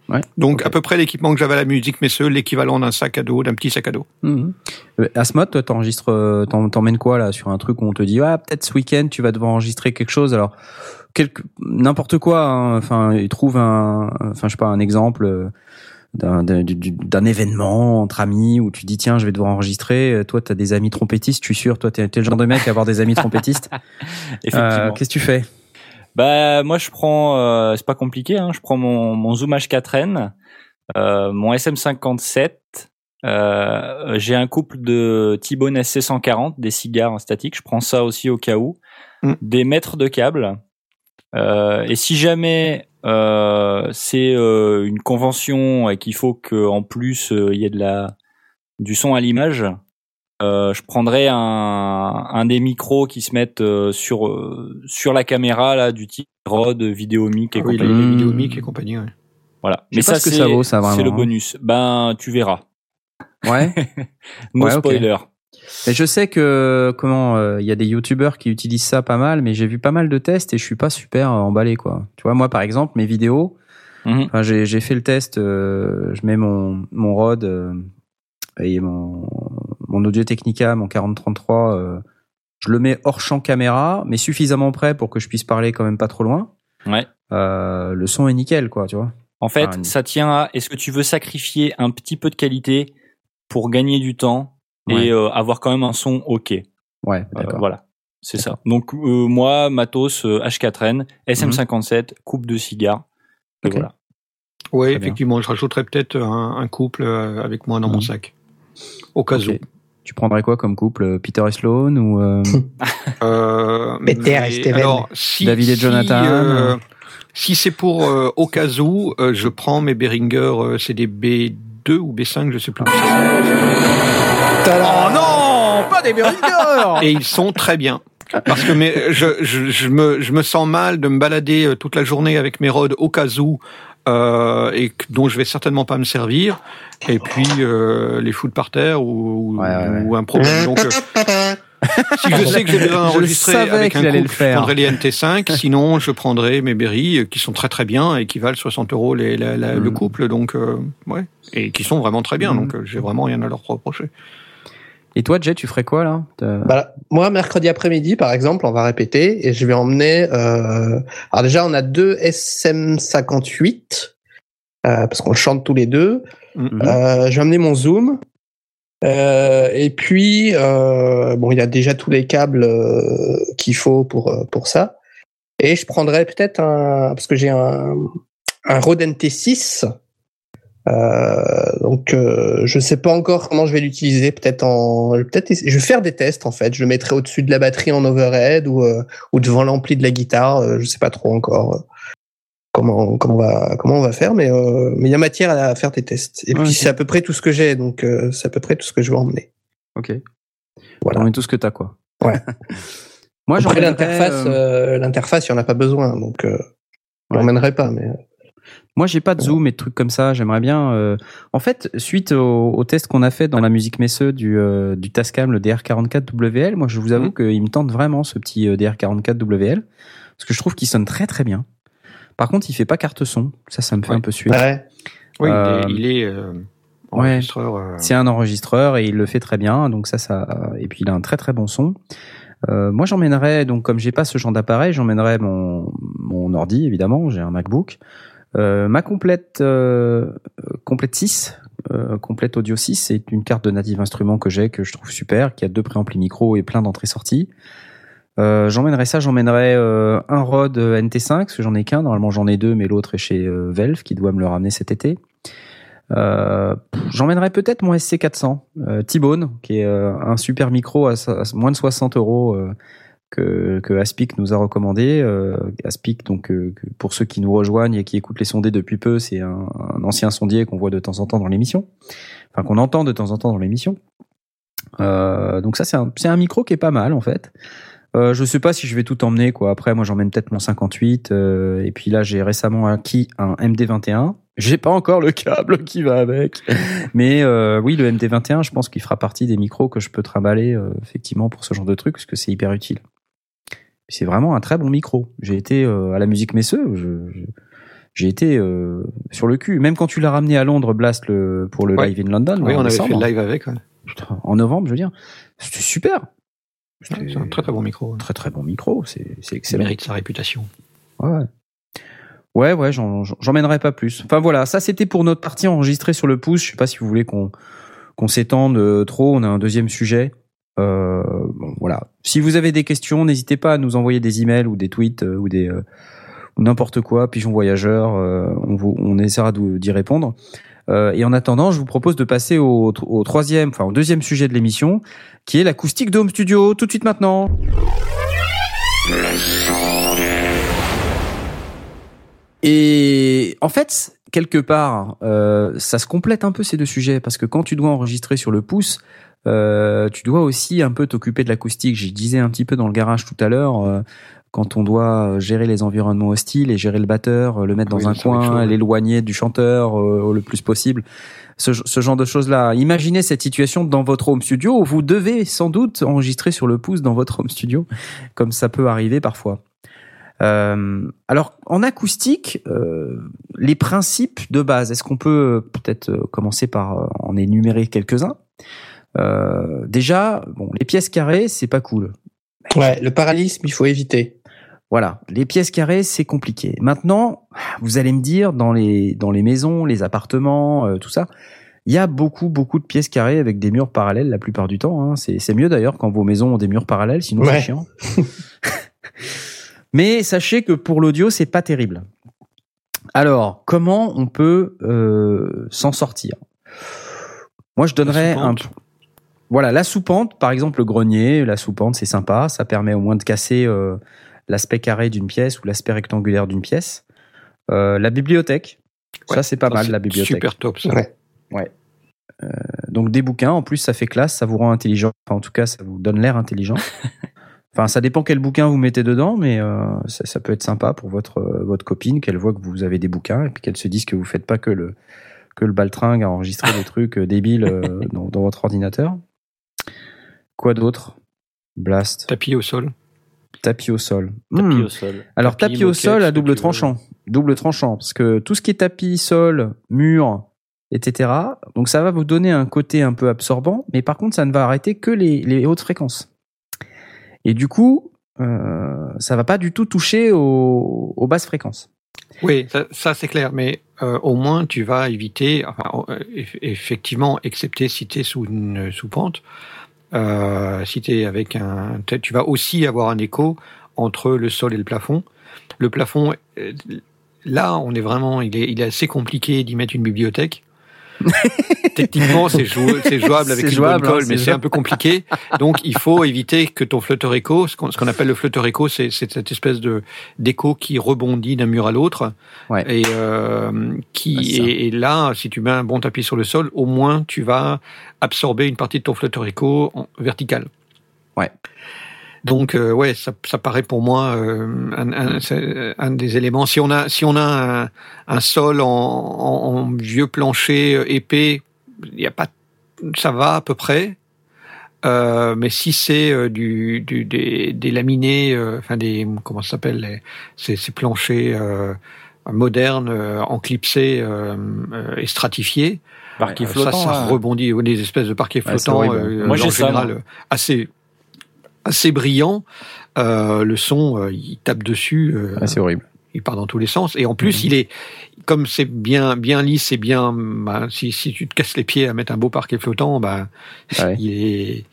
Ouais. donc à peu près l'équipement que j'avais à la musique Messeux l'équivalent d'un sac à dos d'un petit sac à dos. Euh, Asmod, toi, t'enregistres, euh, t'emmènes quoi là sur un truc où on te dit ah peut-être ce week-end tu vas devoir enregistrer quelque chose. Alors quelque n'importe quoi. hein. Enfin, il trouve un, enfin je sais pas un exemple euh, d'un d'un- du- du- d'un événement entre amis où tu dis tiens je vais devoir enregistrer. Toi, t'as des amis trompettistes, je suis sûr. Toi, t'es t'es le genre de mec à avoir des amis trompettistes. Effectivement. Euh, Qu'est-ce que tu fais? Bah moi je prends, euh, c'est pas compliqué, hein, je prends mon, mon Zoom H4n, euh, mon SM57, euh, j'ai un couple de T-Bone SC140, des cigares statiques, je prends ça aussi au cas où, Mm. des mètres de câbles, euh, et si jamais euh, c'est euh, une convention et qu'il faut que en plus il y ait de la du son à l'image, euh, je prendrais un, un des micros qui se mettent euh, sur euh, sur la caméra là du type Rode, Vidéomic et Ah oui, compagnie. Hmm. vidéomiques et compagnie ouais. Voilà. Que ça vaut, ça, c'est le bonus. Ben tu verras. Ouais. No Ouais, spoiler. Mais je sais que comment euh, il y a des youtubeurs qui utilisent ça pas mal, mais j'ai vu pas mal de tests et je suis pas super emballé quoi. Tu vois, moi par exemple, mes vidéos, Mhm. j'ai j'ai fait le test, euh, je mets mon mon Rode euh, et mon mon Audio Technica, mon 4033, euh, je le mets hors champ caméra, mais suffisamment près pour que je puisse parler quand même pas trop loin. Ouais. Euh, le son est nickel quoi, tu vois. En fait, ça tient à est-ce que tu veux sacrifier un petit peu de qualité pour gagner du temps Ouais. et euh, avoir quand même un son OK? Ouais, Euh, d'accord. voilà. C'est ça. Donc euh, moi, matos euh, H4n, SM57, coupe de cigare. Et voilà. Bien. effectivement, je rajouterais peut-être un, un couple avec moi dans mon Mhm. sac. Au cas Ok. Tu prendrais quoi comme couple euh, Peter et Sloan ou euh, où. Euh, Peter et Steven. alors, si, David et si, Jonathan. euh, si c'est pour euh, au cas où, euh, je prends mes Behringer, euh, c'est des B2 ou B5, je sais plus. Oh non, pas des Behringer Et ils sont très bien. Parce que mes, je, je, je, me, je me sens mal de me balader euh, toute la journée avec mes rods au cas où euh, et que- dont je vais certainement pas me servir et puis euh, les foutre par terre ou, ou- Ouais, ouais, ouais. ou un problème. Donc, euh, si je sais que j'ai besoin Je d'enregistrer savais avec un couple, le je prendrai les NT5. sinon, je prendrai mes Berry euh, qui sont très très bien et qui valent 60 euros les, la- la- le Mm. couple. Donc, euh, ouais. Et qui sont vraiment très bien. Mm. Donc, euh, j'ai vraiment rien à leur reprocher. Et toi, Jet, tu ferais quoi là? Voilà. Moi, mercredi après-midi, par exemple, on va répéter et je vais emmener. Euh... Alors déjà, on a deux SM58 euh, parce qu'on chante tous les deux. Mhm. Euh, je vais amener mon zoom. Euh, et puis, euh, bon, il y a déjà tous les câbles euh, qu'il faut pour euh, pour ça. Et je prendrai peut-être un parce que j'ai un un Rode NT6. Euh, donc, euh, je sais pas encore comment je vais l'utiliser. Peut-être en, peut-être, je vais faire des tests en fait. Je le mettrai au-dessus de la batterie en overhead ou euh, ou devant l'ampli de la guitare. Je sais pas trop encore comment comment on va comment on va faire, mais euh, mais il y a matière à faire des tests. Et Ouais, puis c'est à peu près tout ce que j'ai, donc euh, c'est à peu près tout ce que je vais emmener. Ok. Voilà. T'emmènes tout ce que t'as, quoi. Ouais. Moi, j'emmènerais, l'interface, euh, euh, l'interface, il y en a pas besoin, donc euh, je Ouais. l'emmènerai pas. Mais Moi, j'ai pas de zoom et de trucs comme ça. J'aimerais bien. euh, En fait, suite au, au test qu'on a fait dans la musique Messeux du, euh, du Tascam, le DR44WL, moi, je vous avoue Mhm. qu'il me tente vraiment ce petit euh, DR44WL parce que je trouve qu'il sonne très très bien. Par contre, il fait pas carte son. Ça, ça me fait Ouais. un peu suer. ouais. Oui, Euh, il est, il est euh, ouais. enregistreur. C'est un enregistreur et il le fait très bien. Donc ça, ça. Et puis il a un très très bon son. Euh, moi, j'emmènerais donc comme j'ai pas ce genre d'appareil, j'emmènerais mon mon ordi évidemment. J'ai un MacBook. Euh, ma complète euh, complète 6, euh, complète audio 6, c'est une carte de Native Instruments que j'ai que je trouve super, qui a deux préamplis micro et plein d'entrées-sorties. Euh, j'emmènerais ça, j'emmènerais euh, un Rode NT5 parce que j'en ai qu'un. Normalement, j'en ai deux, mais l'autre est chez euh, Valve qui doit me le ramener cet été. Pff, J'emmènerais peut-être mon SC400 euh, T-Bone, qui est un super micro à, à moins de 60 euros que, que Aspic nous a recommandé. Euh, Aspic, donc euh, pour ceux qui nous rejoignent et qui écoutent les sondés depuis peu, c'est un, un ancien sondier qu'on voit de temps en temps dans l'émission, enfin qu'on entend de temps en temps dans l'émission. Euh, donc ça, c'est un, un micro qui est pas mal en fait. Euh, je sais pas si je vais tout emmener quoi. Après, moi, j'emmène peut-être mon 58. euh, et puis là, j'ai récemment acquis un MD21. J'ai pas encore le câble qui va avec. Mais euh, oui, le MD21, je pense qu'il fera partie des micros que je peux trimballer euh, effectivement pour ce genre de truc, parce que c'est hyper utile. C'est vraiment un très bon micro. J'ai été euh, à la musique Messeux, je- j'ai été euh, sur le cul. Même quand tu l'as ramené à Londres, Blast, le, pour le Ouais. live in London, Oui, on avait fait le live avec. ouais. En novembre, je veux dire, c'était super. C'était C'est un très très bon micro. très très bon micro, c'est c'est excellent. mérite sa réputation. Ouais. Ouais, ouais, j'en- j'en- j'emmènerai pas plus. Enfin voilà, ça c'était pour notre partie enregistrée sur le pouce. Je sais pas si vous voulez qu'on qu'on s'étende euh, trop. On a un deuxième sujet. Euh, voilà. Si vous avez des questions, n'hésitez pas à nous envoyer des emails ou des tweets euh, ou des euh, n'importe quoi. Pigeon voyageur, on essaiera d'y répondre. Et en attendant, je vous propose de passer au, troisième, enfin au deuxième sujet de l'émission, qui est l'acoustique de Home Studio. Tout de suite maintenant. Et en fait, quelque part, ça se complète un peu ces deux sujets parce que quand tu dois enregistrer sur le pouce, euh, tu dois aussi un peu t'occuper de l'acoustique. J'y disais un petit peu dans le garage tout à l'heure. euh, quand on doit gérer les environnements hostiles et gérer le batteur, euh, le mettre Oui, dans un coin, l'éloigner du chanteur euh, le plus possible, ce, ce genre de choses-là. Imaginez cette situation dans votre home studio où vous devez sans doute enregistrer sur le pouce dans votre home studio, comme ça peut arriver parfois. Euh, alors, en acoustique, euh, les principes de base, est-ce qu'on peut euh, peut-être euh, commencer par euh, en énumérer quelques-uns? Euh, Déjà, bon, les pièces carrées, c'est pas cool. Ouais, le paralysme, il faut éviter. Voilà, les pièces carrées, c'est compliqué. Maintenant, vous allez me dire, dans les dans les maisons, les appartements, euh, tout ça, il y a beaucoup beaucoup de pièces carrées avec des murs parallèles la plupart du temps. Hein. C'est c'est mieux d'ailleurs quand vos maisons ont des murs parallèles, sinon c'est chiant. Mais sachez que pour l'audio, c'est pas terrible. Alors, comment on peut euh, s'en sortir? Moi, je donnerais un. Voilà, la soupente, par exemple, le grenier, la soupente, c'est sympa. Ça permet au moins de casser euh, l'aspect carré d'une pièce ou l'aspect rectangulaire d'une pièce. Euh, la bibliothèque, ça c'est pas Ça, mal la bibliothèque. Super top ça. Ouais. Donc des bouquins, en plus ça fait classe, ça vous rend intelligent. Enfin, en tout cas, ça vous donne l'air intelligent. enfin, ça dépend quel bouquin vous mettez dedans, mais euh, ça, ça peut être sympa pour votre euh, votre copine qu'elle voit que vous avez des bouquins et puis qu'elle se dise que vous faites pas que le que le baltringue à enregistrer des trucs euh, débiles euh, dans, dans votre ordinateur. Quoi d'autre? Blast, Tapis au sol. tapis au sol. Tapis Hmm. au sol. Alors tapis, au moquette, sol à double veux. tranchant, double tranchant, parce que tout ce qui est tapis, sol, mur, etc. Donc ça va vous donner un côté un peu absorbant, mais par contre ça ne va arrêter que les, les hautes fréquences. Et du coup, euh, ça va pas du tout toucher aux, aux basses fréquences. Oui, ça, ça, c'est clair, mais euh, au moins tu vas éviter, enfin, euh, eff- effectivement, excepté si tu es sous une sous-pente, euh, si avec un. Tu vas aussi avoir un écho entre le sol et le plafond. Le plafond, euh, là, on est vraiment. Il est assez compliqué d'y mettre une bibliothèque. Techniquement, c'est jou- c'est jouable avec une jouable, bonne colle, hein, mais c'est un peu compliqué. Donc, il faut éviter que ton flotteur écho, ce qu'on appelle le flotteur écho, c'est cette espèce de d'écho qui rebondit d'un mur à l'autre. Ouais. Et euh, qui et là, si tu mets un bon tapis sur le sol, au moins tu vas absorber une partie de ton flotteur écho en vertical. Ouais. Donc euh, ouais, ça, ça paraît pour moi euh, un, un, c'est un des éléments. Si on a si on a un, un sol en, en, en vieux plancher euh, épais, il y a pas, ça va à peu près. Euh, mais si c'est euh, du, du des, des laminés, euh, enfin des comment ça s'appelle ces, ces planchers euh, modernes, euh, enclipsés euh, euh, et stratifiés, Parquet euh, flottant. ça, ça là. rebondit, ou des espèces de parquets flottants, euh, Moi, en ça, général moi. euh, assez assez brillant. Euh, le son, euh, il tape dessus, euh, Ouais, c'est horrible. il part dans tous les sens. Et en plus, il est comme c'est bien bien lisse et bien. bah, si si tu te casses les pieds à mettre un beau parquet flottant, bah, Ouais. il est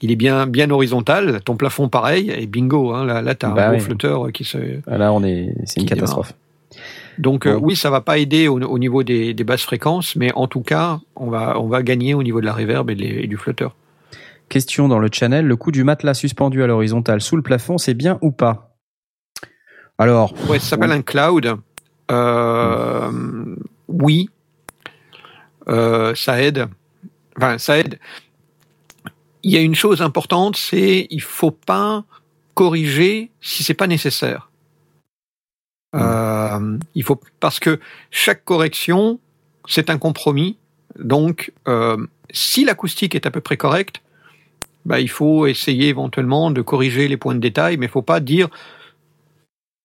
il est bien bien horizontal. Ton plafond pareil et bingo. Hein, là là t'as Bah un beau flotteur qui se Là, on est, c'est une démarre. catastrophe. donc oui, ça va pas aider au, au niveau des, des basses fréquences, mais en tout cas, on va on va gagner au niveau de la reverb et, de et du flotteur. Question dans le channel, le coût du matelas suspendu à l'horizontale sous le plafond, c'est bien ou pas? Alors, Ouais, ça s'appelle un cloud. Euh, oui, Euh, ça aide. Enfin, ça aide. Il y a une chose importante, c'est il faut pas corriger si c'est pas nécessaire. Euh, il faut parce que chaque correction c'est un compromis. Donc, si l'acoustique est à peu près correcte, bah, il faut essayer éventuellement de corriger les points de détail, mais il faut pas dire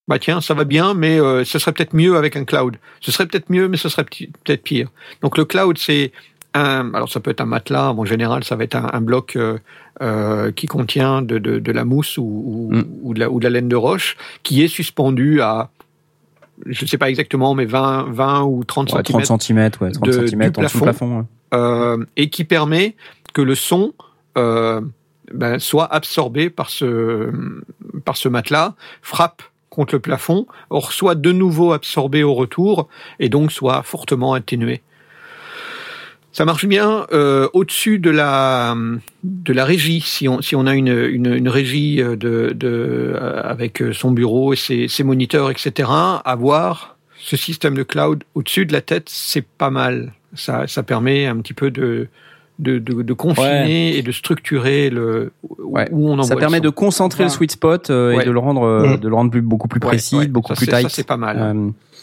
bah tiens, ça va bien, mais euh, ce serait peut-être mieux avec un cloud. Ce serait peut-être mieux, mais ce serait peut-être pire. Donc le cloud, c'est un, alors ça peut être un matelas, en général, ça va être un, un bloc euh, euh, qui contient de, de, de la mousse ou, ou, Mm. ou de la, ou de la laine de roche, qui est suspendu à, je ne sais pas exactement, mais 20, 20 ou 30 ouais, centimètres 30 cm, ouais, 30 de- cm en dessous plafond. ouais. euh, et qui permet que le son ben, soit absorbé par ce, par ce matelas, frappe contre le plafond, or soit de nouveau absorbé au retour et donc soit fortement atténué. Ça marche bien euh, au-dessus de la de la régie. Si on si on a une une, une régie de, de euh, avec son bureau et ses, ses moniteurs etc. Avoir ce système de cloud au-dessus de la tête, c'est pas mal. Ça ça permet un petit peu de de, de, de confiner et de structurer le Ouais. où on envoie Ça le permet son. de concentrer le sweet spot euh, et de le rendre, euh, Mm. de le rendre plus- beaucoup plus précis, ouais. beaucoup Ça, plus c'est- ça, tight. c'est pas mal.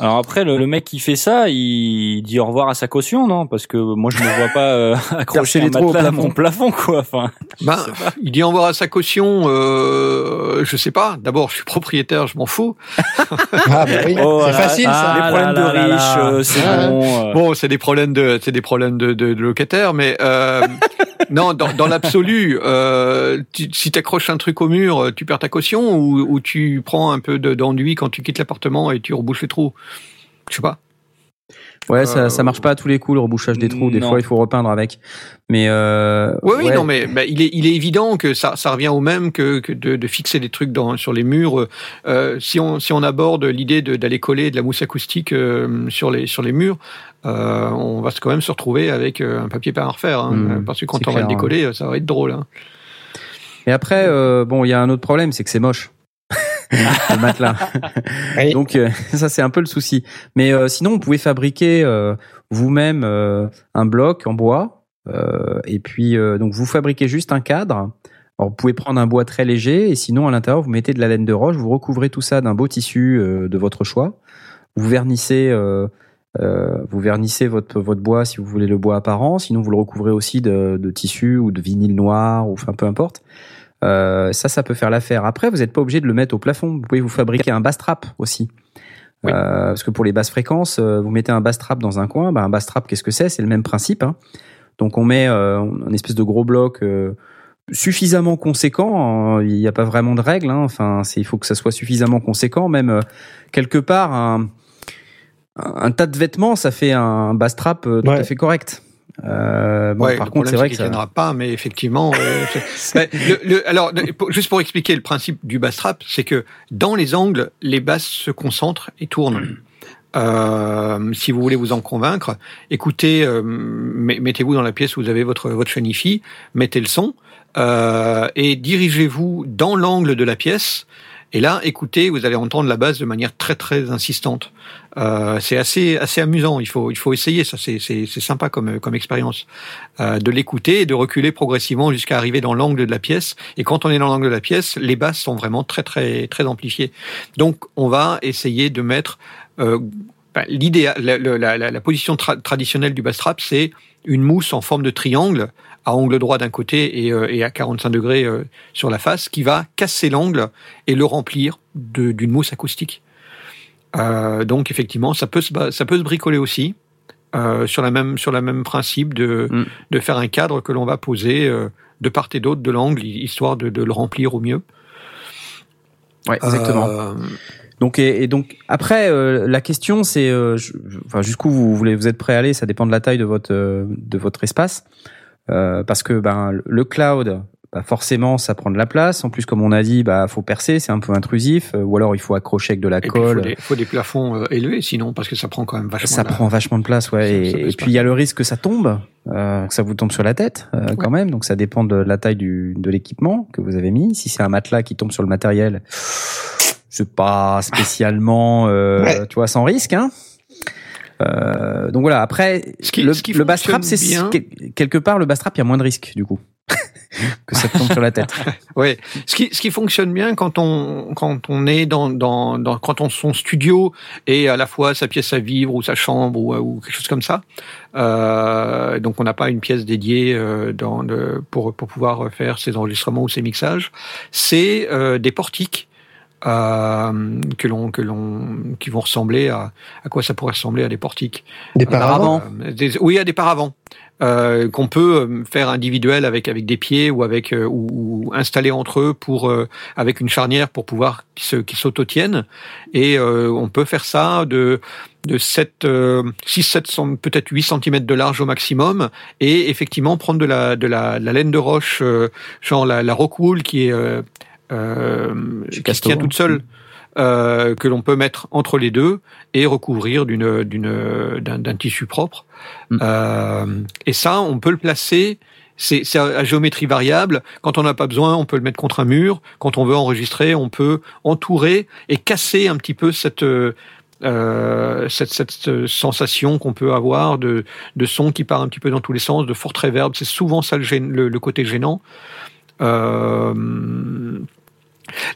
Euh, Alors après, le, le mec qui fait ça, il dit au revoir à sa caution, non? Parce que moi, je ne vois pas euh, accrocher les trous à mon plafond, quoi. Enfin, Ben, il dit au revoir à sa caution. Euh, je sais pas. D'abord, je suis propriétaire, je m'en fous. Ah bah oui, oh c'est là, facile ah, ça. Les problèmes de là là là. riches, euh, c'est bon. euh. Bon, c'est des problèmes de, c'est des problèmes de, de, de locataires, mais euh, non, dans, dans l'absolu, euh, tu- si t'accroches un truc au mur, tu perds ta caution ou, ou tu prends un peu de- d'enduit quand tu quittes l'appartement et tu rebouches les trous? Je sais pas. ouais, ça, Euh, ça marche pas à tous les coups le rebouchage des trous. Des non. fois, il faut repeindre avec. Mais euh, Oui, oui, non, mais bah, il est, il est évident que ça, ça revient au même que, que de, de fixer des trucs dans, sur les murs. Euh, si on, si on aborde l'idée d'aller coller de la mousse acoustique euh, sur les, sur les murs, on va quand même se retrouver avec un papier peint à refaire, hein, Mmh, parce que quand on va le décoller, ça va être drôle. Hein. Et après, bon, il y a un autre problème, c'est que c'est moche. Le matelas. Oui. Donc euh, ça c'est un peu le souci. Mais euh, sinon, vous pouvez fabriquer euh, vous-même euh, un bloc en bois. euh, et puis euh, donc vous fabriquez juste un cadre. Alors vous pouvez prendre un bois très léger et sinon à l'intérieur vous mettez de la laine de roche. Vous recouvrez tout ça d'un beau tissu euh, de votre choix. Vous vernissez. euh, euh, vous vernissez votre, votre bois si vous voulez le bois apparent, sinon vous le recouvrez aussi de, de tissu ou de vinyle noir ou enfin peu importe. Euh, ça, ça peut faire l'affaire. Après, vous n'êtes pas obligé de le mettre au plafond. Vous pouvez vous fabriquer un bass trap aussi. Oui. Euh, parce que pour les basses fréquences, euh, vous mettez un bass trap dans un coin. Bah, un bass trap, qu'est-ce que c'est? C'est le même principe. Hein. Donc on met euh, un espèce de gros bloc euh, suffisamment conséquent. hein. Il n'y a pas vraiment de règle. Hein. Enfin, il faut que ça soit suffisamment conséquent. Même euh, quelque part, un, un, tas de vêtements, ça fait un bass trap tout Ouais. à fait correct. Euh, bon, Ouais, par contre, c'est vrai que ça... tiendra pas, mais effectivement, euh, le- le- alors juste pour expliquer le principe du bass trap, c'est que dans les angles, les basses se concentrent et tournent. Euh, si vous voulez vous en convaincre, écoutez, euh, met- mettez-vous dans la pièce où vous avez votre votre chenille, mettez le son euh, et dirigez-vous dans l'angle de la pièce. Et là, écoutez, vous allez entendre la basse de manière très très insistante. Euh, c'est assez assez amusant. Il faut il faut essayer ça. C'est c'est sympa comme comme expérience euh, de l'écouter et de reculer progressivement jusqu'à arriver dans l'angle de la pièce. Et quand on est dans l'angle de la pièce, les basses sont vraiment très très très amplifiées. Donc on va essayer de mettre euh, ben, l'idéal, la, la, la, position tra- traditionnelle du bass trap, c'est une mousse en forme de triangle à angle droit d'un côté et, euh, et à 45 degrés euh, sur la face, qui va casser l'angle et le remplir d'une mousse acoustique. Euh, donc effectivement, ça peut se, ça peut se bricoler aussi euh, sur la même sur la même principe de Mm. de faire un cadre que l'on va poser euh, de part et d'autre de l'angle, histoire de, de le remplir au mieux. Ouais, exactement. Euh, Donc et, et donc après euh, la question c'est euh, enfin jusqu'où vous voulez vous êtes prêt à aller ça dépend de la taille de votre euh, de votre espace Euh, parce que ben le cloud bah, forcément ça prend de la place. En plus comme on a dit bah faut percer c'est un peu intrusif. Ou alors il faut accrocher avec de la et puis, il faut colle. des, faut des plafonds euh, élevés, sinon parce que ça prend quand même vachement. ça de la- prend vachement de place ouais. Ça- et, ça et baisse puis il y a le risque que ça tombe euh, que ça vous tombe sur la tête euh, quand même. Donc ça dépend de la taille du de l'équipement que vous avez mis. Si c'est un matelas qui tombe sur le matériel c'est pas spécialement euh, Ouais. tu vois sans risque hein. Euh, donc voilà. Après Ce qui- le, ce qui le bass trap c'est quelque part le bass trap il y a moins de risque du coup que ça tombe sur la tête Ouais, ce qui ce qui fonctionne bien quand on quand on est dans dans, dans quand on son studio et à la fois sa pièce à vivre ou sa chambre ou, ou quelque chose comme ça. Euh, donc on n'a pas une pièce dédiée euh, dans pour pour pouvoir faire ses enregistrements ou ses mixages. C'est euh, des portiques. Euh, que l'on que l'on qui vont ressembler à à quoi ça pourrait ressembler à des portiques Des paravents. euh, des- oui, à des paravents euh, qu'on peut euh, faire individuel avec avec des pieds ou avec euh, ou, ou installer entre eux pour euh, avec une charnière pour pouvoir qu'ils se qu'ils s'autotiennent et euh, on peut faire ça de de 7 euh, 6 7 peut-être 8 cm de large au maximum et effectivement prendre de la de la, de la laine de roche euh, genre la, la rockwool qui est euh, euh, qui se Castor. tient toute seule euh, que l'on peut mettre entre les deux et recouvrir d'une d'une d'un tissu propre. Mm. Euh, et ça, on peut le placer. C'est c'est à géométrie variable. Quand on n'a pas besoin, on peut le mettre contre un mur. Quand on veut enregistrer, on peut entourer et casser un petit peu cette euh, euh, cette, cette sensation qu'on peut avoir de, de son qui part un petit peu dans tous les sens, de forte réverb. C'est souvent ça le, gêne- le, le côté gênant. Euh,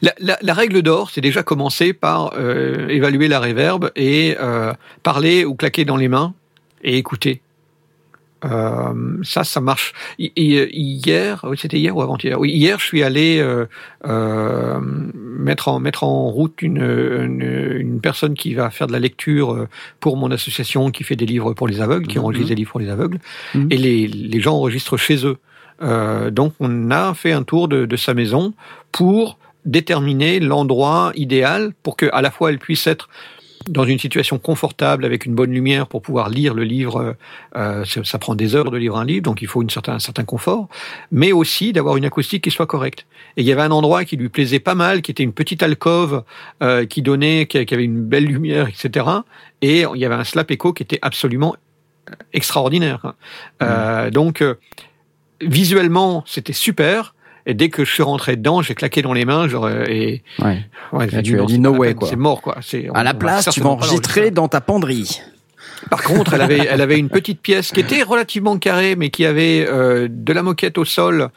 la, la, la règle d'or, c'est déjà commencer par euh, évaluer la réverb et euh, parler ou claquer dans les mains et écouter. Euh, ça, ça marche. Hi- hi- Hier, c'était hier ou avant-hier? Oui, hier, je suis allé euh, euh, mettre en mettre en route une, une une personne qui va faire de la lecture pour mon association qui fait des livres pour les aveugles, qui Mhm. enregistre des livres pour les aveugles, Mhm. et les les gens enregistrent chez eux. Donc, on a fait un tour de, de sa maison pour déterminer l'endroit idéal pour que à la fois elle puisse être dans une situation confortable avec une bonne lumière pour pouvoir lire le livre. Euh, ça, ça prend des heures de lire un livre, donc il faut une certain, un certain confort, mais aussi d'avoir une acoustique qui soit correcte. Et il y avait un endroit qui lui plaisait pas mal, qui était une petite alcôve euh, qui donnait, qui, qui avait une belle lumière, etc. Et il y avait un slap echo qui était absolument extraordinaire. Euh, donc euh, visuellement, c'était super. Et dès que je suis rentré dedans, j'ai claqué dans les mains, genre, euh, et ouais. ouais, Là, dit tu as dit no way, peine, quoi. C'est mort, quoi. C'est, à la place tu vas enregistrer dans ta penderie par contre, elle avait, elle avait une petite pièce qui était relativement carrée, mais qui avait euh, de la moquette au sol,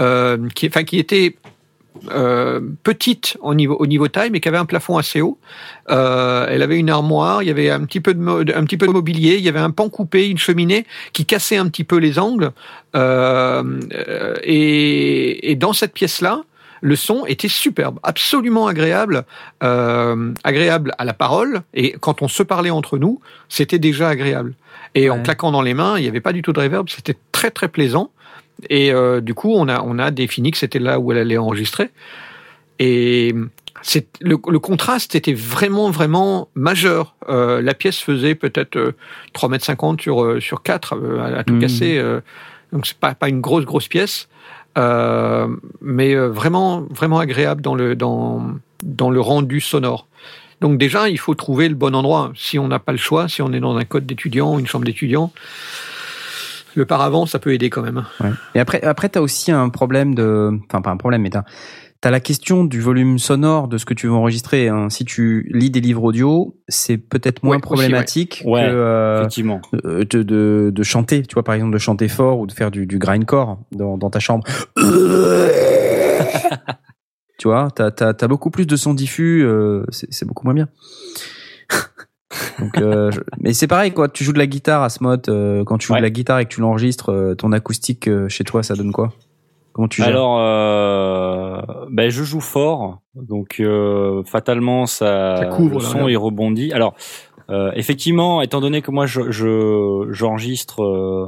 euh, qui, enfin, qui était euh, petite au niveau, au niveau taille, mais qui avait un plafond assez haut. Euh, elle avait une armoire, il y avait un petit peu de, un petit peu de mobilier, il y avait un pan coupé, une cheminée qui cassait un petit peu les angles. Euh, et, et dans cette pièce-là, le son était superbe, absolument agréable, euh, agréable à la parole. Et quand on se parlait entre nous, c'était déjà agréable. Et en claquant dans les mains, il n'y avait pas du tout de reverb, c'était très très plaisant. Et euh, du coup, on a on a défini que c'était là où elle allait enregistrer. Et c'est le, le contraste était vraiment vraiment majeur. Euh, la pièce faisait peut-être euh, 3 mètres 50 sur euh, sur 4 euh, à, à tout Mhm. casser. euh, donc c'est pas pas une grosse grosse pièce, euh, mais vraiment vraiment agréable dans le dans dans le rendu sonore. Donc déjà, il faut trouver le bon endroit. Si on n'a pas le choix, si on est dans un code d'étudiant, une chambre d'étudiant, le paravent, ça peut aider quand même. Ouais. Et après, après, t'as aussi un problème de, enfin pas un problème, mais t'as as la question du volume sonore de ce que tu veux enregistrer. hein. Si tu lis des livres audio, c'est peut-être moins Ouais, problématique. Ouais, que euh, Effectivement. euh, de, de, de chanter. Tu vois, par exemple, de chanter fort ou de faire du, du grindcore dans, dans ta chambre. tu vois, t'as as, beaucoup plus de sons diffus. euh, c'est beaucoup moins bien. Donc, euh, je- mais c'est pareil quoi. Tu joues de la guitare à Smot. euh, quand tu joues Ouais. de la guitare et que tu l'enregistres, euh, ton acoustique euh, chez toi, ça donne quoi? Comment tu Alors, euh, ben je joue fort, donc euh, fatalement ça, Ça couvre le son il rebondit. Alors, euh, effectivement, étant donné que moi je je- j'enregistre euh,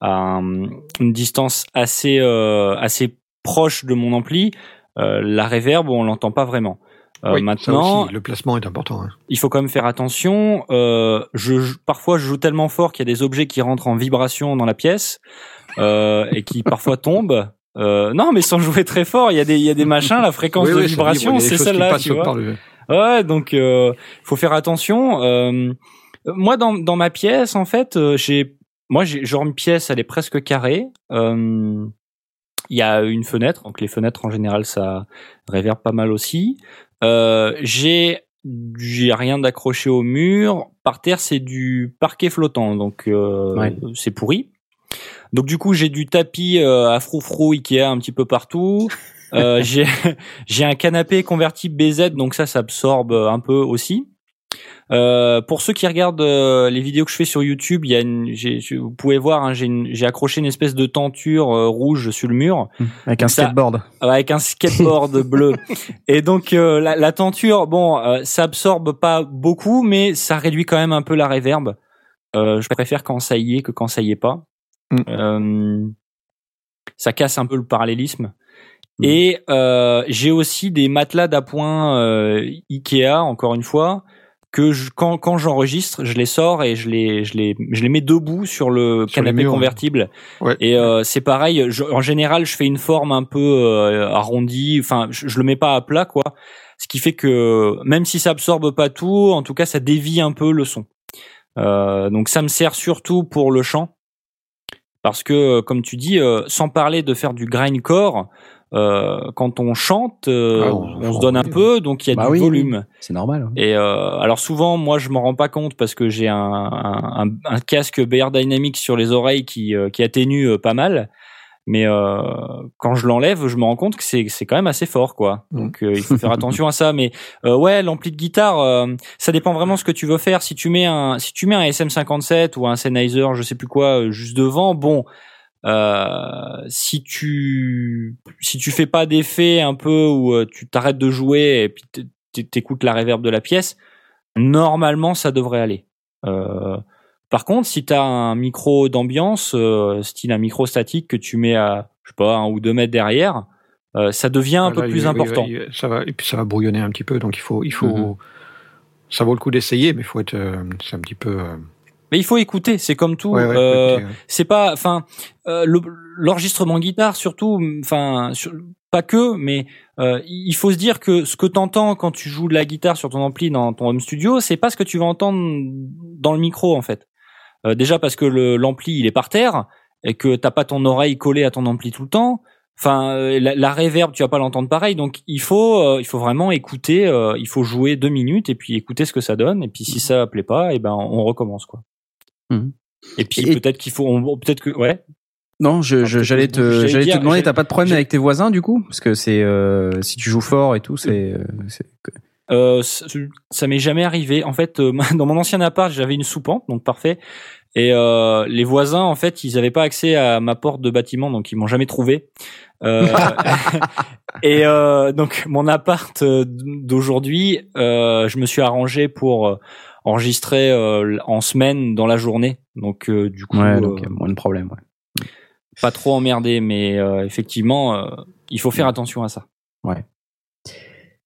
à un- une distance assez euh, assez proche de mon ampli, euh, la reverb on l'entend pas vraiment. Euh, Oui, maintenant, aussi, le placement est important. hein. il faut quand même faire attention. Euh, je, je- parfois, je joue tellement fort qu'il y a des objets qui rentrent en vibration dans la pièce euh, et qui parfois tombent. Euh, non, mais sans jouer très fort, il y a des, il y a des machins. La fréquence Oui, de oui, vibration, il c'est celle-là, passent tu vois. par le- Ouais, donc euh, faut faire attention. Euh, moi, dans, dans ma pièce, en fait, j'ai, moi, j'ai genre une pièce, elle est presque carrée. Euh, Il y a une fenêtre, donc les fenêtres en général, ça réverbe pas mal aussi. Euh, j'ai j'ai rien d'accroché au mur. Par terre, c'est du parquet flottant, donc euh, Ouais. c'est pourri. Donc du coup, j'ai du tapis euh, à froufrou Ikea un petit peu partout. Euh, j'ai j'ai un canapé convertible BZ, donc ça, ça absorbe un peu aussi. Euh, pour ceux qui regardent euh, les vidéos que je fais sur YouTube, il y a une, j'ai- je- vous pouvez voir, hein, j'ai accroché une espèce de tenture euh, rouge sur le mur Avec un ça- skateboard. avec un skateboard bleu. Et donc la, la tenture, bon, ça absorbe pas beaucoup, mais ça réduit quand même un peu la réverb. Euh, je préfère quand ça y est que quand ça y est pas. Mm. Euh, ça casse un peu le parallélisme. Mm. Et j'ai aussi des matelas d'appoint Ikea, encore une fois, que je, quand, quand j'enregistre, je les sors et je les, je les, je les mets debout sur le Sur canapé murs, convertible. Ouais. Et euh, c'est pareil. je- en général, je fais une forme un peu euh, arrondie. Enfin, je, je le mets pas à plat, quoi. Ce qui fait que même si ça absorbe pas tout, en tout cas, ça dévie un peu le son. Euh, donc, ça me sert surtout pour le chant, parce que, comme tu dis, euh, sans parler de faire du grindcore, euh, quand on chante, euh, Ah, on, se donne un peu, donc il y a Bah du oui, volume. C'est normal. hein. Et euh, alors souvent, moi, je m'en rends pas compte parce que j'ai un, un, un- un casque BR Dynamics sur les oreilles qui, euh, qui atténue euh, pas mal. Mais euh, quand je l'enlève, je me rends compte que c'est c'est quand même assez fort, quoi. Mhm. Donc euh, il faut faire attention à ça. Mais euh, ouais, l'ampli de guitare, euh, ça dépend vraiment ce que tu veux faire. Si tu mets un si tu mets un SM57 ou un Sennheiser, je sais plus quoi, juste devant, bon. Euh, si tu si tu fais pas d'effet un peu où euh, tu t'arrêtes de jouer et puis t'écoutes la réverb de la pièce, normalement ça devrait aller. Euh, par contre, si tu as un micro d'ambiance, euh, style un micro statique que tu mets à, je sais pas, un ou deux mètres derrière, ça devient un Ah, peu là, plus il- important. ça va, et puis ça va brouillonner un petit peu, donc il faut, il faut, Mhm. ça vaut le coup d'essayer, mais faut être, c'est un petit peu. Mais il faut écouter, c'est comme tout. ouais, ouais, faut euh, ouais. c'est pas, enfin, euh, le- l'enregistrement guitare surtout, enfin, sur- pas que, mais euh, il faut se dire que ce que t'entends quand tu joues de la guitare sur ton ampli dans ton home studio, c'est pas ce que tu vas entendre dans le micro en fait. Euh, déjà parce que le- l'ampli il est par terre et que t'as pas ton oreille collée à ton ampli tout le temps. Enfin, euh, la, la reverb, tu vas pas l'entendre pareil. Donc il faut, euh, il faut vraiment écouter. euh, il faut jouer deux minutes et puis écouter ce que ça donne. Et puis si ça plaît pas, et ben on recommence quoi. Mhm. Et puis Et- peut-être qu'il faut, peut-être que ouais. Non, je, je- j'allais te, j'allais te demander, t'as pas de problème avec tes voisins du coup, parce que c'est euh, si tu joues fort et tout, c'est, euh, c'est- Euh, c- ça m'est jamais arrivé. En fait, euh, dans mon ancien appart, j'avais une soupente, donc parfait. Et euh, les voisins, en fait, ils avaient pas accès à ma porte de bâtiment, donc ils m'ont jamais trouvé. Euh, et euh, donc mon appart euh, d'aujourd'hui, euh, je me suis arrangé pour euh, enregistrer euh, en semaine dans la journée. Donc euh, du coup, Ouais, donc euh, y a moins de problème. Ouais. pas trop emmerdé, mais euh, effectivement, euh, il faut faire attention à ça.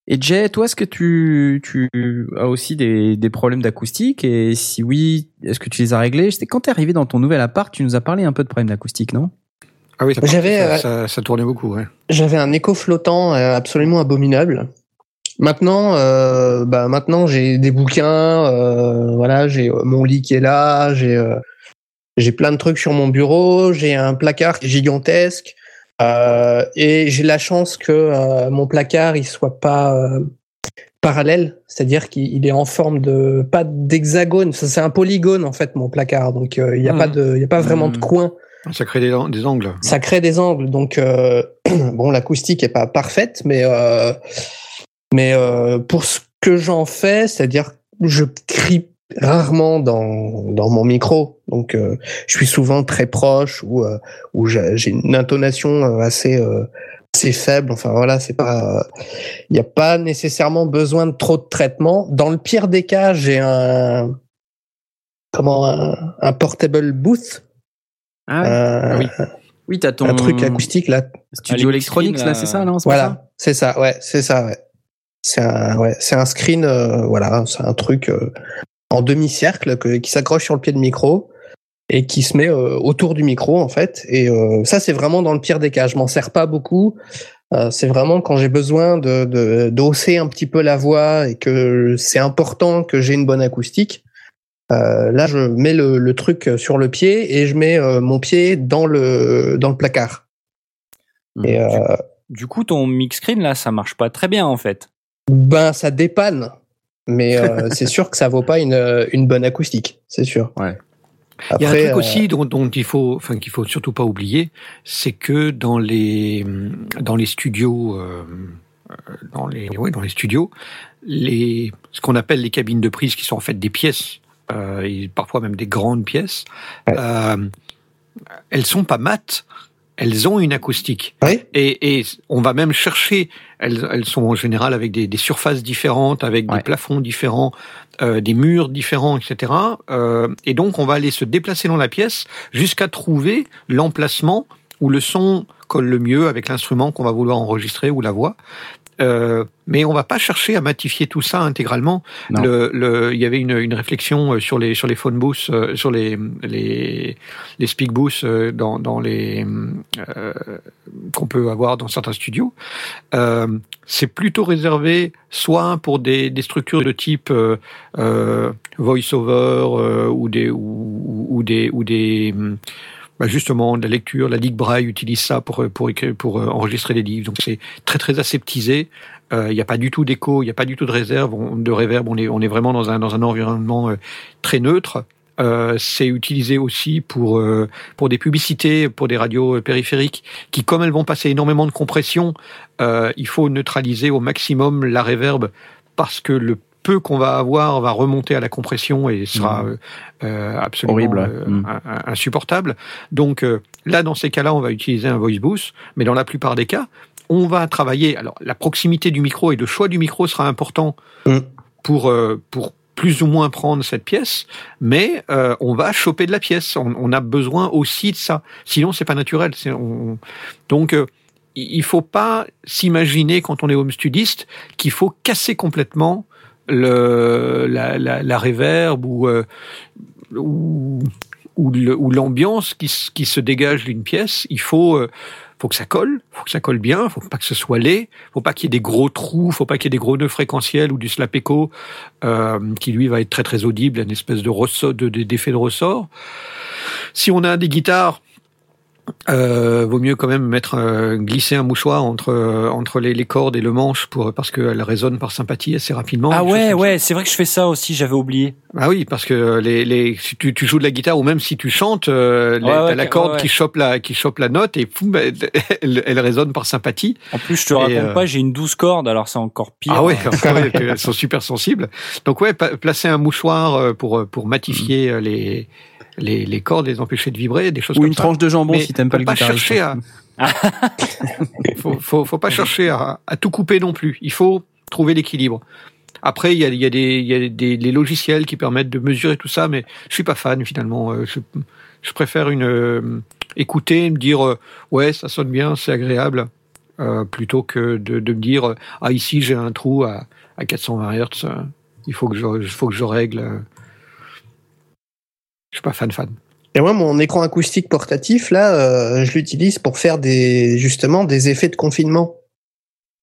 Et Jay, toi, est-ce que tu, tu as aussi des, des problèmes d'acoustique? Et si oui, est-ce que tu les as réglés? Quand t'es arrivé dans ton nouvel appart, tu nous as parlé un peu de problèmes d'acoustique, non? Ah oui, ça, J'avais, ça, euh, ça, ça tournait beaucoup. Ouais. J'avais un écho flottant euh, absolument abominable. Maintenant, euh, bah maintenant j'ai des bouquins, euh, voilà, j'ai euh, mon lit qui est là, j'ai euh, j'ai plein de trucs sur mon bureau, j'ai un placard qui est gigantesque euh, et j'ai la chance que euh, mon placard il soit pas euh, parallèle, c'est-à-dire qu'il il est en forme de pas d'hexagone, ça, c'est un polygone en fait mon placard, donc euh, il y a pas de il y a pas vraiment de Mhm. coin Ça crée des, des angles. ça crée des angles. Donc, euh, bon, l'acoustique est pas parfaite, mais euh, mais euh, pour ce que j'en fais, c'est-à-dire je crie rarement dans dans mon micro, donc euh, je suis souvent très proche ou euh, ou j'ai j'ai une intonation euh, assez euh, assez faible. Enfin voilà, c'est pas il n'y a pas nécessairement besoin de trop de traitement. Dans le pire des cas, j'ai un comment un, un portable booth. Ah, ouais. euh, oui. Oui, t'as ton un truc acoustique là. studio Electronics, là, c'est ça, non Voilà, c'est ça, ouais, c'est ça, ouais. C'est un, ouais, c'est un screen, euh, voilà, c'est un truc euh, en demi-cercle que- qui s'accroche sur le pied de micro et qui se met euh, autour du micro en fait. Et euh, ça, c'est vraiment dans le pire des cas. Je m'en sers pas beaucoup. Euh, c'est vraiment quand j'ai besoin de, de d'hausser un petit peu la voix et que c'est important que j'ai une bonne acoustique. Euh, là, je mets le, le truc sur le pied et je mets euh, mon pied dans le dans le placard. Et euh, Du coup, ton mix screen là, ça marche pas très bien en fait. Ben, ça dépanne. Mais euh, c'est sûr que ça vaut pas une, euh, une bonne acoustique, c'est sûr. Ouais. Il y a un Après, truc euh, aussi dont, dont il faut, enfin qu'il faut surtout pas oublier, c'est que dans les dans les studios, euh, dans les ouais, dans les studios, les ce qu'on appelle les cabines de prise, qui sont en fait des pièces, et parfois même des grandes pièces, Ouais. elles sont pas mates, elles ont une acoustique. Oui, Et, et on va même chercher, elles, elles sont en général avec des, des surfaces différentes, avec Ouais. des plafonds différents, euh, des murs différents, etc. Euh, et donc on va aller se déplacer dans la pièce jusqu'à trouver l'emplacement où le son colle le mieux avec l'instrument qu'on va vouloir enregistrer ou la voix. Euh, mais on va pas chercher à matifier tout ça intégralement. Non. Le, le, il y avait une, une réflexion euh, sur les sur les phone booths, euh, sur les les les speak booths euh, dans dans les qu'on peut avoir dans certains studios. C'est plutôt réservé soit pour des, des structures de type voice-over ou des ou, ou des ou des bah justement la lecture. La Ligue Braille utilise ça pour pour écrire pour euh, enregistrer des livres. Donc c'est très très aseptisé. Euh, Il n'y a pas du tout d'écho, il n'y a pas du tout de réserve, on- de réverb. On est on est vraiment dans un dans un environnement euh, très neutre. Euh, c'est utilisé aussi pour euh, pour des publicités, pour des radios euh, périphériques qui, comme elles vont passer énormément de compression, euh, il faut neutraliser au maximum la réverb parce que le peu qu'on va avoir va remonter à la compression et sera euh, euh, absolument Horrible, euh, Mm. un- insupportable. Donc euh, là, dans ces cas-là, on va utiliser un voice boost, mais dans la plupart des cas, on va travailler. Alors, la proximité du micro et le choix du micro sera important Mm. pour euh, pour plus ou moins prendre cette pièce, mais euh, on va choper de la pièce. On, on a besoin aussi de ça. Sinon, c'est pas naturel. On- Donc, euh, il il faut pas s'imaginer quand on est home studiste qu'il faut casser complètement le la, la, la reverb ou euh, ou ou l'ambiance qui, qui se dégage d'une pièce. Il faut euh, faut que ça colle, faut que ça colle bien, faut pas que ce soit laid, faut pas qu'il y ait des gros trous, faut pas qu'il y ait des gros nœuds fréquentiels ou du slap echo euh, qui lui va être très très audible, une espèce de ressort, de, de- d'effet de ressort. Si on a des guitares, euh, vaut mieux quand même mettre euh, glisser un mouchoir entre euh, entre les, les cordes et le manche pour parce qu'elle résonne par sympathie assez rapidement. ah ouais, ouais, c'est vrai que je fais ça aussi, j'avais oublié. ah oui, parce que les, les, si tu, tu joues de la guitare ou même si tu chantes, euh, les- Ouais, t'as la corde ouais. qui chope la qui chope la note et poum, elle, elle, elle résonne par sympathie. En plus, je te Et, raconte euh, pas, j'ai une 12 cordes, alors c'est encore pire. Ah ouais, elles sont super sensibles. Donc ouais, placer un mouchoir euh, pour pour matifier les les, les cordes, les empêcher de vibrer, des choses Ou comme une ça. tranche de jambon Mais si t'aimes pas faut le pas chercher à, faut, faut, faut pas chercher à, à tout couper non plus. Il faut trouver l'équilibre. Après, il y a, il y a, des, il y a des, des logiciels qui permettent de mesurer tout ça, mais je suis pas fan finalement. Euh, Je, je préfère une euh, écouter, me dire euh, ouais, ça sonne bien, c'est agréable, euh, plutôt que de, de me dire euh, ah ici j'ai un trou à, à 420 Hz, il faut que je, il faut que je règle. Je suis pas fan fan. Et moi, mon écran acoustique portatif, là, euh, je l'utilise pour faire des justement des effets de confinement.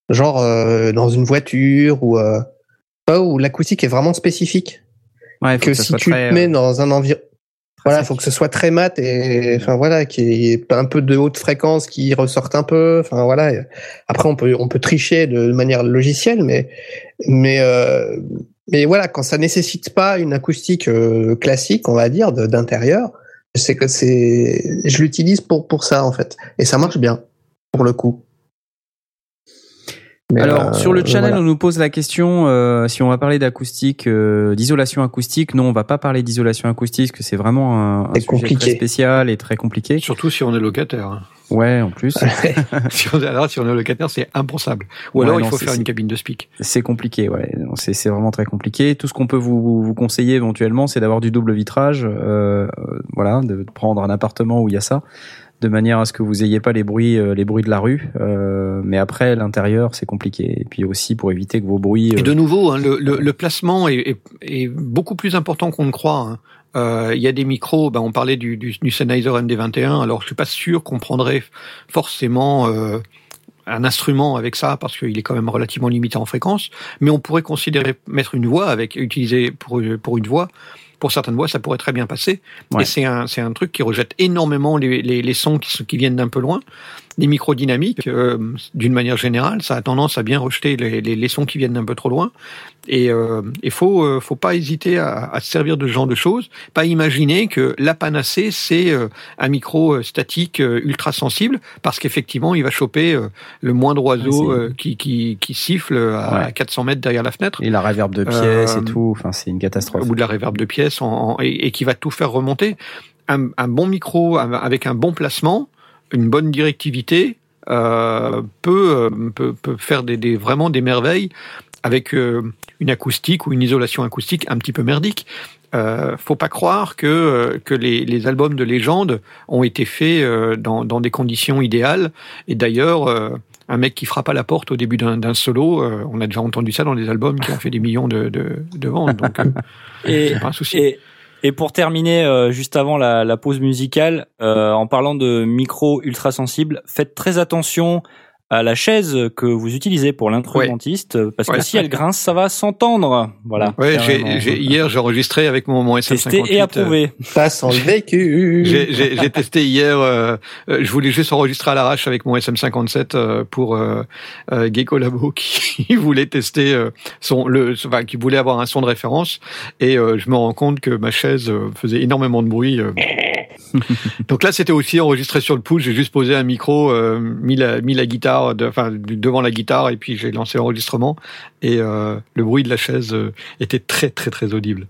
Genre euh, dans une voiture ou euh, pas, où l'acoustique est vraiment spécifique. Ouais, faut que, ça si tu très, te mets euh, dans un environnement. Voilà, faut que ce soit très mat et enfin voilà, qu'il y ait un peu de haute fréquence qui ressorte un peu. Enfin voilà. Après, on peut on peut tricher de manière logicielle, mais mais euh, mais voilà, quand ça nécessite pas une acoustique euh, classique, on va dire d'intérieur, c'est que c'est je l'utilise pour pour ça en fait et ça marche bien pour le coup. Mais, Alors euh, sur le channel, voilà. on nous pose la question euh, si on va parler d'acoustique, euh, d'isolation acoustique. Non, on va pas parler d'isolation acoustique, parce que c'est vraiment un, un sujet compliqué. très spécial et très compliqué. Surtout si on est locataire. hein. Ouais, en plus, si on, alors, si on est locataire, c'est impensable. Ou Ouais, alors, non, il faut faire une cabine de speak. c'est compliqué. Ouais, c'est c'est vraiment très compliqué. Tout ce qu'on peut vous, vous conseiller éventuellement, c'est d'avoir du double vitrage. Euh, voilà, de prendre un appartement où il y a ça, de manière à ce que vous ayez pas les bruits, euh, les bruits de la rue. Euh, mais après, l'intérieur, c'est compliqué. Et puis aussi pour éviter que vos bruits. Et euh, de nouveau, hein, le, le, le placement est, est, est beaucoup plus important qu'on ne croit. hein. Euh, Il y a des micros, ben, on parlait du, du, du Sennheiser MD21, alors je suis pas sûr qu'on prendrait forcément euh, un instrument avec ça parce qu'il est quand même relativement limité en fréquence, mais on pourrait considérer mettre une voix avec utiliser pour pour une voix. Pour certaines voix, ça pourrait très bien passer. Ouais. Et c'est un c'est un truc qui rejette énormément les les, les sons qui, qui viennent d'un peu loin. Les micros dynamiques, euh, d'une manière générale, ça a tendance à bien rejeter les, les, les sons qui viennent d'un peu trop loin. Et euh, il faut euh, faut pas hésiter à, à se servir de ce genre de choses. Pas imaginer que la panacée c'est euh, un micro euh, statique euh, ultra sensible parce qu'effectivement il va choper euh, le moindre oiseau Ouais, euh, qui, qui qui siffle à Ouais. 400 mètres derrière la fenêtre Et la réverb de pièces Euh, et tout. Enfin, c'est une catastrophe. ou de la réverb de pièces en, en- et, et qui va tout faire remonter. Un, un bon micro avec un bon placement, une bonne directivité euh, peut, euh, peut peut faire des, des vraiment des merveilles avec euh, une acoustique ou une isolation acoustique un petit peu merdique. Euh, faut pas croire que que les, les albums de légende ont été faits dans, dans des conditions idéales. Et d'ailleurs, un mec qui frappe à la porte au début d'un solo, euh, on a déjà entendu ça dans des albums qui ont fait des millions de, de, de ventes. Donc, euh, Et, pas un souci. et, et pour terminer, euh, juste avant la, pause musicale, euh, en parlant de micro ultra sensible, faites très attention à la chaise que vous utilisez pour l'instrumentiste, euh, parce que Ouais. si elle grince, ça va s'entendre. Voilà. Ouais, j'ai, j'ai- hier j'ai enregistré avec mon, mon SM58. Testé et approuvé. Ça sent le vécu. J'ai, j'ai- j'ai testé hier. euh, euh, je voulais juste enregistrer à l'arrache avec mon SM57 euh, pour euh, euh, Gecko Labo qui voulait tester euh, son le, enfin, qui voulait avoir un son de référence et euh, je me rends compte que ma chaise euh, faisait énormément de bruit. Euh. Donc là, c'était aussi enregistré sur le pouce. J'ai juste posé un micro, euh, mis la mis la guitare, de- enfin devant la guitare et puis j'ai lancé l'enregistrement et euh, le bruit de la chaise euh, était très très très audible.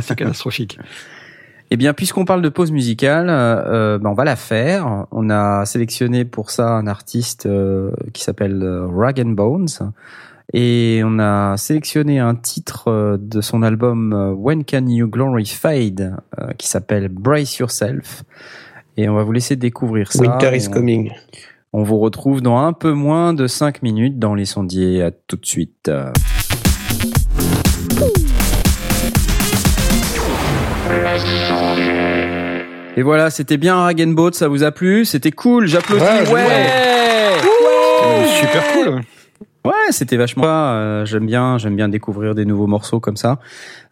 C'est catastrophique. Eh bien, puisqu'on parle de pause musicale, euh, ben, on va la faire. On a sélectionné pour ça un artiste euh, qui s'appelle euh, Rag and Bones. Et on a sélectionné un titre euh, de son album euh, When Can You Glory Fade euh, qui s'appelle Brace Yourself. Et on va vous laisser découvrir ça. Winter is on- coming. On vous retrouve dans un peu moins de 5 minutes dans les sondiers. À tout de suite. Et voilà, c'était bien Rag and Boat, ça vous a plu? C'était cool, j'applaudis. Ouais, Ouais, super cool. Ouais, c'était vachement. Euh, j'aime bien, j'aime bien découvrir des nouveaux morceaux comme ça.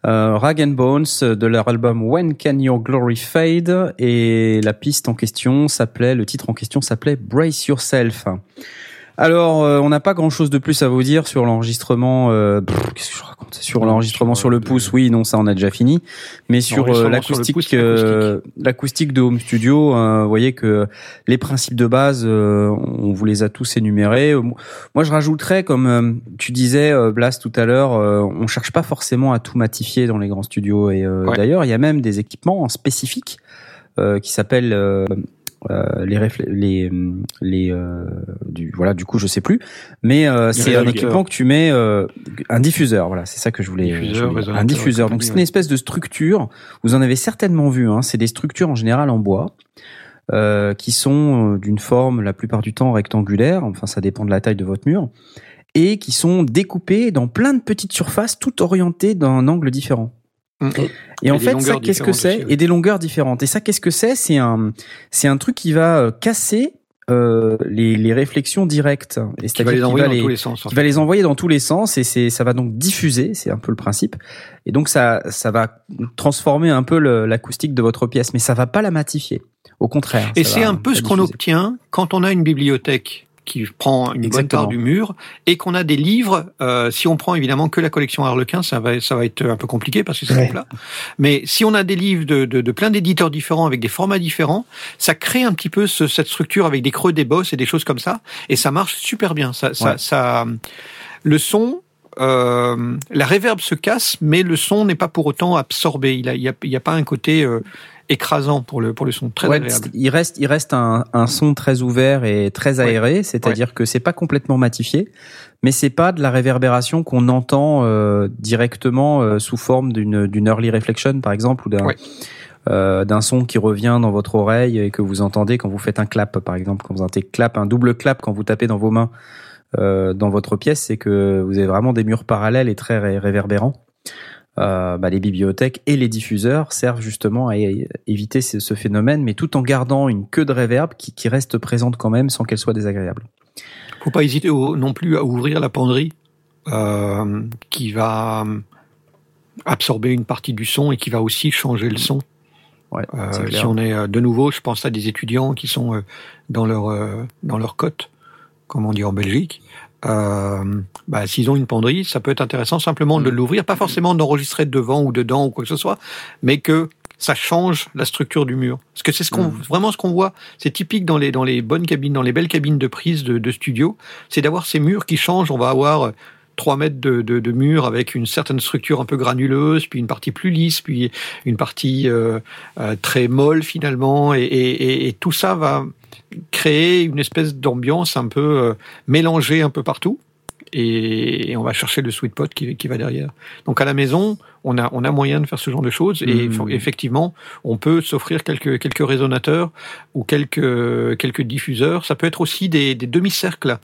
Euh, Rag and Bones euh, de leur album When Can Your Glory Fade? Et la piste en question s'appelait, le titre en question s'appelait Brace Yourself. Alors, euh, on n'a pas grand-chose de plus à vous dire sur l'enregistrement. euh, Qu'est-ce que je raconte Sur l'enregistrement sur le pouce, oui, non, ça on a déjà fini. Mais sur euh, l'acoustique, euh, l'acoustique de Home Studio, euh, vous voyez que les principes de base, euh, on vous les a tous énumérés. Euh, Moi, je rajouterais, comme euh, tu disais, euh, Blast tout à l'heure, euh, on cherche pas forcément à tout matifier dans les grands studios. Et euh, Ouais. d'ailleurs, il y a même des équipements spécifiques euh, qui s'appellent euh, les les les euh, du voilà du coup je sais plus. Mais euh, c'est un équipement que tu mets euh, un diffuseur. Voilà c'est ça que je voulais, Diffuseur, je voulais un diffuseur. Donc c'est une espèce de structure. Vous en avez certainement vu hein, c'est des structures en général en bois euh, qui sont d'une forme la plupart du temps rectangulaire. Enfin ça dépend de la taille de votre mur. Et qui sont découpées dans plein de petites surfaces toutes orientées d'un angle différent Mm. et en Et des fait, ça, qu'est-ce que c'est ouais. Et des longueurs différentes. Et ça, qu'est-ce que c'est? C'est un, c'est un truc qui va euh, casser euh, les, les réflexions directes. Et Qui va les envoyer va dans les, tous les sens. en qui fait. va les envoyer dans tous les sens et c'est, ça va donc diffuser. C'est un peu le principe. Et donc ça, ça va transformer un peu le- l'acoustique de votre pièce, mais ça va pas la matifier. Au contraire. Et c'est va un peu ce qu'on obtient quand on a une bibliothèque qui prend une bonne Exactement. part du mur et qu'on a des livres. euh, si on prend évidemment que la collection Harlequin, ça va, ça va être un peu compliqué parce que c'est Ouais. là. Mais si on a des livres de, de, de plein d'éditeurs différents avec des formats différents, ça crée un petit peu ce- cette structure avec des creux, des bosses et des choses comme ça, et ça marche super bien. Ça, ça, Ouais. ça, le son. Euh, la réverb se casse, mais le son n'est pas pour autant absorbé. Il a, il y a, il y a pas un côté euh, écrasant pour le pour le son. Très Ouais, agréable. il reste, il reste un, un son très ouvert et très aéré, c'est-à-dire que c'est pas complètement matifié, mais c'est pas de la réverbération qu'on entend euh, directement euh, sous forme d'une d'une early reflection par exemple ou d'un euh, d'un son qui revient dans votre oreille et que vous entendez quand vous faites un clap par exemple, quand vous entendez clap, un double clap quand vous tapez dans vos mains euh, dans votre pièce, c'est que vous avez vraiment des murs parallèles et très ré- réverbérants. Euh, bah, les bibliothèques et les diffuseurs servent justement à éviter ce, ce phénomène, mais tout en gardant une queue de réverb qui, qui reste présente quand même sans qu'elle soit désagréable. faut pas hésiter au- non plus à ouvrir la penderie euh, qui va absorber une partie du son et qui va aussi changer le son. Ouais, Euh, si on est de nouveau, je pense à des étudiants qui sont dans leur dans leur cote, comme on dit en Belgique. Euh, bah, s'ils ont une penderie, ça peut être intéressant simplement Mm. de l'ouvrir, pas forcément d'enregistrer devant ou dedans ou quoi que ce soit, mais que ça change la structure du mur. Parce que c'est ce qu'on Mm. vraiment ce qu'on voit, c'est typique dans les dans les bonnes cabines, dans les belles cabines de prise de, de studio, c'est d'avoir ces murs qui changent. On va avoir euh, 3 mètres de, de, de mur avec une certaine structure un peu granuleuse, puis une partie plus lisse, puis une partie euh, euh, très molle finalement, et, et, et- et tout ça va créer une espèce d'ambiance un peu euh, mélangée un peu partout. Et, on va chercher le sweet pot qui, qui va derrière. Donc à la maison, on a, on a moyen de faire ce genre de choses. Et faut- effectivement, on peut s'offrir quelques, quelques résonateurs ou quelques, quelques diffuseurs. Ça peut être aussi des, des demi-cercles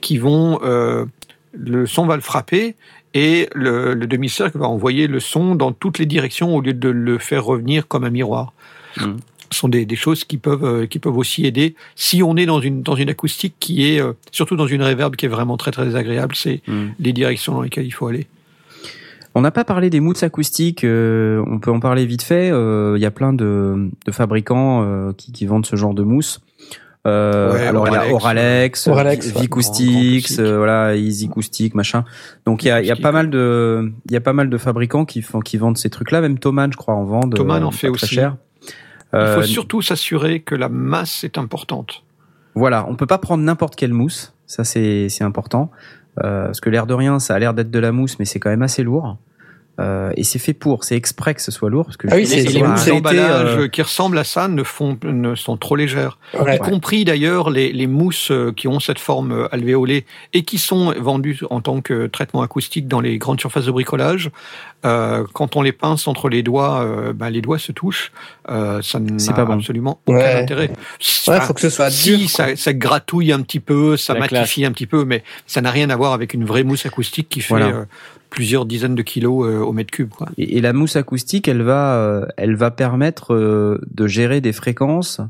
qui vont... euh, le son va le frapper et le, le demi-cercle va envoyer le son dans toutes les directions au lieu de le faire revenir comme un miroir. Mhm. Sont des, des choses qui peuvent, euh, qui peuvent aussi aider si on est dans une, dans une acoustique qui est, euh, surtout dans une réverb qui est vraiment très très agréable, c'est Mm. les directions dans lesquelles il faut aller. On n'a pas parlé des mousses acoustiques, euh, on peut en parler vite fait. euh, Il y a plein de, de fabricants euh, qui, qui vendent ce genre de mousse. Euh, Ouais, alors il y a Oralex, Oralex. Vicoustics, voilà, Easy Acoustic, machin. Donc il y a, il y a pas mal de, il y a pas mal de fabricants qui font, qui vendent ces trucs-là. Même Thomann, je crois, en vend. Thomann en fait aussi. cher. Il Euh, faut surtout s'assurer que la masse est importante. Voilà, on peut pas prendre n'importe quelle mousse, ça c'est c'est important, euh, parce que l'air de rien, ça a l'air d'être de la mousse, mais c'est quand même assez lourd. Euh, et c'est fait pour, c'est exprès que ce soit lourd, parce que Ah oui, les d'emballage euh, qui ressemblent à ça ne, font, ne sont trop légères. Ouais. y compris d'ailleurs les, les mousses euh, qui ont cette forme alvéolée et qui sont vendues en tant que traitement acoustique dans les grandes surfaces de bricolage. Euh, quand on les pince entre les doigts, euh, ben, les doigts se touchent. Euh, ça n'a pas bon. absolument aucun Ouais. intérêt. Ouais, Enfin, faut que ce soit si, dur. ça, ça gratouille un petit peu, ça La matifie un petit peu, mais ça n'a rien à voir avec une vraie mousse acoustique qui fait Voilà. Plusieurs dizaines de kilos euh, au mètre cube. Quoi. Et, et la mousse acoustique, elle va, euh, elle va permettre euh, de gérer des fréquences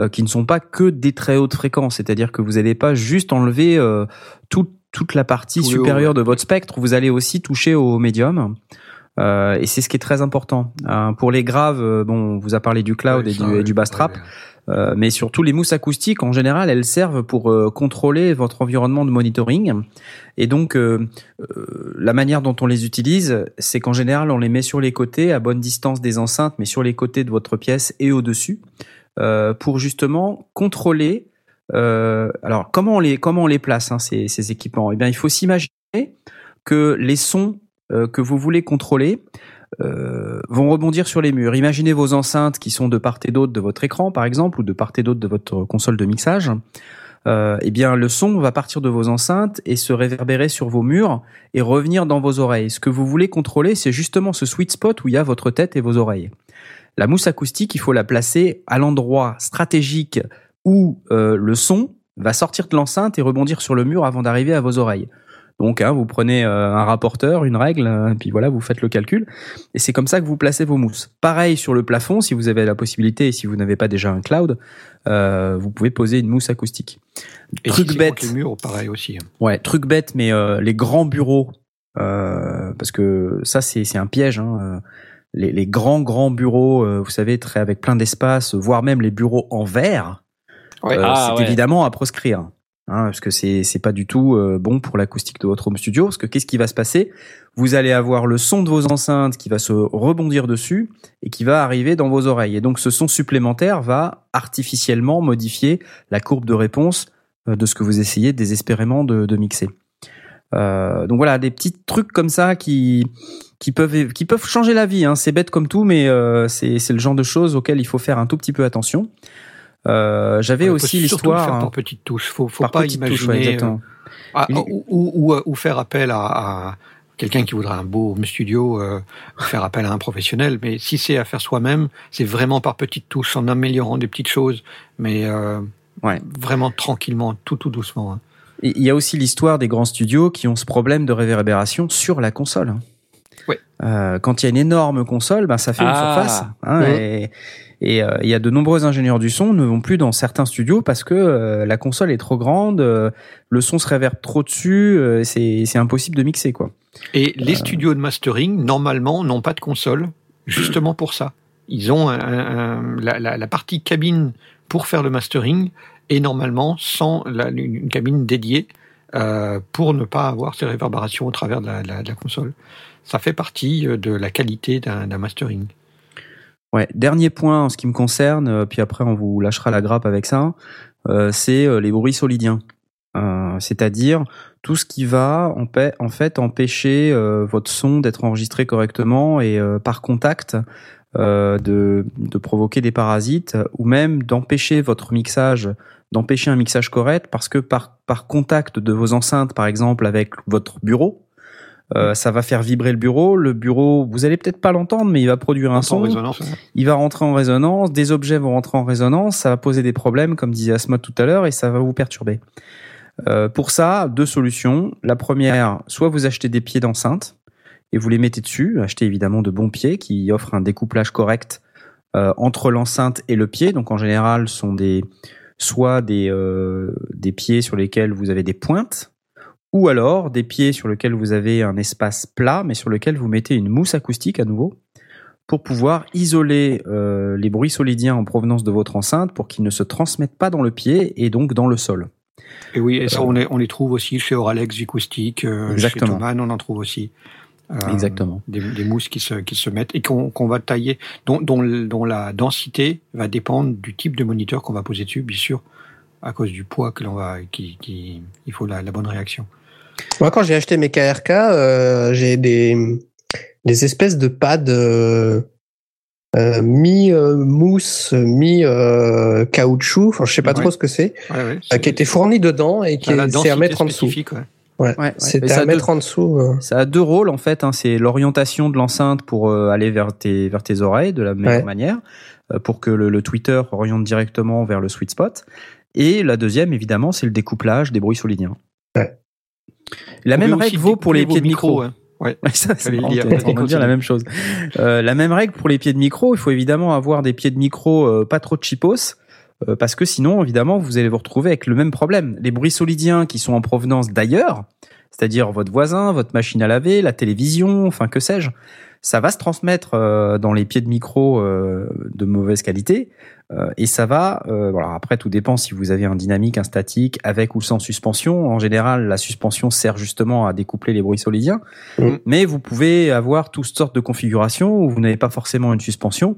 euh, qui ne sont pas que des très hautes fréquences. C'est-à-dire que vous n'allez pas juste enlever euh, tout- toute la partie Tout le haut, supérieure ouais. de votre spectre. Vous allez aussi toucher au médium. Euh, et c'est ce qui est très important. Euh, pour les graves, euh, bon, on vous a parlé du cloud Ouais, et ça, du, et ouais, du bass trap. ouais. Euh, mais surtout les mousses acoustiques, en général, elles servent pour euh, contrôler votre environnement de monitoring. Et donc, euh, la manière dont on les utilise, c'est qu'en général, on les met sur les côtés, à bonne distance des enceintes, mais sur les côtés de votre pièce et au-dessus, pour justement contrôler. alors, comment on les comment on les place hein, ces, équipements? Eh bien, il faut s'imaginer que les sons que vous voulez contrôler vont rebondir sur les murs. Imaginez vos enceintes qui sont de part et d'autre de votre écran, par exemple, ou de part et d'autre de votre console de mixage. Euh, eh bien, le son va partir de vos enceintes et se réverbérer sur vos murs et revenir dans vos oreilles. Ce que vous voulez contrôler, c'est justement ce sweet spot où il y a votre tête et vos oreilles. La mousse acoustique, il faut la placer à l'endroit stratégique où euh, le son va sortir de l'enceinte et rebondir sur le mur avant d'arriver à vos oreilles. Donc, hein, vous prenez euh, un rapporteur, une règle, euh, et puis voilà, vous faites le calcul. Et c'est comme ça que vous placez vos mousses. Pareil sur le plafond, si vous avez la possibilité et si vous n'avez pas déjà un cloud, euh, vous pouvez poser une mousse acoustique. Et Truc si bête. les murs, pareil aussi. hein. Ouais, truc bête, mais euh, les grands bureaux, euh, parce que ça c'est c'est un piège. Hein, euh, les, les grands grands bureaux, euh, vous savez, très avec plein d'espace, voire même les bureaux en verre, Ouais. euh, Ah, c'est ouais. évidemment à proscrire. Hein, parce que c'est c'est pas du tout euh, bon pour l'acoustique de votre home studio. Parce que qu'est-ce qui va se passer? Vous allez avoir le son de vos enceintes qui va se rebondir dessus et qui va arriver dans vos oreilles. Et donc ce son supplémentaire va artificiellement modifier la courbe de réponse euh, de ce que vous essayez désespérément de, mixer. Euh, donc voilà, des petits trucs comme ça qui peuvent changer la vie. Hein. C'est bête comme tout, mais c'est c'est le genre de choses auxquelles il faut faire un tout petit peu attention. Euh, J'avais Il faut aussi l'histoire faire hein, par petites touches. Faut, faut par pas imaginer. touches, ouais, euh, Il- ou, ou, ou, ou faire appel à, à quelqu'un qui voudrait un beau studio, euh, faire appel à un professionnel. Mais si c'est à faire soi-même, c'est vraiment par petites touches, en améliorant des petites choses, mais euh, Ouais. vraiment tranquillement, tout tout doucement. hein. Et Il y a aussi l'histoire des grands studios qui ont ce problème de réverbération sur la console. hein. Ouais. Euh, quand il y a une énorme console, ben ça fait une Ah. surface. hein. Et et, euh, il y a de nombreux ingénieurs du son ne vont plus dans certains studios parce que euh, la console est trop grande, euh, le son se réverbe trop dessus, c'est impossible de mixer quoi. Et les studios de mastering, normalement, n'ont pas de console, justement pour ça. Ils ont un- un- un- la, la- la partie cabine pour faire le mastering et normalement sans la- une cabine dédiée pour ne pas avoir ces réverbérations au travers de la, de console. Ça fait partie de la qualité d'un mastering. Ouais, dernier point en ce qui me concerne, euh, puis après on vous lâchera la grappe avec ça, euh, c'est euh, les bruits solidiens. C'est-à-dire tout ce qui va en, fait empêcher votre son d'être enregistré correctement et par contact de, provoquer des parasites ou même d'empêcher votre mixage, d'empêcher un mixage correct parce que par contact de vos enceintes par exemple avec votre bureau, euh, ça va faire vibrer le bureau. Le bureau, vous allez peut-être pas l'entendre, mais il va produire un En son résonance, il va rentrer en résonance, des objets vont rentrer en résonance, ça va poser des problèmes, comme disait Asma tout à l'heure, et ça va vous perturber. Euh, pour ça, deux solutions. La première, soit vous achetez des pieds d'enceinte et vous les mettez dessus. Achetez évidemment de bons pieds qui offrent un découplage correct euh, entre l'enceinte et le pied. Donc en général, ce sont des soit des euh, des pieds sur lesquels vous avez des pointes, ou alors des pieds sur lesquels vous avez un espace plat, mais sur lequel vous mettez une mousse acoustique à nouveau pour pouvoir isoler euh, les bruits solidiens en provenance de votre enceinte pour qu'ils ne se transmettent pas dans le pied et donc dans le sol. Et oui, et ça, on les, on les trouve aussi chez Oralex Acoustic, euh, chez. Thomann, on en trouve aussi. Euh, Exactement. Des, des mousses qui se, qui se mettent et qu'on qu'on va tailler, dont, dont, la densité va dépendre du type de moniteur qu'on va poser dessus, bien sûr, à cause du poids que l'on va, qui, qui, il faut la, la bonne réaction. Moi, quand j'ai acheté mes KRK, euh, j'ai des, des espèces de pads euh, euh, mi-mousse, mi-caoutchouc, enfin, je sais pas Ouais. trop ce que c'est, Ouais, ouais, euh, qui étaient fournis dedans et qui Ça a la c'est à mettre en dessous. ouais. Ouais, Ouais, c'était Mais ça à a mettre en dessous. euh. Ça a deux rôles en fait. Hein. C'est l'orientation de l'enceinte pour euh, aller vers tes vers tes oreilles de la meilleure Ouais. manière, euh, pour que le, le tweeter oriente directement vers le sweet spot. Et la deuxième, évidemment, c'est le découplage des bruits solidiens. La même règle vaut pour les pieds de micro. micros, hein. Ouais. Ça, c'est marrant, dire. la même chose. Euh, la même règle pour les pieds de micro. Il faut évidemment avoir des pieds de micro euh, pas trop cheapos. euh, parce que sinon, évidemment, vous allez vous retrouver avec le même problème. Les bruits solidiens qui sont en provenance d'ailleurs, c'est-à-dire votre voisin, votre machine à laver, la télévision, enfin que sais-je, ça va se transmettre euh, dans les pieds de micro euh, de mauvaise qualité euh, et ça va. euh, voilà, après, tout dépend si vous avez un dynamique, un statique, avec ou sans suspension. En général, la suspension sert justement à découpler les bruits solidiens, Mm. mais vous pouvez avoir toutes sortes de configurations où vous n'avez pas forcément une suspension.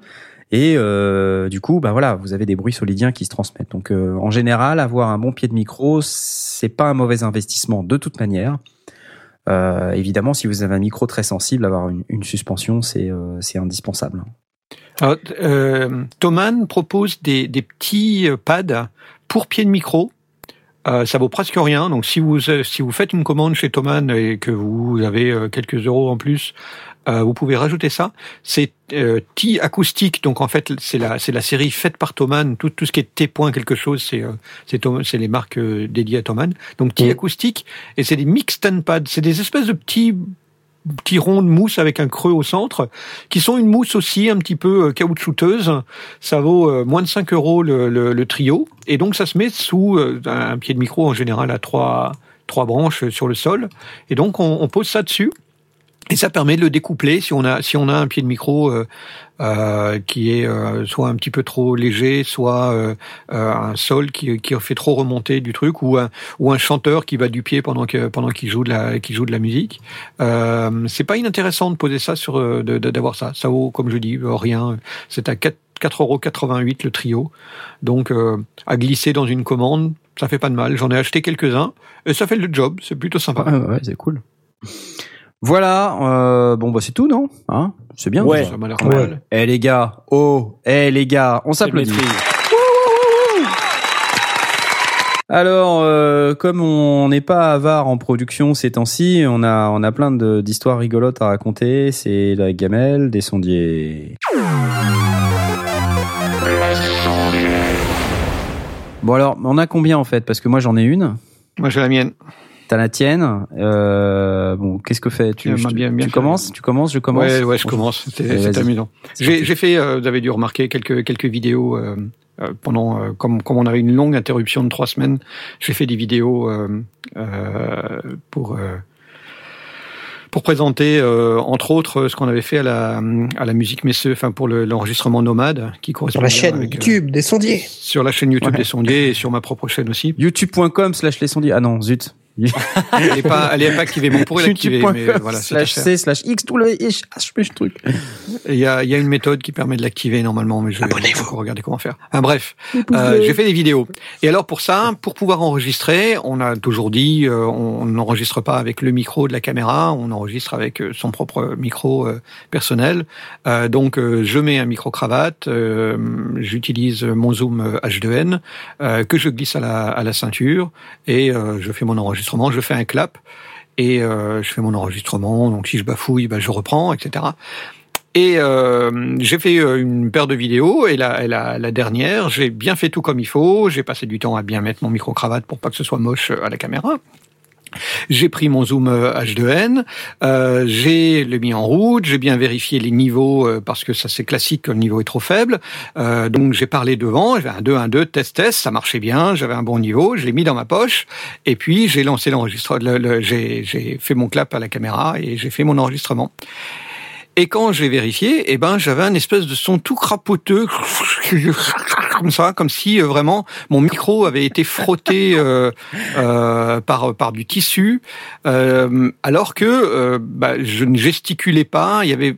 Et euh, du coup, bah voilà, vous avez des bruits solidiens qui se transmettent. Donc, euh, en général, avoir un bon pied de micro, c'est pas un mauvais investissement de toute manière. Euh, évidemment, si vous avez un micro très sensible, avoir une, suspension, c'est euh, indispensable. Alors, euh, Thomann propose des, des petits euh, pads pour pied de micro. Euh, ça vaut presque rien. Donc, si vous euh, si vous faites une commande chez Thomann et que vous avez quelques euros en plus, euh, vous pouvez rajouter ça. C'est euh, T acoustique. Donc, en fait, c'est la c'est la série faite par Thomann. Tout tout ce qui est T point quelque chose, c'est euh, c'est c'est les marques euh, dédiées à Thomann. Donc, T Mm. acoustique et c'est des mixed pads. C'est des espèces de petits petits ronds de mousse avec un creux au centre, qui sont une mousse aussi un petit peu euh, caoutchouteuse. Ça vaut euh, moins de 5 euros le, le, le trio. Et donc ça se met sous euh, un un pied de micro en général à trois, trois branches sur le sol. Et donc on, on pose ça dessus. Et ça permet de le découpler si on a si on a un pied de micro euh, euh, qui est euh, soit un petit peu trop léger, soit euh, euh, un sol qui, qui fait trop remonter du truc, ou un ou un chanteur qui va du pied pendant que pendant qu'il joue de la qui joue de la musique. C'est pas inintéressant de poser ça sur d'avoir ça. Ça vaut comme je dis rien. C'est à 4 4,88 le trio. Donc à glisser dans une commande, ça fait pas de mal. J'en ai acheté quelques-uns et ça fait le job. C'est plutôt sympa. Ouais, ouais, c'est cool. Voilà, euh, bon bah c'est tout, non? Hein? C'est bien. Ouais. ça. Ça m'a l'air Ouais. pas mal. Eh les gars, oh, eh les gars, on s'applaudit. Alors, euh, comme on n'est pas avare en production ces temps-ci, on a on a plein de- d'histoires rigolotes à raconter. C'est la gamelle, des sondiers. Bon alors, on a combien en fait? Parce que moi j'en ai une. Moi j'ai la mienne. T'as la tienne. Euh, bon, qu'est-ce que fait Tu, m'a bien- bien tu commences Tu commences Je commence Ouais, ouais, je commence. Vas-y. amusant. C'est J'ai fait, euh, vous avez dû remarquer quelques quelques vidéos euh, euh, pendant euh, comme comme on avait une longue interruption de trois semaines. J'ai fait des vidéos euh, euh, pour euh, pour présenter euh, entre autres ce qu'on avait fait à la à la musique Messeux, enfin pour le- l'enregistrement nomade qui correspond Sur la chaîne avec, euh, YouTube des sondiers. sur la chaîne YouTube Ouais. des sondiers et sur ma propre chaîne aussi. YouTube.com slash les sondiers. Ah non, zut. Elle est pas elle est pas activée. Bon, on pourrait l'activer, mais YouTube.com voilà. c'est slash à faire. C slash X tout le H truc. Il y a, il y a une méthode qui permet de l'activer normalement, mais je vais regarder comment faire. Ah, bref, euh, j'ai fait des vidéos. Et alors pour ça, pour pouvoir enregistrer, on a toujours dit, euh, on n'enregistre pas avec le micro de la caméra, on enregistre avec euh, son propre micro euh, personnel. Euh, donc euh, je mets un micro cravate, euh, j'utilise mon zoom euh, H2n euh, que je glisse à la, à la ceinture et euh, je fais mon enregistrement, je fais un clap et euh, je fais mon enregistrement. Donc si je bafouille, ben, je reprends, etc. Et euh, j'ai fait euh, une paire de vidéos et la, la, dernière, j'ai bien fait tout comme il faut. J'ai passé du temps à bien mettre mon micro cravate pour pas que ce soit moche à la caméra. J'ai pris mon zoom euh, H2n, euh, j'ai le mis en route, j'ai bien vérifié les niveaux euh, parce que ça c'est classique le niveau est trop faible. Euh, donc j'ai parlé devant, j'avais un 2, un 2, test, test, ça marchait bien, j'avais un bon niveau, je l'ai mis dans ma poche et puis j'ai lancé l'enregistrement, le- j'ai fait mon clap à la caméra et j'ai fait mon enregistrement. Et quand j'ai vérifié, eh ben j'avais un espèce de son tout crapoteux comme ça, comme si euh, vraiment mon micro avait été frotté euh, euh, par par du tissu, euh, alors que euh, bah, je ne gesticulais pas, il y avait,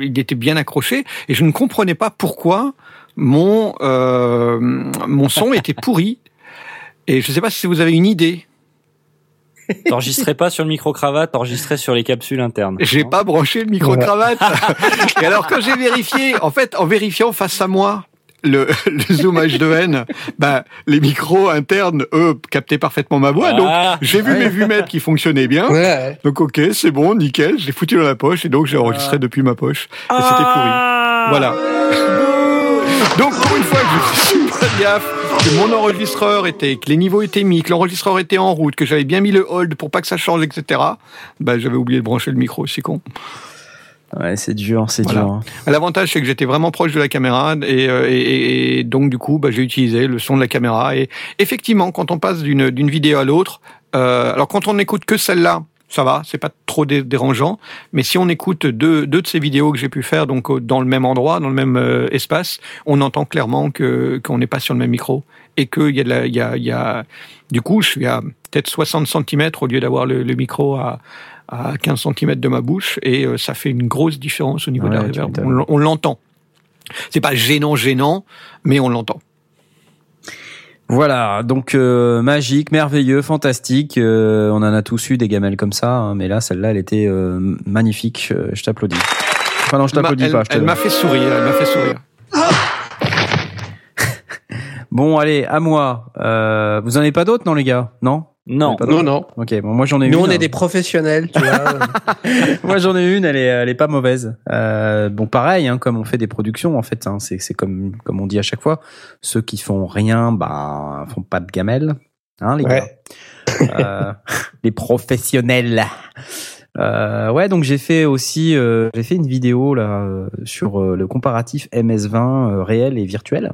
il était bien accroché et je ne comprenais pas pourquoi mon mon son était pourri. Et je ne sais pas si vous avez une idée. T'enregistrais pas sur le micro-cravate, t'enregistrais sur les capsules internes. J'ai pas branché le micro cravate. Et alors quand j'ai vérifié, en fait, en vérifiant face à moi le, le zoom H2n, bah les micros internes eux captaient parfaitement ma voix. Donc Ah, j'ai vu Ouais. mes vumettes qui fonctionnaient bien. Ouais. Donc ok, c'est bon, nickel. Je l'ai foutu dans la poche et donc j'ai enregistré depuis ma poche. Et c'était pourri. Ah. Voilà. Donc pour une fois que je suis que mon enregistreur était, que les niveaux étaient mis, que l'enregistreur était en route, que j'avais bien mis le hold pour pas que ça change, etc. Bah j'avais oublié de brancher le micro, c'est con. Ouais, c'est dur, c'est Voilà. dur. hein. L'avantage, c'est que j'étais vraiment proche de la caméra et, euh, et- donc du coup, bah, j'ai utilisé le son de la caméra. Et effectivement, quand on passe d'une d'une vidéo à l'autre, euh, alors quand on n'écoute que celle-là ça va, c'est pas trop dé- dérangeant. Mais si on écoute deux, deux de ces vidéos que j'ai pu faire, donc dans le même endroit, dans le même euh, espace, on entend clairement que qu'on n'est pas sur le même micro et qu'il y a, de la- il y a, il y a, du coup, je suis à peut-être 60 cm au lieu d'avoir le, le micro à, à 15 cm de ma bouche et euh, ça fait une grosse différence au niveau de la Ouais, tu reverb. m'étonnes. On, on l'entend. C'est pas gênant, gênant, mais on l'entend. Voilà, donc euh, magique, merveilleux, fantastique. euh, on en a tous eu des gamelles comme ça, hein, mais là, celle-là, elle était euh, magnifique. euh, je t'applaudis. Enfin non, je t'applaudis elle- pas. je elle m'a fait sourire, elle m'a fait sourire. Bon, allez, à moi. Euh, vous en avez pas d'autres, non, les gars? Non? Non. Pas Non, non. Ok, bon, moi j'en ai Nous, une. on est des professionnels, tu vois. Moi j'en ai une, elle est, elle est pas mauvaise. Euh, bon, pareil, hein, comme on fait des productions, en fait, hein, c'est, c'est comme, comme on dit à chaque fois, ceux qui font rien, bah, font pas de gamelle, hein, les gars. Ouais. Euh, les professionnels. Euh, ouais, donc j'ai fait aussi, euh, j'ai fait une vidéo là euh, sur euh, le comparatif MS20 euh, réel et virtuel.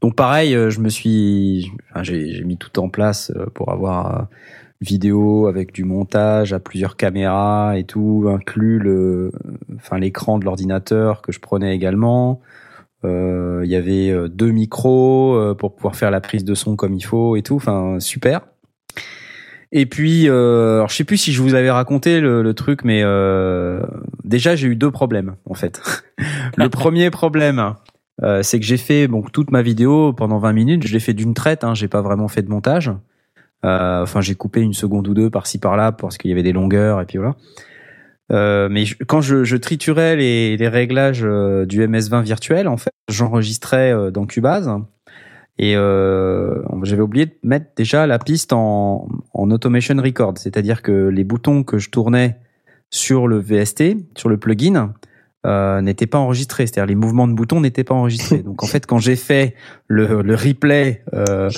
Donc pareil, euh, je me suis, enfin, j'ai, mis tout en place euh, pour avoir euh, vidéo avec du montage à plusieurs caméras et tout, inclus le, enfin l'écran de l'ordinateur que je prenais également. Euh, Il y avait deux micros pour pouvoir faire la prise de son comme il faut et tout. Enfin super. Et puis, euh, alors je sais plus si je vous avais raconté le, le truc, mais euh, déjà j'ai eu deux problèmes en fait. le premier problème, euh, c'est que j'ai fait bon toute ma vidéo pendant 20 minutes, je l'ai fait d'une traite, hein, j'ai pas vraiment fait de montage. Euh, Enfin, j'ai coupé une seconde ou deux par-ci par-là parce qu'il y avait des longueurs et puis voilà. Euh, mais je- quand je, je triturais les, les réglages euh, du MS20 virtuel, en fait, j'enregistrais euh, dans Cubase et j'avais oublié de mettre déjà la piste en, en automation record, c'est-à-dire que les boutons que je tournais sur le VST, sur le plugin, euh, n'étaient pas enregistrés, c'est-à-dire les mouvements de boutons n'étaient pas enregistrés. Donc en fait, quand j'ai fait le, le replay euh,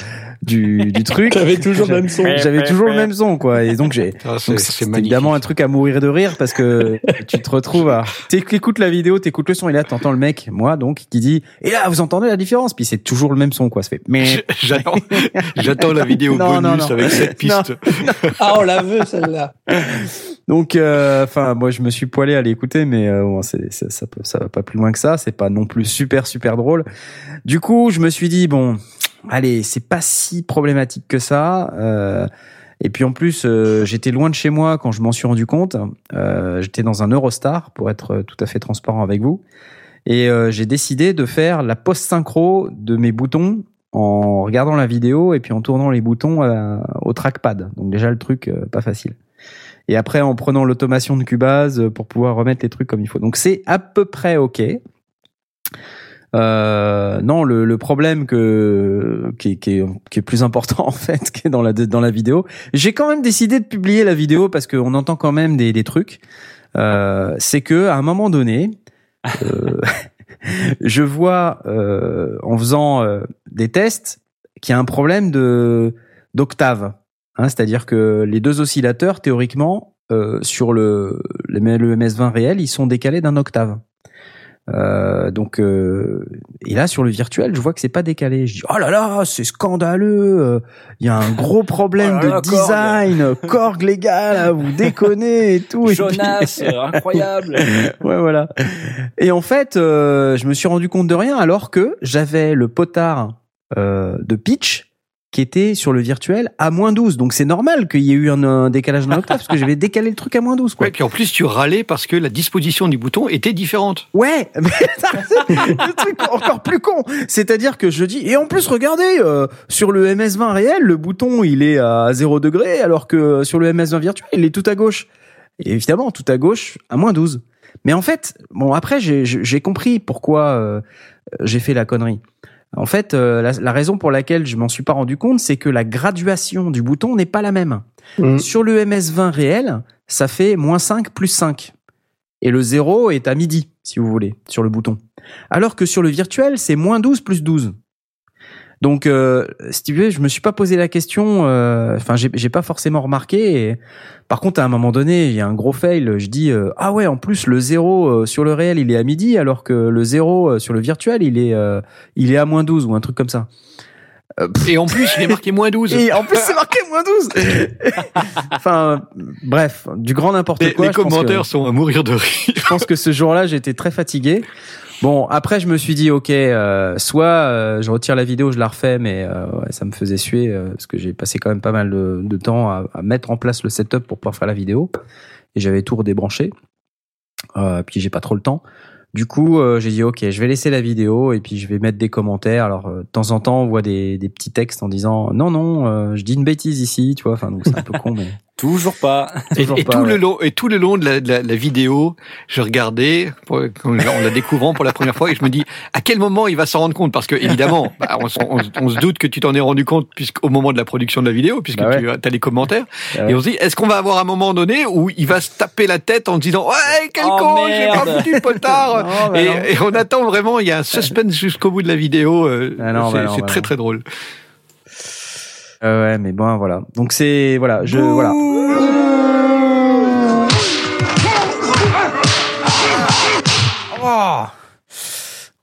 du, du truc, T'avais toujours le même son. j'avais toujours le même son, quoi. Et donc j'ai Ah, c'est donc, c'est c'est magnifique. évidemment un truc à mourir de rire parce que tu te retrouves à t'écoutes la vidéo, t'écoutes le son et là t'entends le mec, moi donc, qui dit et là vous entendez la différence puis c'est toujours le même son quoi. Ça fait mais J'attends, j'attends la vidéo Non, non, bonus non. avec cette piste. Ah, on la veut, celle-là. donc euh, enfin moi je me suis poilé à l'écouter mais euh, bon, c'est ça, ça peut- ça va pas plus loin que ça. C'est pas non plus super super drôle. Du coup je me suis dit bon allez c'est pas si problématique que ça. Euh, et puis en plus, euh, j'étais loin de chez moi quand je m'en suis rendu compte. Euh, j'étais dans un Eurostar, pour être tout à fait transparent avec vous. Et j'ai décidé de faire la post-synchro de mes boutons en regardant la vidéo et puis en tournant les boutons au trackpad. Donc déjà le truc pas facile. Et après en prenant l'automation de Cubase pour pouvoir remettre les trucs comme il faut. Donc c'est à peu près ok. Euh, non, le, le problème que qui est, qui, est, qui est plus important en fait, qui est dans la dans la vidéo. J'ai quand même décidé de publier la vidéo parce qu'on entend quand même des, des trucs. Euh, c'est que à un moment donné, euh, je vois euh, en faisant euh, des tests qu'il y a un problème de d'octave. Hein, C'est-à-dire que les deux oscillateurs théoriquement euh, sur le le MS20 réel, ils sont décalés d'un octave. Euh, donc euh, et là sur le virtuel, je vois que c'est pas décalé. Je dis oh là là, c'est scandaleux. euh, Il y a un gros problème Oh là là, de design, Korg les gars, là, vous déconnez et tout. Et puis- Jonas, euh, incroyable. ouais, voilà. Et en fait, euh, je me suis rendu compte de rien alors que j'avais le potard euh, de pitch qui était sur le virtuel à moins 12. Donc c'est normal qu'il y ait eu un, un décalage d'un octave parce que j'avais décalé le truc à moins 12. Quoi. Ouais, puis en plus, tu râlais parce que la disposition du bouton était différente. Ouais, mais le truc encore plus con. C'est-à-dire que je dis, et en plus, regardez, euh, sur le MS20 réel, le bouton, il est à 0 degré, alors que sur le MS20 virtuel, il est tout à gauche. Et évidemment, tout à gauche, à moins 12. Mais en fait, bon, après, j'ai- j'ai compris pourquoi euh, j'ai fait la connerie. En fait, euh, la, la raison pour laquelle je m'en suis pas rendu compte, c'est que la graduation du bouton n'est pas la même. Mhm. Sur le MS20 réel, ça fait moins 5 plus 5. Et le 0 est à midi, si vous voulez, sur le bouton. Alors que sur le virtuel, c'est moins 12 plus 12. Donc, euh, si tu veux, je me suis pas posé la question. euh, Enfin, j'ai j'ai pas forcément remarqué. Et, par contre, à un moment donné, il y a un gros fail. Je dis euh, ah ouais, en plus le 0 euh, sur le réel, il est à midi, alors que le 0 euh, sur le virtuel, il est euh, il est à moins 12 ou un truc comme ça. Euh, Et en plus, il est marqué moins 12. Et en plus, c'est marqué moins 12 Enfin, bref, du grand n'importe quoi. les que- commentaires sont à mourir de rire. je pense que ce jour-là, j'étais très fatigué. Bon, après, je me suis dit, ok, euh, soit euh, je retire la vidéo, je la refais, mais euh, ça me faisait suer euh, parce que j'ai passé quand même pas mal de, temps à, mettre en place le setup pour pouvoir faire la vidéo et j'avais tout redébranché. Puis j'ai pas trop le temps. Du coup, j'ai dit ok, je vais laisser la vidéo et puis je vais mettre des commentaires. Alors de temps en temps, on voit des, des petits textes en disant non non, je dis une bêtise ici, tu vois. Enfin donc c'est un peu con, mais Toujours pas. Et, toujours et pas, tout ouais. le long, et tout le long de la, de la, la vidéo, je regardais, pour- on la découvrant pour la première fois, et je me dis, à quel moment il va s'en rendre compte? Parce que évidemment, bah, on, on- on se doute que tu t'en es rendu compte puisqu'au moment de la production de la vidéo, puisque Bah ouais. tu as les commentaires. Bah ouais. Et on se dit, est-ce qu'on va avoir un moment donné où il va se taper la tête en se disant, ouais, quel Oh, con, j'ai pas foutu le potard Non, bah et, et on attend vraiment, il y a un suspense jusqu'au bout de la vidéo. euh, Ah c'est bah bah très très drôle. Euh, ouais, mais bon, voilà. Donc c'est voilà, je voilà. Oh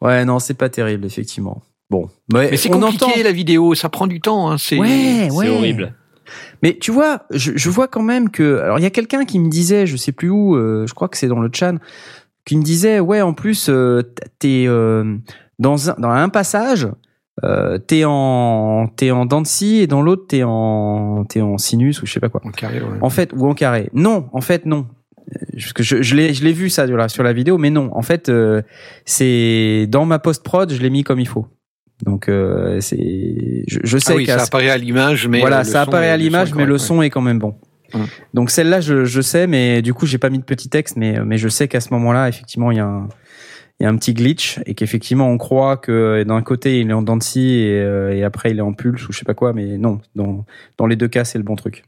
ouais, non, c'est pas terrible effectivement. Bon, mais, Mais c'est compliqué entend. la vidéo, ça prend du temps. Hein, c'est Ouais, ouais. C'est horrible. Mais tu vois, je, je vois quand même que. Alors, il y a quelqu'un qui me disait, je sais plus où, euh, je crois que c'est dans le chat, qui me disait, ouais, en plus, euh, t'es euh, dans un dans un passage, euh, t'es en t'es en dents de scie et dans l'autre t'es en t'es en sinus ou je sais pas quoi. En carré, ouais. En fait, ou en carré. Non, en fait, non. Parce que je, je l'ai, je l'ai vu ça sur la, sur la vidéo, mais non. En fait, euh, c'est dans ma post prod, je l'ai mis comme il faut. Donc, euh, c'est, je, je sais Ah oui, ça apparaît à l'image, mais voilà, ça apparaît à l'image, mais le son est quand même bon. Hum. Donc celle-là, je, je sais, mais du coup, j'ai pas mis de petit texte, mais mais je sais qu'à ce moment-là, effectivement, il y a un il y a un petit glitch et qu'effectivement, on croit que d'un côté il est en dents et, euh, et après il est en pulse ou je sais pas quoi, mais non, dans dans les deux cas, c'est le bon truc.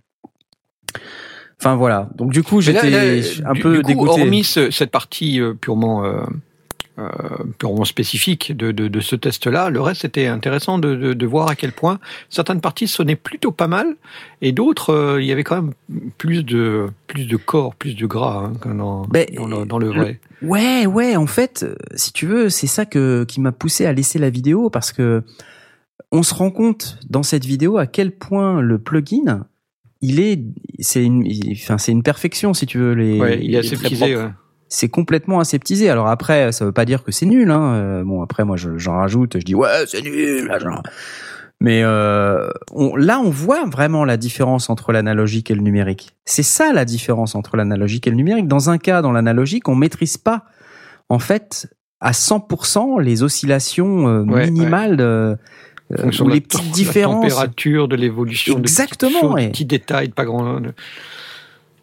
Enfin voilà. Donc du coup, j'étais un du- peu du coup, dégoûté. Hormis ce- cette partie euh, purement euh, euh, purement spécifique de, de, de ce test-là, le reste était intéressant de, de, de voir à quel point certaines parties sonnaient plutôt pas mal et d'autres euh, il y avait quand même plus de plus de corps, plus de gras hein, dans, Ben, dans, le, dans le le- vrai. Ouais, ouais, en fait, euh, si tu veux, c'est ça que qui m'a poussé à laisser la vidéo parce que on se rend compte dans cette vidéo à quel point le plugin, il est, c'est une, il- enfin, c'est une perfection si tu veux. Les, Ouais, il est très aseptisé. ouais. C'est complètement aseptisé. Alors après, ça veut pas dire que c'est nul. Hein. Euh, Bon, après, moi, je- j'en rajoute, je dis ouais, c'est nul. machin. Mais euh, on, là, on voit vraiment la différence entre l'analogique et le numérique. C'est ça la différence entre l'analogique et le numérique. Dans un cas, dans l'analogique, on maîtrise pas, en fait, à 100% les oscillations euh, Ouais, minimales de, euh, fonction ou la les petites la différences. température, de l'évolution, Exactement, choses, de ouais. petits détails, pas grand.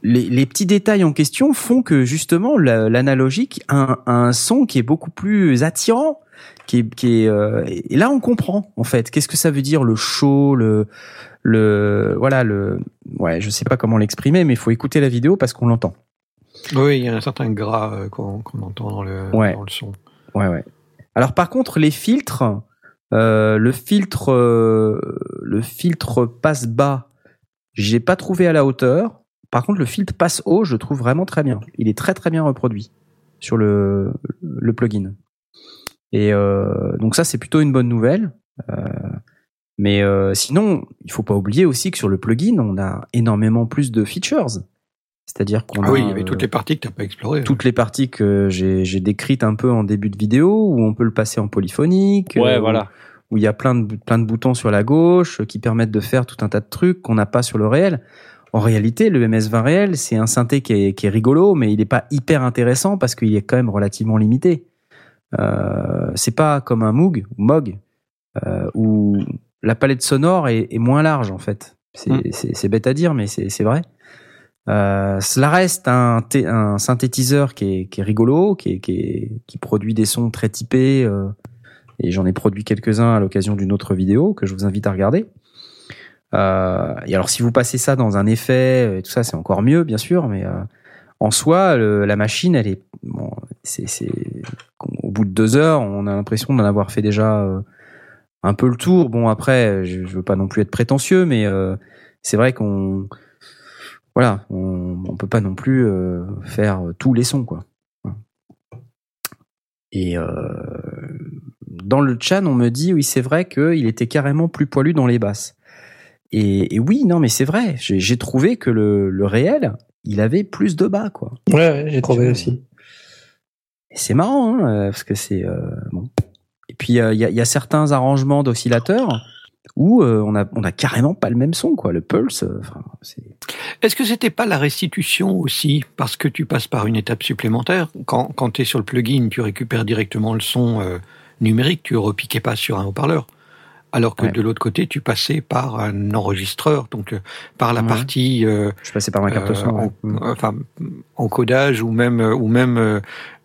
Les, les petits détails en question font que justement la- l'analogique a un, a un son qui est beaucoup plus attirant, qui est, qui est euh, et là on comprend en fait qu'est-ce que ça veut dire le chaud, le le voilà le ouais je sais pas comment l'exprimer mais il faut écouter la vidéo parce qu'on l'entend. Oui, il y a un certain gras euh, qu'on entend dans le, Ouais. dans le son. Ouais ouais. Alors par contre les filtres, euh, le filtre euh, le filtre passe bas, j'ai pas trouvé à la hauteur. Par contre le filtre passe haut, je le trouve vraiment très bien. Il est très très bien reproduit sur le le plugin. Et euh, donc ça c'est plutôt une bonne nouvelle. Euh, mais euh, sinon, il faut pas oublier aussi que sur le plugin, on a énormément plus de features. C'est-à-dire qu'on Ah a oui, il y avait toutes les parties que tu n'as pas explorées. toutes les parties que j'ai j'ai décrites un peu en début de vidéo, où on peut le passer en polyphonique, Ouais, euh, voilà. où il y a plein de, plein de boutons sur la gauche euh, qui permettent de faire tout un tas de trucs qu'on n'a pas sur le réel. En réalité, le MS-20 réel, c'est un synthé qui est, qui est rigolo, mais il n'est pas hyper intéressant parce qu'il est quand même relativement limité. Euh, c'est pas comme un Moog ou Moog euh, où la palette sonore est, est moins large en fait. C'est Mm. bête à dire, mais c'est vrai. Euh, cela reste un, thé- un synthétiseur qui est, qui est rigolo, qui, est, qui, est- qui produit des sons très typés. euh, et j'en ai produit quelques-uns à l'occasion d'une autre vidéo que je vous invite à regarder. Euh, et alors, si vous passez ça dans un effet et tout ça, c'est encore mieux, bien sûr. Mais euh, en soi, la machine, elle est, au bout de deux heures, on a l'impression d'en avoir fait déjà euh, un peu le tour. Bon, après, je, je veux pas non plus être prétentieux, mais euh, c'est vrai qu'on, voilà, on, on peut pas non plus euh, faire tous les sons, quoi. Et euh, dans le chat, on me dit oui, c'est vrai qu'il était carrément plus poilu dans les basses. Et, et oui, non, mais c'est vrai. J'ai j'ai trouvé que le, le réel, il avait plus de bas, quoi. Ouais, ouais, j'ai trouvé aussi. Et c'est marrant, hein, euh, parce que c'est euh, bon. Et puis euh, il y, a, il y a certains arrangements d'oscillateurs où euh, on a on a carrément pas le même son, quoi. Le pulse, euh, enfin, c'est Est-ce que c'était pas la restitution aussi parce que tu passes par une étape supplémentaire? Quand, quand tu es sur le plugin, tu récupères directement le son euh, numérique, tu repiquais pas sur un haut-parleur. Alors que Ouais. de l'autre côté, tu passais par un enregistreur, donc euh, par la Ouais. partie euh, je passais par ma carte euh, son. ouais. en- enfin encodage ou même ou même euh,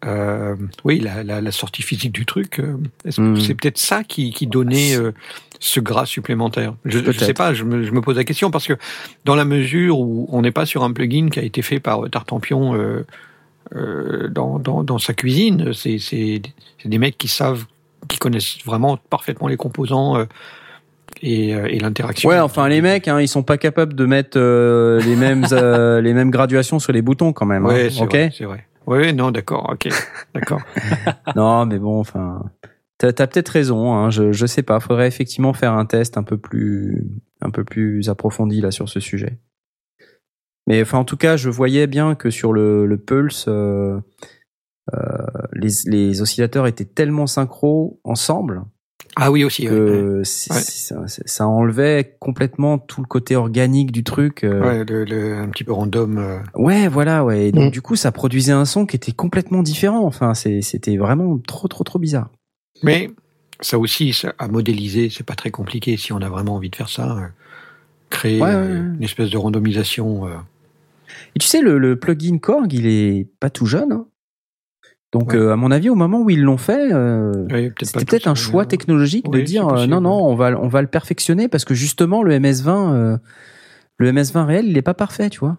euh, oui la, la, la sortie physique du truc. euh, Mhm. C'est peut-être ça qui, qui donnait euh, ce gras supplémentaire? Je, Peut-être. sais pas, je me, je me pose la question parce que dans la mesure où on n'est pas sur un plugin qui a été fait par Tartampion euh, euh, dans, dans, dans sa cuisine, c'est des mecs qui savent, qui connaissent vraiment parfaitement les composants euh, et, euh, et l'interaction. Ouais, enfin les mecs, hein, ils sont pas capables de mettre euh, les mêmes euh, les mêmes graduations sur les boutons quand même. hein. Ouais, c'est ok. vrai, c'est vrai. Ouais, non, d'accord, ok, d'accord. non, mais bon, enfin, t'as as, peut-être raison. Hein, je je sais pas. Faudrait effectivement faire un test un peu plus un peu plus approfondi là sur ce sujet. Mais enfin, en tout cas, je voyais bien que sur le, le Pulse, euh, les, les oscillateurs étaient tellement synchro ensemble Ah oui aussi. que Ouais. ça, ça enlevait complètement tout le côté organique du truc. euh. Ouais, le, le- un petit peu random. euh. Ouais, voilà, ouais. Et donc, Mm. du coup, ça produisait un son qui était complètement différent. Enfin, c'était vraiment trop, trop, trop bizarre. Mais ça aussi, ça, à modéliser, c'est pas très compliqué si on a vraiment envie de faire ça. euh, créer Ouais, ouais, euh, ouais. une espèce de randomisation. euh. Et tu sais, le, le plugin Korg, il est pas tout jeune. hein. Donc, Ouais. euh, à mon avis, au moment où ils l'ont fait, euh, peut-être c'était peut-être un choix technologique de dire euh, non, non, on va, on va le perfectionner parce que justement, le MS20, euh, le MS20 réel, il est pas parfait, tu vois.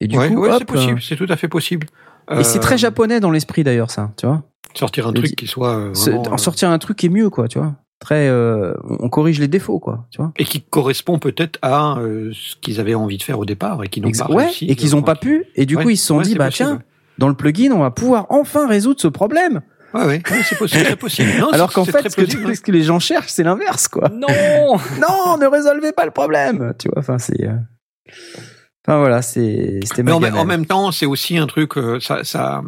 Et du ouais, coup, ouais, c'est possible, euh, c'est tout à fait possible. et c'est très japonais dans l'esprit d'ailleurs, ça, tu vois. Sortir un truc qui soit vraiment, en sortir un truc qui est mieux, quoi, tu vois. Très, euh, on corrige les défauts, quoi, tu vois. et qui correspond peut-être à ce qu'ils avaient envie de faire au départ et qui n'ont pas ouais, réussi. et qu'ils euh, ont pas pu. Et du coup, ils se sont dit, bah tiens, dans le plugin, on va pouvoir enfin résoudre ce problème. Ouais, ouais, ouais, c'est possible, c'est possible. Non, Alors qu'en fait, ce que, possible, hein. ce que les gens cherchent, c'est l'inverse, quoi. Non non, ne résolvez pas le problème. Tu vois, enfin, c'est. euh, Enfin voilà, c'est c'était Mais ma en, même temps, c'est aussi un truc, euh, ça, ça,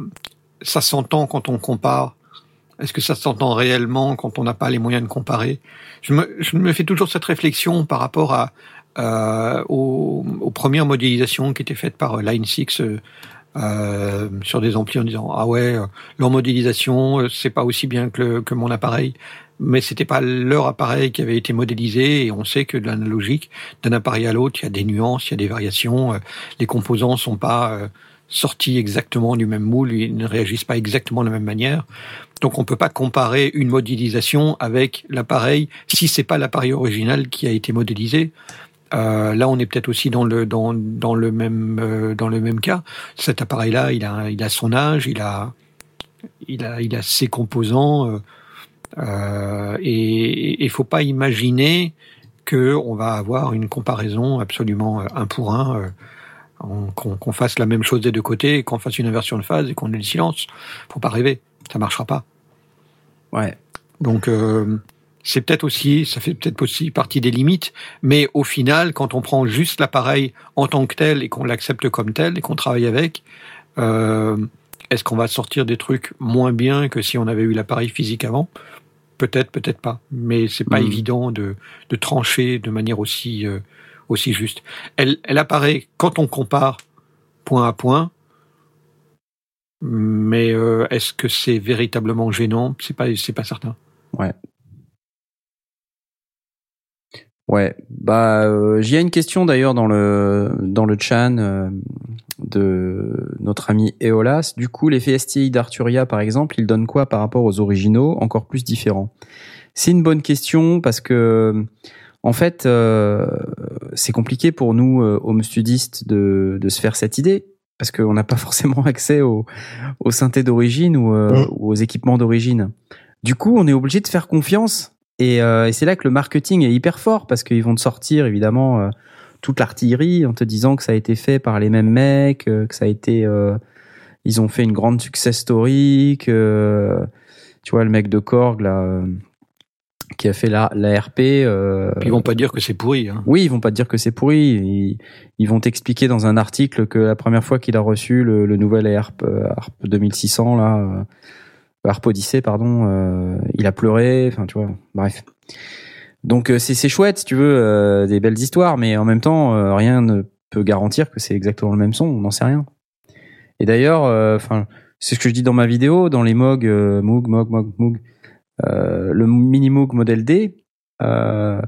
ça s'entend quand on compare. Est-ce que ça s'entend réellement quand on n'a pas les moyens de comparer? Je me, je me fais toujours cette réflexion par rapport à, euh, aux, aux premières modélisations qui étaient faites par Line 6 euh, sur des amplis en disant ah ouais leur modélisation euh, c'est pas aussi bien que, le- que mon appareil. Mais c'était pas leur appareil qui avait été modélisé et on sait que de l'analogique d'un appareil à l'autre il y a des nuances il y a des variations. Euh, les composants sont pas sortis exactement du même moule ils ne réagissent pas exactement de la même manière. Donc on peut pas comparer une modélisation avec l'appareil si c'est pas l'appareil original qui a été modélisé euh, là, on est peut-être aussi dans le dans dans le même euh, dans le même cas. Cet appareil-là, il a il a son âge, il a il a il a ses composants euh, euh, et il faut pas imaginer que on va avoir une comparaison absolument euh, un pour un. euh, on- qu'on qu'on fasse la même chose des deux côtés, qu'on fasse une inversion de phase et qu'on ait le silence. Faut pas rêver, ça marchera pas. Ouais. Donc euh, c'est peut-être aussi, ça fait peut-être aussi partie des limites, mais au final, quand on prend juste l'appareil en tant que tel et qu'on l'accepte comme tel et qu'on travaille avec, euh, est-ce qu'on va sortir des trucs moins bien que si on avait eu l'appareil physique avant? Peut-être, peut-être pas, mais c'est pas Mhm. évident de, de trancher de manière aussi euh, aussi juste. Elle, elle apparaît quand on compare point à point, mais euh, est-ce que c'est véritablement gênant? C'est pas, c'est pas certain. Ouais, bah euh, j'y ai une question d'ailleurs dans le dans le chan euh, de notre ami Eolas. Du coup, les FSTI d'Arturia par exemple, ils donnent quoi par rapport aux originaux Encore plus différents? C'est une bonne question parce que en fait, euh, c'est compliqué pour nous euh, home studistes de de se faire cette idée parce qu'on n'a pas forcément accès aux aux synthés d'origine ou, euh, Mm. ou aux équipements d'origine. Du coup, on est obligé de faire confiance et, euh, et c'est là que le marketing est hyper fort parce qu'ils vont te sortir évidemment euh, toute l'artillerie en te disant que ça a été fait par les mêmes mecs, euh, que ça a été, euh, ils ont fait une grande success story, que tu vois, le mec de Korg, là, euh, qui a fait la, la RP. euh, Puis ils vont pas dire que c'est pourri. Hein. oui, ils vont pas dire que c'est pourri. Ils, ils vont t'expliquer dans un article que la première fois qu'il a reçu le, le nouvel ARP, euh, ARP 2600, là, ARP Odyssey, pardon, euh, il a pleuré. Enfin, tu vois, bref. Donc euh, c'est c'est chouette, si tu veux, euh, des belles histoires, mais en même temps, euh, rien ne peut garantir que c'est exactement le même son. On n'en sait rien. Et d'ailleurs, enfin, c'est ce que je dis dans ma vidéo, dans les euh, Moog, Moog, Moog, Moog, le mini Moog modèle D. Euh,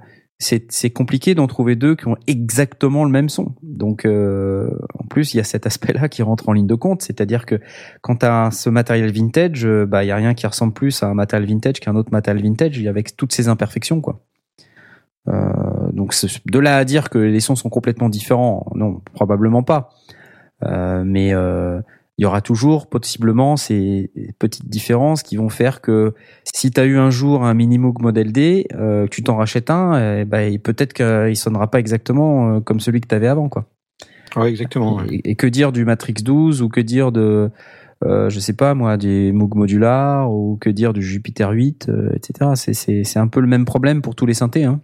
c'est compliqué d'en trouver deux qui ont exactement le même son. Donc euh, en plus il y a cet aspect-là qui rentre en ligne de compte, c'est-à-dire que quand tu ce matériel vintage, euh, bah il y a rien qui ressemble plus à un matériel vintage qu'un autre matériel vintage avec toutes ses imperfections quoi. Euh, donc de là à dire que les sons sont complètement différents, non probablement pas. Mais il y aura toujours possiblement ces petites différences qui vont faire que si tu as eu un jour un Minimoog Model D, euh, tu t'en rachètes un, eh ben, peut-être qu'il sonnera pas exactement euh, comme celui que tu avais avant. quoi. Ouais, exactement. ouais. Et, et que dire du Matrix 12 ou que dire de, euh, je sais pas moi, des Moog Modular ou que dire du Jupiter 8, euh, etc. C'est- un peu le même problème pour tous les synthés. Hein.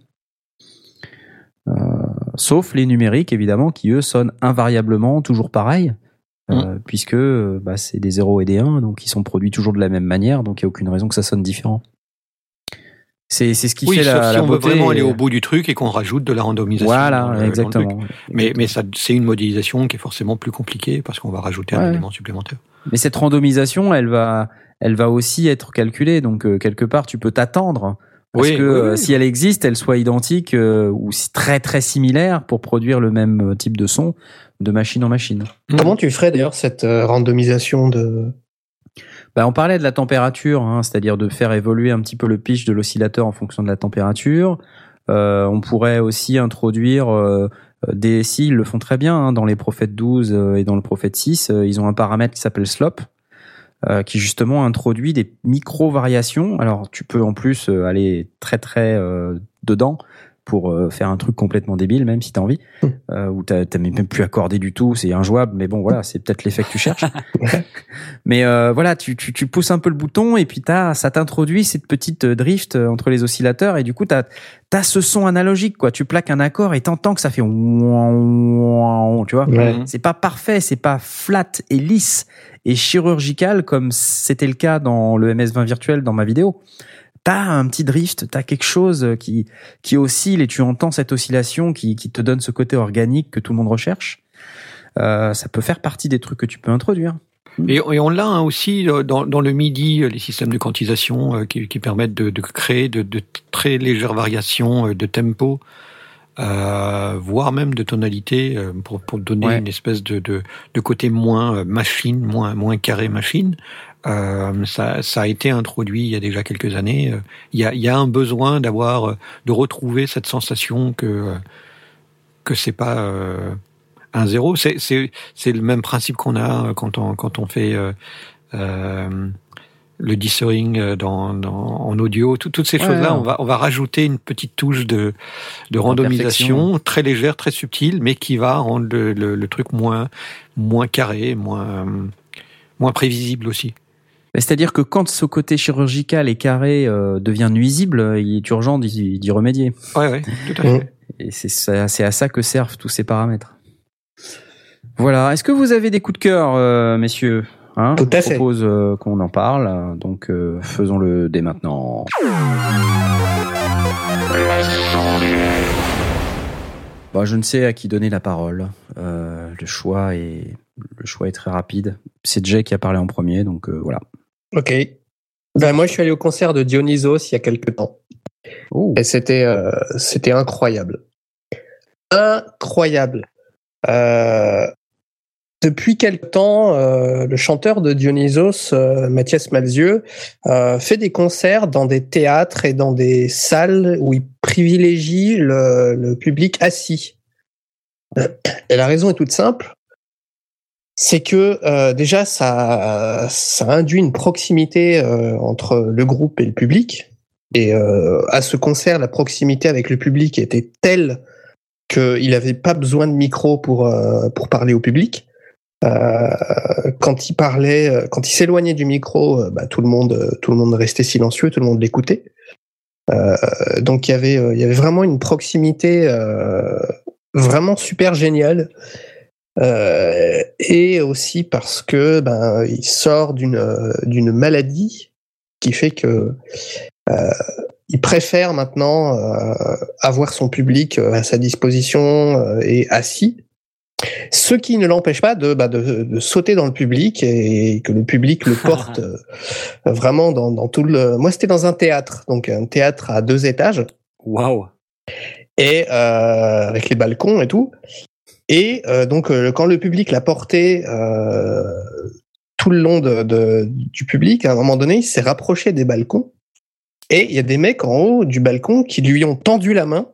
Sauf les numériques, évidemment, qui eux sonnent invariablement toujours pareil. Euh, Puisque euh, bah, c'est des 0 et des 1, donc ils sont produits toujours de la même manière, donc il n'y a aucune raison que ça sonne différent. C'est ce qui Oui, fait sauf la, si la on veut vraiment aller au bout du truc et qu'on rajoute de la randomisation. Voilà, le- truc. exactement. Mais, mais ça, c'est une modélisation qui est forcément plus compliquée parce qu'on va rajouter un Ouais. élément supplémentaire. Mais cette randomisation, elle va, elle va aussi être calculée. Donc euh, quelque part, tu peux t'attendre parce Oui, que oui, euh, si elle existe, elle soit identique euh, ou si- très très similaire pour produire le même euh, type de son de machine en machine. Comment tu ferais d'ailleurs cette euh, randomisation de. Bah, on parlait de la température, hein, c'est-à-dire de faire évoluer un petit peu le pitch de l'oscillateur en fonction de la température. Euh, on pourrait aussi introduire euh, des DSI, ils le font très bien hein, dans les Prophètes 12 euh, et dans le Prophète 6. euh, ils ont un paramètre qui s'appelle slope, euh, qui justement introduit des micro-variations. Alors tu peux en plus euh, aller très très euh, dedans pour euh, faire un truc complètement débile, même si t'as envie, euh, ou t'as même plus accordé du tout, c'est injouable, mais bon voilà, c'est peut-être l'effet que tu cherches. mais euh, voilà, tu, tu, tu pousses un peu le bouton et puis t'as, ça t'introduit cette petite euh, drift euh, entre les oscillateurs et du coup t'as, t'as ce son analogique quoi. Tu plaques un accord et t'entends que ça fait tu vois. Ouais. C'est pas parfait, c'est pas flat et lisse et chirurgical comme c'était le cas dans le MS20 virtuel dans ma vidéo. T'as un petit drift, t'as quelque chose qui qui oscille et tu entends cette oscillation qui, qui te donne ce côté organique que tout le monde recherche. Euh, ça peut faire partie des trucs que tu peux introduire. Et, et on l'a hein, aussi euh, dans, dans le MIDI, euh, les systèmes de quantisation euh, qui, qui permettent de, de créer de, de très légères variations de tempo, euh, voire même de tonalité, pour, pour donner Ouais. une espèce de, de, côté moins machine, moins, moins carré machine. Euh, ça, ça a été introduit il y a déjà quelques années. Euh, Il y a, il y a un besoin d'avoir, euh, de retrouver cette sensation que que c'est pas euh, un zéro. C'est le même principe qu'on a quand on quand on fait euh, le dissering dans, dans en audio. Tout- toutes ces Ouais, choses-là, on va on va rajouter une petite touche de de randomisation très légère, très subtile, mais qui va rendre le, le, le truc moins moins carré, moins moins prévisible aussi. C'est-à-dire que quand ce côté chirurgical et carré euh, devient nuisible, il est urgent d'y remédier. Ouais, ouais, tout à Mm. fait. Et c'est à ça que servent tous ces paramètres. Voilà. Est-ce que vous avez des coups de cœur, euh, messieurs hein Tout à Je fait. propose euh, qu'on en parle. Donc euh, faisons-le dès maintenant. Bon, je ne sais à qui donner la parole. Euh, le choix est le choix est très rapide. C'est Jay qui a parlé en premier, donc euh, voilà. Ok. Ben, moi, je suis allé au concert de Dionysos il y a quelques temps. Oh. Et c'était euh, c'était incroyable. Incroyable. Euh, depuis quelque temps, euh, le chanteur de Dionysos, euh, Mathias Malzieux, euh, fait des concerts dans des théâtres et dans des salles où il privilégie le, le public assis. Et la raison est toute simple. C'est que euh, déjà ça, ça induit une proximité euh, entre le groupe et le public. Et euh, à ce concert, la proximité avec le public était telle qu'il n'avait pas besoin de micro pour, euh, pour parler au public. Euh, quand il parlait, quand il s'éloignait du micro, euh, bah, tout le monde, tout le monde restait silencieux, tout le monde l'écoutait. Donc il y avait, il y avait vraiment une proximité vraiment super géniale. Euh, et aussi parce que ben il sort d'une d'une maladie qui fait que euh, il préfère maintenant euh, avoir son public euh, à sa disposition euh, et assis. Ce qui ne l'empêche pas de, bah, de, de sauter dans le public et que le public le porte vraiment dans, dans tout le. Moi, c'était dans un théâtre, donc un théâtre à deux étages Waouh. et euh, avec les balcons et tout. Et euh, donc euh, quand le public l'a porté euh, tout le long de, de- du public, à un moment donné, il s'est rapproché des balcons. Et il y a des mecs en haut du balcon qui lui ont tendu la main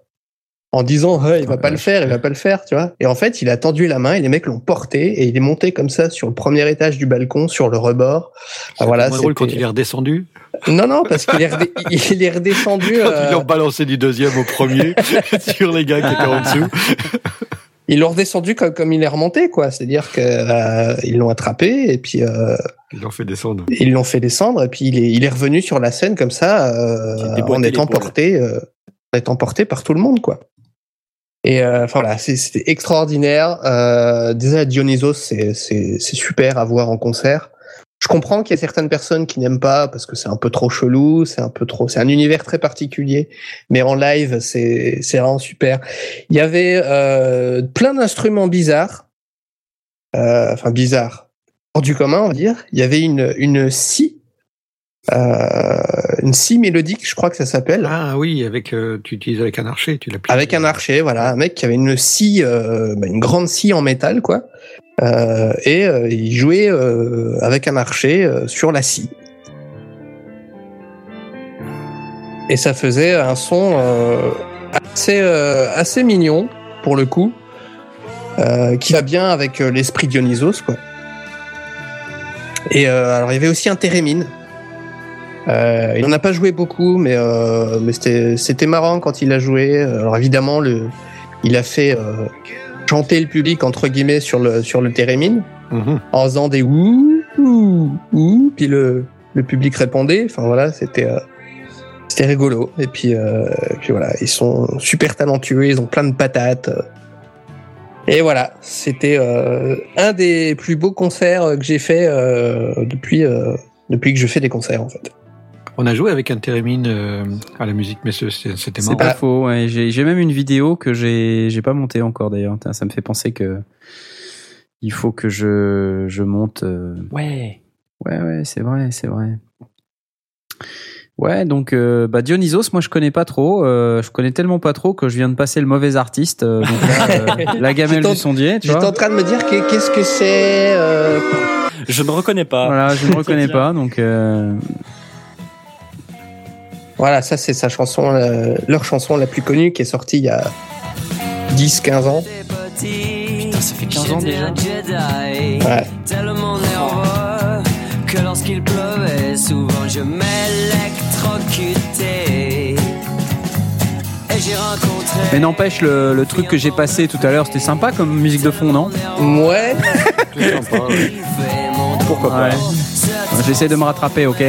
en disant Ah, il va pas le faire, il va pas le faire, tu vois. Et en fait, il a tendu la main et les mecs l'ont porté et il est monté comme ça sur le premier étage du balcon, sur le rebord. Ah, voilà, moins drôle quand il est redescendu. Non, non, parce qu'il est, redé- il est redescendu. Quand euh, ils l'ont balancé du deuxième au premier sur les gars qui étaient en dessous. Ils l'ont redescendu comme, comme il est remonté, quoi. C'est-à-dire que euh, ils l'ont attrapé et puis euh, Ils l'ont fait descendre. ils l'ont fait descendre et puis il est, il est revenu sur la scène comme ça euh, en étant porté, euh, en étant porté par tout le monde, quoi. Et euh, enfin voilà, c'est- c'était extraordinaire. Euh, déjà Dionysos, c'est c'est c'est super à voir en concert. Je comprends qu'il y a certaines personnes qui n'aiment pas parce que c'est un peu trop chelou, c'est un peu trop, c'est un univers très particulier. Mais en live, c'est c'est vraiment super. Il y avait euh, plein d'instruments bizarres, euh, enfin bizarres, hors du commun, on va dire. Il y avait une une scie, euh, une scie mélodique, je crois que ça s'appelle. Ah oui, avec euh, tu utilises avec un archer, tu l'as plié. Avec un archer, voilà, un mec qui avait une scie, euh, bah, une grande scie en métal, quoi. Euh, et euh, il jouait euh, avec un archer sur la scie. Et ça faisait un son assez, assez mignon, pour le coup, qui va bien avec l'esprit Dionysos, quoi. Et alors, il y avait aussi un thérémine. Euh, il n'en a pas joué beaucoup, mais, mais c'était, marrant quand il a joué. Alors évidemment, le, il a fait chanter le public entre guillemets sur le sur le thérémine Mhm. en faisant des ouh ouh ouh, puis le le public répondait. Enfin voilà, c'était euh, c'était rigolo. Et puis euh, puis voilà, ils sont super talentueux, ils ont plein de patates. Et voilà, c'était euh, un des plus beaux concerts que j'ai fait euh, depuis euh, depuis que je fais des concerts en fait. On a joué avec un thérémine euh, à la musique, mais c'est- c'était C'est marrant. pas faux. Ouais. J'ai j'ai même une vidéo que j'ai j'ai pas montée encore d'ailleurs. Ça me fait penser que il faut que je je monte. euh, Ouais. Ouais ouais c'est vrai c'est vrai. Ouais donc euh, bah Dionysos moi je connais pas trop. euh, je connais tellement pas trop que je viens de passer le mauvais artiste. euh, donc là, euh, la gamelle du sondier. Tu J'étais en train de me dire que- qu'est-ce que c'est. euh, Je ne reconnais pas. Voilà je ne reconnais pas donc. Voilà, ça c'est sa chanson, euh, leur chanson la plus connue qui est sortie il y a 10-15 ans. Putain, ça fait 15 ans déjà. Ouais. Tellement nerveux que lorsqu'il pleuvait, souvent je m'électrocutais. Et j'ai rencontré. Mais n'empêche le, le truc que j'ai passé tout à l'heure c'était sympa comme musique de fond non? Ouais, Pourquoi pas? J'essaie de me rattraper ok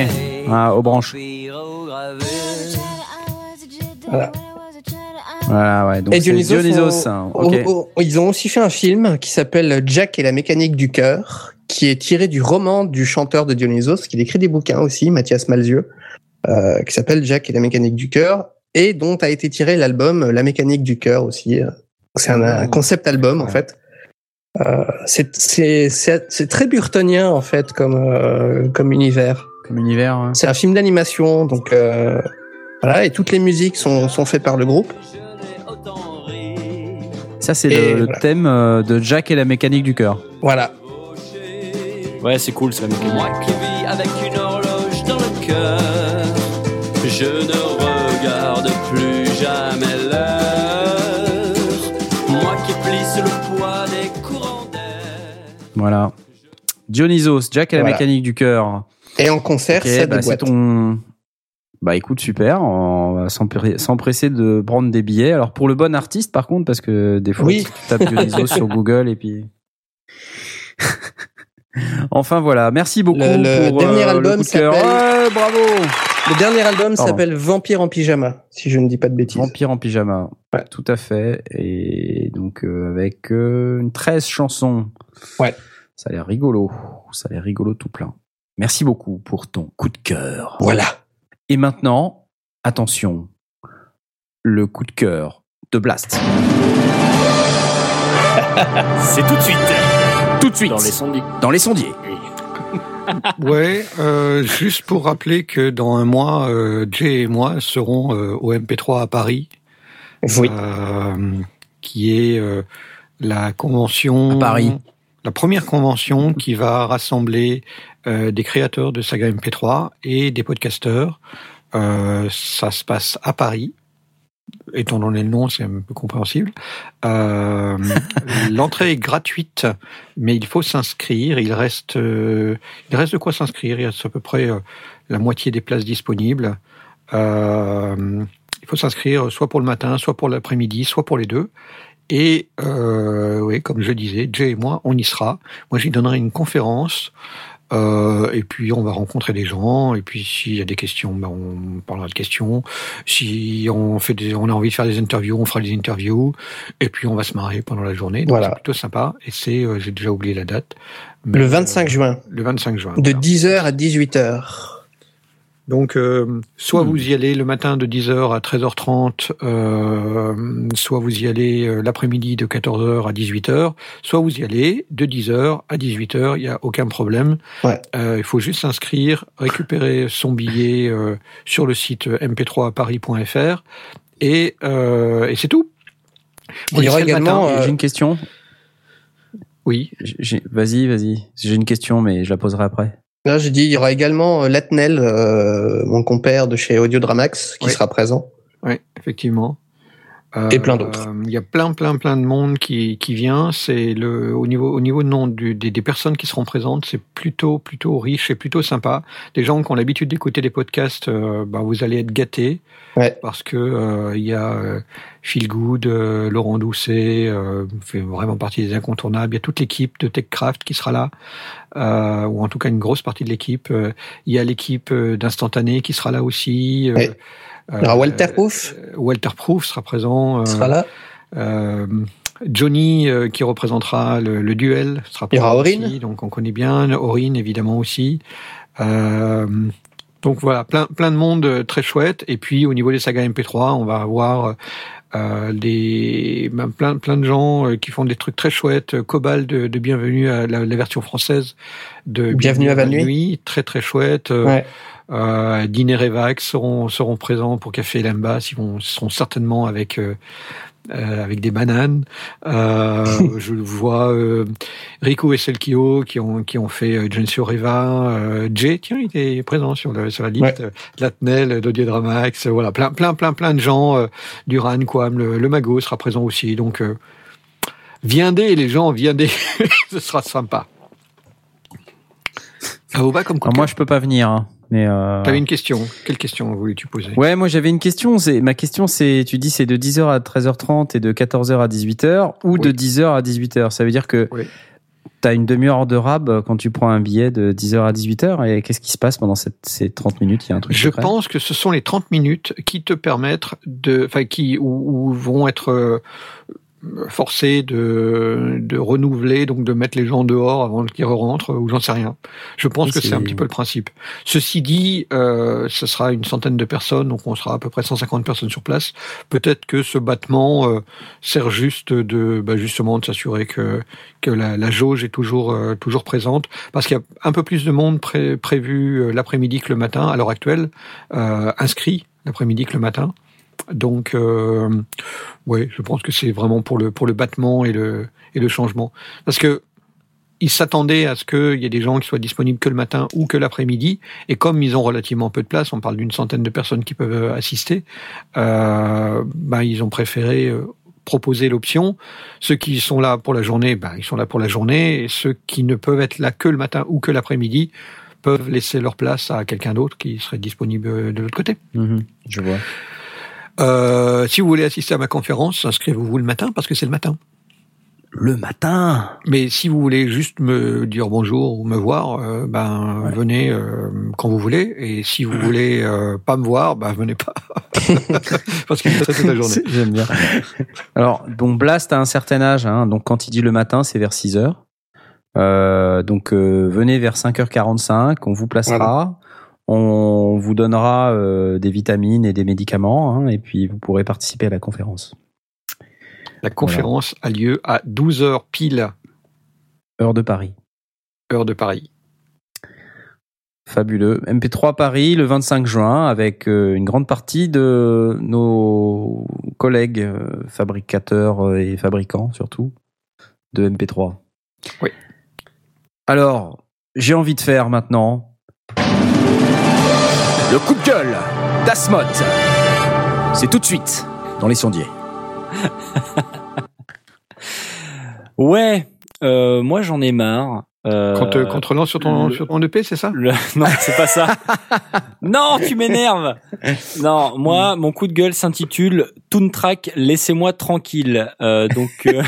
Ah, aux branches. Voilà. Voilà ouais donc Et Dionysos, Dionysos. ont- hein, ont- ils ont aussi fait un film qui s'appelle Jack et la mécanique du cœur, qui est tiré du roman du chanteur de Dionysos, qui écrit des bouquins aussi, Mathias Malzieu, euh, qui s'appelle Jack et la mécanique du cœur, et dont a été tiré l'album La mécanique du cœur aussi. C'est un, un concept album en fait. Euh, c'est très burtonien en fait comme, euh, comme univers. Comme univers. hein. C'est un film d'animation, donc euh, voilà, et toutes les musiques sont, sont faites par le groupe. Ça, c'est le, voilà. thème euh, de Jack et la mécanique du cœur. Voilà. Ouais, c'est cool, c'est la mécanique. Moi qui vis avec une horloge dans le cœur, je ne regarde plus jamais l'heure. Moi qui plisse le poids des courants d'air. Voilà. Dionysos, Jack et la mécanique du cœur. Et en concert, Ok, ça bah, c'est ton. Bah écoute, super. On va s'empresser de prendre des billets. Alors pour le bon artiste, par contre, parce que des fois, Oui. tu tapes Dionysos sur Google et puis. Enfin voilà, merci beaucoup Le- le pour dernier euh, album coup de cœur. s'appelle- Ouais, bravo. Le dernier album s'appelle Vampire en pyjama, si je ne dis pas de bêtises. Vampire en pyjama. Ouais. Tout à fait. Et donc euh, avec euh, une 13 chansons. Ouais. Ça a l'air rigolo. Ça a l'air rigolo tout plein. Merci beaucoup pour ton coup de cœur. Voilà. Et maintenant, attention, le coup de cœur de Blast. C'est tout de suite. Tout de suite Dans les sondiers. dans les sondiers. Ouais, euh, juste pour rappeler que dans un mois, euh, Jay et moi serons euh, au MP3 à Paris, Oui. euh, qui est euh, la convention À Paris. La première convention qui va rassembler euh, des créateurs de saga MP3 et des podcasteurs. Euh, ça se passe à Paris. Étant donné le nom, c'est un peu compréhensible. Euh, L'entrée est gratuite, mais il faut s'inscrire. Il reste, il reste de quoi s'inscrire. Il reste à peu près la moitié des places disponibles. Il faut s'inscrire soit pour le matin, soit pour l'après-midi, soit pour les deux. Et euh, oui, comme je disais, Jay et moi, on y sera. Moi, j'y donnerai une conférence. Euh, et puis on va rencontrer des gens. Et puis s'il y a des questions, ben, on parlera de questions. Si on fait des, on a envie de faire des interviews, on fera des interviews. Et puis on va se marrer pendant la journée. Donc Voilà. c'est plutôt sympa. Et c'est, euh, j'ai déjà oublié la date. Mais, Le euh, 25 juin, le 25 juin. de voilà. 10h à 18h. Donc, euh, soit Hmm. vous y allez le matin de 10h à 13h30, euh, soit vous y allez euh, l'après-midi de 14h à 18h, soit vous y allez de 10h à 18h, il n'y a aucun problème. Ouais. Euh, il faut juste s'inscrire, récupérer son billet euh, sur le site mp3paris.fr et, euh, et c'est tout. Il y aura également, matin. euh, J'ai une question. Oui, J'ai- Vas-y, vas-y. J'ai une question, mais je la poserai après. Là, j'ai dit, il y aura également euh, Latnel, euh, mon compère de chez Audiodramax, qui Oui. sera présent. Oui, effectivement. Et plein d'autres. Euh, Il y a plein, plein, plein de monde qui, qui vient. C'est le au niveau au niveau du, des, des personnes qui seront présentes, c'est plutôt plutôt riche et plutôt sympa. Des gens qui ont l'habitude d'écouter des podcasts, euh, bah, vous allez être gâtés Ouais. parce que euh, il y a Phil Good, Laurent Doucet, euh, fait vraiment partie des incontournables. Il y a toute l'équipe de TechCraft qui sera là, euh, ou en tout cas une grosse partie de l'équipe. Il y a l'équipe d'Instantané qui sera là aussi. Ouais. Il y aura Walter Proof. euh, Walter Proof sera présent. euh, sera là. euh, Johnny euh, qui représentera le, le duel sera Il y aura présent Aurine. donc on connaît bien Aurine évidemment aussi. Euh, donc voilà, plein plein de monde euh, très chouette. Et puis au niveau des sagas MP3, on va avoir euh, des ben, plein plein de gens euh, qui font des trucs très chouettes. Euh, Cobalt de, de Bienvenue à la, la version française de Bienvenue à Vannuy. très très chouette. Euh, Ouais. Euh, Diner et Vax seront seront présents pour Café et Lambas. Ils vont seront certainement avec euh, euh, avec des bananes. Euh, je vois euh, Rico et Selkio qui ont qui ont fait euh, Gensio Reva. Euh, Jay, tiens, il était présent sur le sur la liste. Ouais. Latnel, Dodier Dramax, voilà, plein plein plein plein de gens. Euh, Duran, Quam, le, le Mago sera présent aussi. Donc euh, viendez les gens, viendez, ce sera sympa. Ça vous va comme Alors moi, je peux pas venir, hein, mais. Euh... T'avais une question. Quelle question voulais-tu poser Ouais, moi j'avais une question. C'est ma question, c'est tu dis c'est de 10h à 13h30 et de 14h à 18h ou de Oui. 10h à 18h. Ça veut dire que Oui. tu as une demi-heure de rab quand tu prends un billet de 10h à 18h et qu'est-ce qui se passe pendant cette, ces 30 minutes? Il y a un truc. Je pense que ce sont les 30 minutes qui te permettent de, enfin, qui, où vont être euh, forcés de, de renouveler, donc de mettre les gens dehors avant qu'ils rentrent, ou j'en sais rien. Je pense que c'est un petit peu le principe. Ceci dit, euh, ce sera une centaine de personnes, donc on sera à peu près 150 personnes sur place. Peut-être que ce battement euh, sert juste de, bah, justement, de s'assurer que que la, la jauge est toujours euh, toujours présente, parce qu'il y a un peu plus de monde pré- prévu euh, l'après-midi que le matin à l'heure actuelle, euh, inscrit l'après-midi que le matin. Donc, euh, ouais, je pense que c'est vraiment pour le pour le battement et le et le changement, parce que ils s'attendaient à ce qu'il y ait des gens qui soient disponibles que le matin ou que l'après-midi, et comme ils ont relativement peu de place, on parle d'une centaine de personnes qui peuvent euh, assister, euh, ben ils ont préféré euh, proposer l'option. Ceux qui sont là pour la journée, ben ils sont là pour la journée, et ceux qui ne peuvent être là que le matin ou que l'après-midi peuvent laisser leur place à quelqu'un d'autre qui serait disponible de l'autre côté. Mhm, je vois. Euh, si vous voulez assister à ma conférence, inscrivez-vous le matin parce que c'est le matin. le matin. Mais si vous voulez juste me dire bonjour ou me voir, euh, ben Ouais. venez euh, quand vous voulez. Et si vous voulez euh, pas me voir, ben venez pas. Parce qu'il est très toute la journée. J'aime bien. Alors, bon, Blast a un certain âge, hein, donc quand il dit le matin, c'est vers 6 heures. Euh, donc venez vers 5h45, on vous placera, on vous donnera euh, des vitamines et des médicaments, hein, et puis vous pourrez participer à la conférence. La conférence a lieu à 12 heures pile, Heure de Paris. heure de Paris. Fabuleux. MP3 Paris le 25 juin avec euh, une grande partie de nos collègues euh, fabricateurs et fabricants surtout de MP3. Oui. Alors, j'ai envie de faire maintenant le coup de gueule d'Asmod. C'est tout de suite dans les sondiers. Ouais, euh, moi j'en ai marre. Euh, Quand, euh, relances sur ton, le- sur ton EP, c'est ça? le- Non, c'est pas ça. non, tu m'énerves. Non, moi, mon coup de gueule s'intitule Toontrack, laissez-moi tranquille. Euh, donc, euh,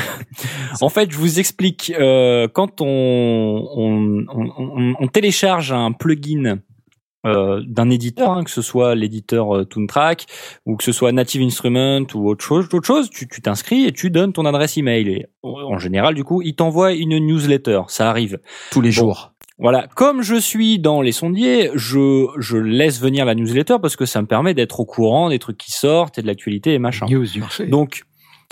en fait, je vous explique. Euh, quand on, on, on, on- on télécharge un plugin euh, d'un éditeur, hein, que ce soit l'éditeur euh, Toontrack ou que ce soit Native Instrument ou autre chose, autre chose, tu t'inscris et tu donnes ton adresse email. Et en général, du coup, il t'envoie une newsletter. Ça arrive. Tous les Bon. jours. Voilà, comme je suis dans les sondiers, je, je laisse venir la newsletter parce que ça me permet d'être au courant des trucs qui sortent et de l'actualité et machin. News du marché. Donc,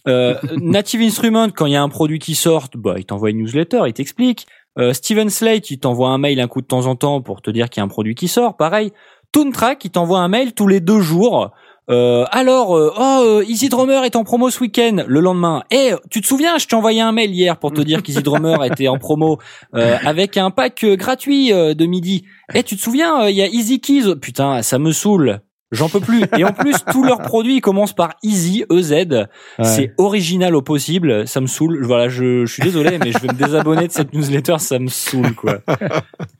euh, Native Instrument, quand il y a un produit qui sort, bah, il t'envoie une newsletter, il t'explique. Euh, Steven Slate, il t'envoie un mail un coup de temps en temps pour te dire qu'il y a un produit qui sort. Pareil. Toontrack, il t'envoie un mail tous les deux jours. Euh, alors, euh, oh, euh, Easy Drummer est en promo ce week-end. Le lendemain, eh, tu te souviens, je t'ai envoyé un mail hier pour te dire qu'Easy Drummer était en promo euh, avec un pack gratuit de midi. Eh, tu te souviens, il y a Easy Keys. Putain, ça me saoule. J'en peux plus. Et en plus, tous leurs produits ils commencent par Easy, EZ. C'est original au possible. Ça me saoule. Voilà, je, je suis désolé, mais je vais me désabonner de cette newsletter. Ça me saoule, quoi.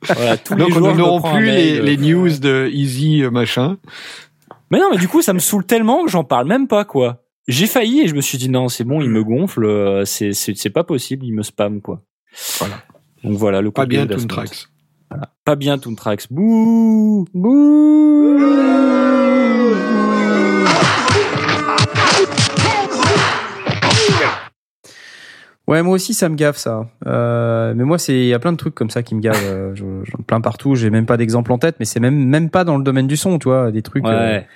Voilà, tous Donc les jours, nous n'aurons plus les, news de Easy euh, machin. Mais non, mais du coup, ça me saoule tellement que j'en parle même pas, quoi. J'ai failli et je me suis dit non, c'est bon, il me gonfle. euh, C'est c'est c'est pas possible, il me spam, quoi. Voilà. Donc voilà, le coup Pas de bien. Pas bien Toontrax. Bouh Bouh Ouais, moi aussi, ça me gaffe, ça. Euh, mais moi, c'est, il y a plein de trucs comme ça qui me gavent. euh, je- J'en plein partout. J'ai même pas d'exemple en tête, mais c'est même, même pas dans le domaine du son, tu vois, des trucs. euh, Ouais.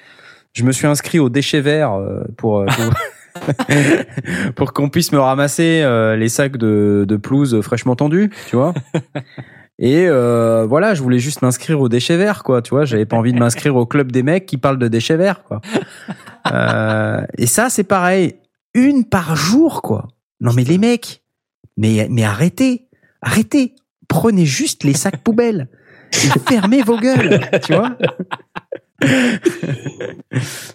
je me suis inscrit au déchet vert pour, pour, pour qu'on puisse me ramasser les sacs de, de pelouse fraîchement tendus, tu vois. Et euh, voilà, je voulais juste m'inscrire au déchet vert, quoi. Tu vois, j'avais pas envie de m'inscrire au club des mecs qui parlent de déchets verts, quoi. Euh, et ça, c'est pareil, une par jour, quoi. Non mais les mecs, mais mais arrêtez, arrêtez, prenez juste les sacs poubelles et fermez vos gueules, tu vois.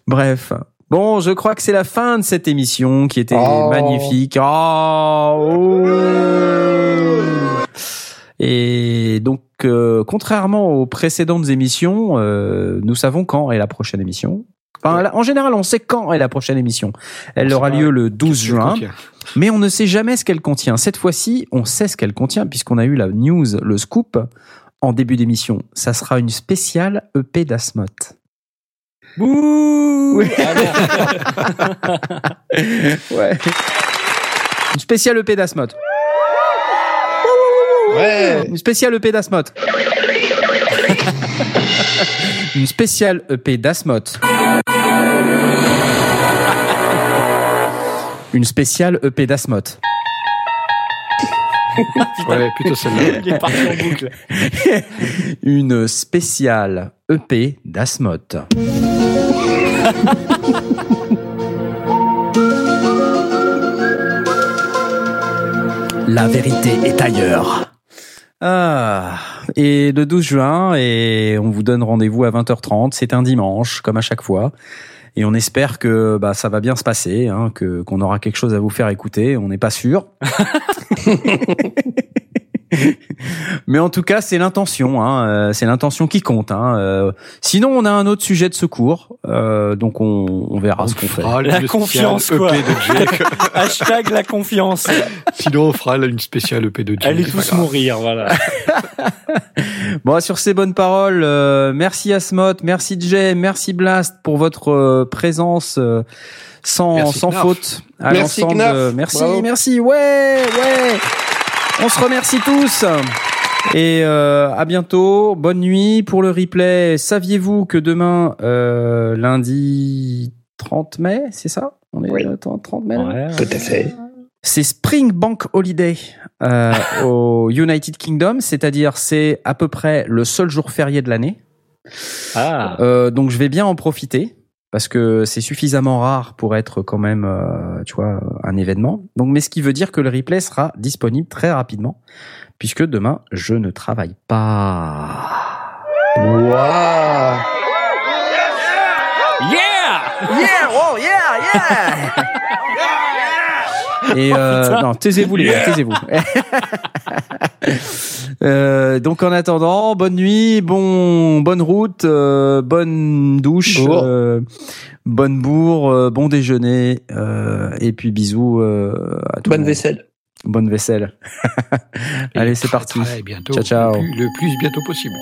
Bref. Bon, je crois que c'est la fin de cette émission qui était Oh. magnifique. Oh, oh. Et donc, euh, contrairement aux précédentes émissions, euh, nous savons quand est la prochaine émission. Enfin, en général, on sait quand est la prochaine émission. Elle On aura lieu le 12 Je le juin, mais on ne sait jamais ce qu'elle contient. Cette fois-ci, on sait ce qu'elle contient puisqu'on a eu la news, le scoop en début d'émission. Ça sera une spéciale EP d'Asmot. Bouh Ah Ouais. Une spéciale EP d'Asmot. Ouais. Une spéciale EP d'Asmot. Une spéciale EP d'Asmot. Une spéciale EP d'Asmot. Ouais, plutôt celle-là. Il est parti en boucle. Une spéciale EP d'Asmot. La vérité est ailleurs. Ah, et le 12 juin, et on vous donne rendez-vous à 20h30. C'est un dimanche, comme à chaque fois. Et on espère que bah, ça va bien se passer, hein, que qu'on aura quelque chose à vous faire écouter. On n'est pas sûr. Mais en tout cas, c'est l'intention, hein, euh, c'est l'intention qui compte. Hein. euh. Sinon, on a un autre sujet de secours, euh, donc on, on verra ce qu'on fait. fera La confiance, spéciale quoi. EP de Jake. Hashtag la confiance. Sinon, on fera une spéciale EP de Jake. Allez tous mourir, voilà. Bon, sur ces bonnes paroles, euh, merci Asmot, merci Jay, merci Blast pour votre euh, présence euh, sans, Merci sans faute à Merci l'ensemble. Euh, Merci, merci, ouais, ouais. On se remercie tous. Et euh, à bientôt. Bonne nuit pour le replay. Saviez-vous que demain, euh, lundi 30 mai, c'est ça? On est Oui. le 30 mai Ouais. Tout à fait. c'est Spring Bank Holiday euh, au United Kingdom, c'est-à-dire c'est à peu près le seul jour férié de l'année. Ah. Euh, donc je vais bien en profiter parce que c'est suffisamment rare pour être quand même, euh, tu vois, un événement. Donc, mais ce qui veut dire que le replay sera disponible très rapidement puisque demain je ne travaille pas. Waouh Yeah! Yeah, oh yeah, yeah. Et euh, non, taisez-vous les gars, taisez-vous. Euh, donc en attendant, bonne nuit, bon, bonne route, euh, bonne douche, euh, bonne bourre, euh, bon déjeuner, euh, et puis bisous euh, à tout le Bonne monde. vaisselle. Bonne vaisselle. Allez, c'est parti. Ciao, ciao. Le plus, le plus bientôt possible.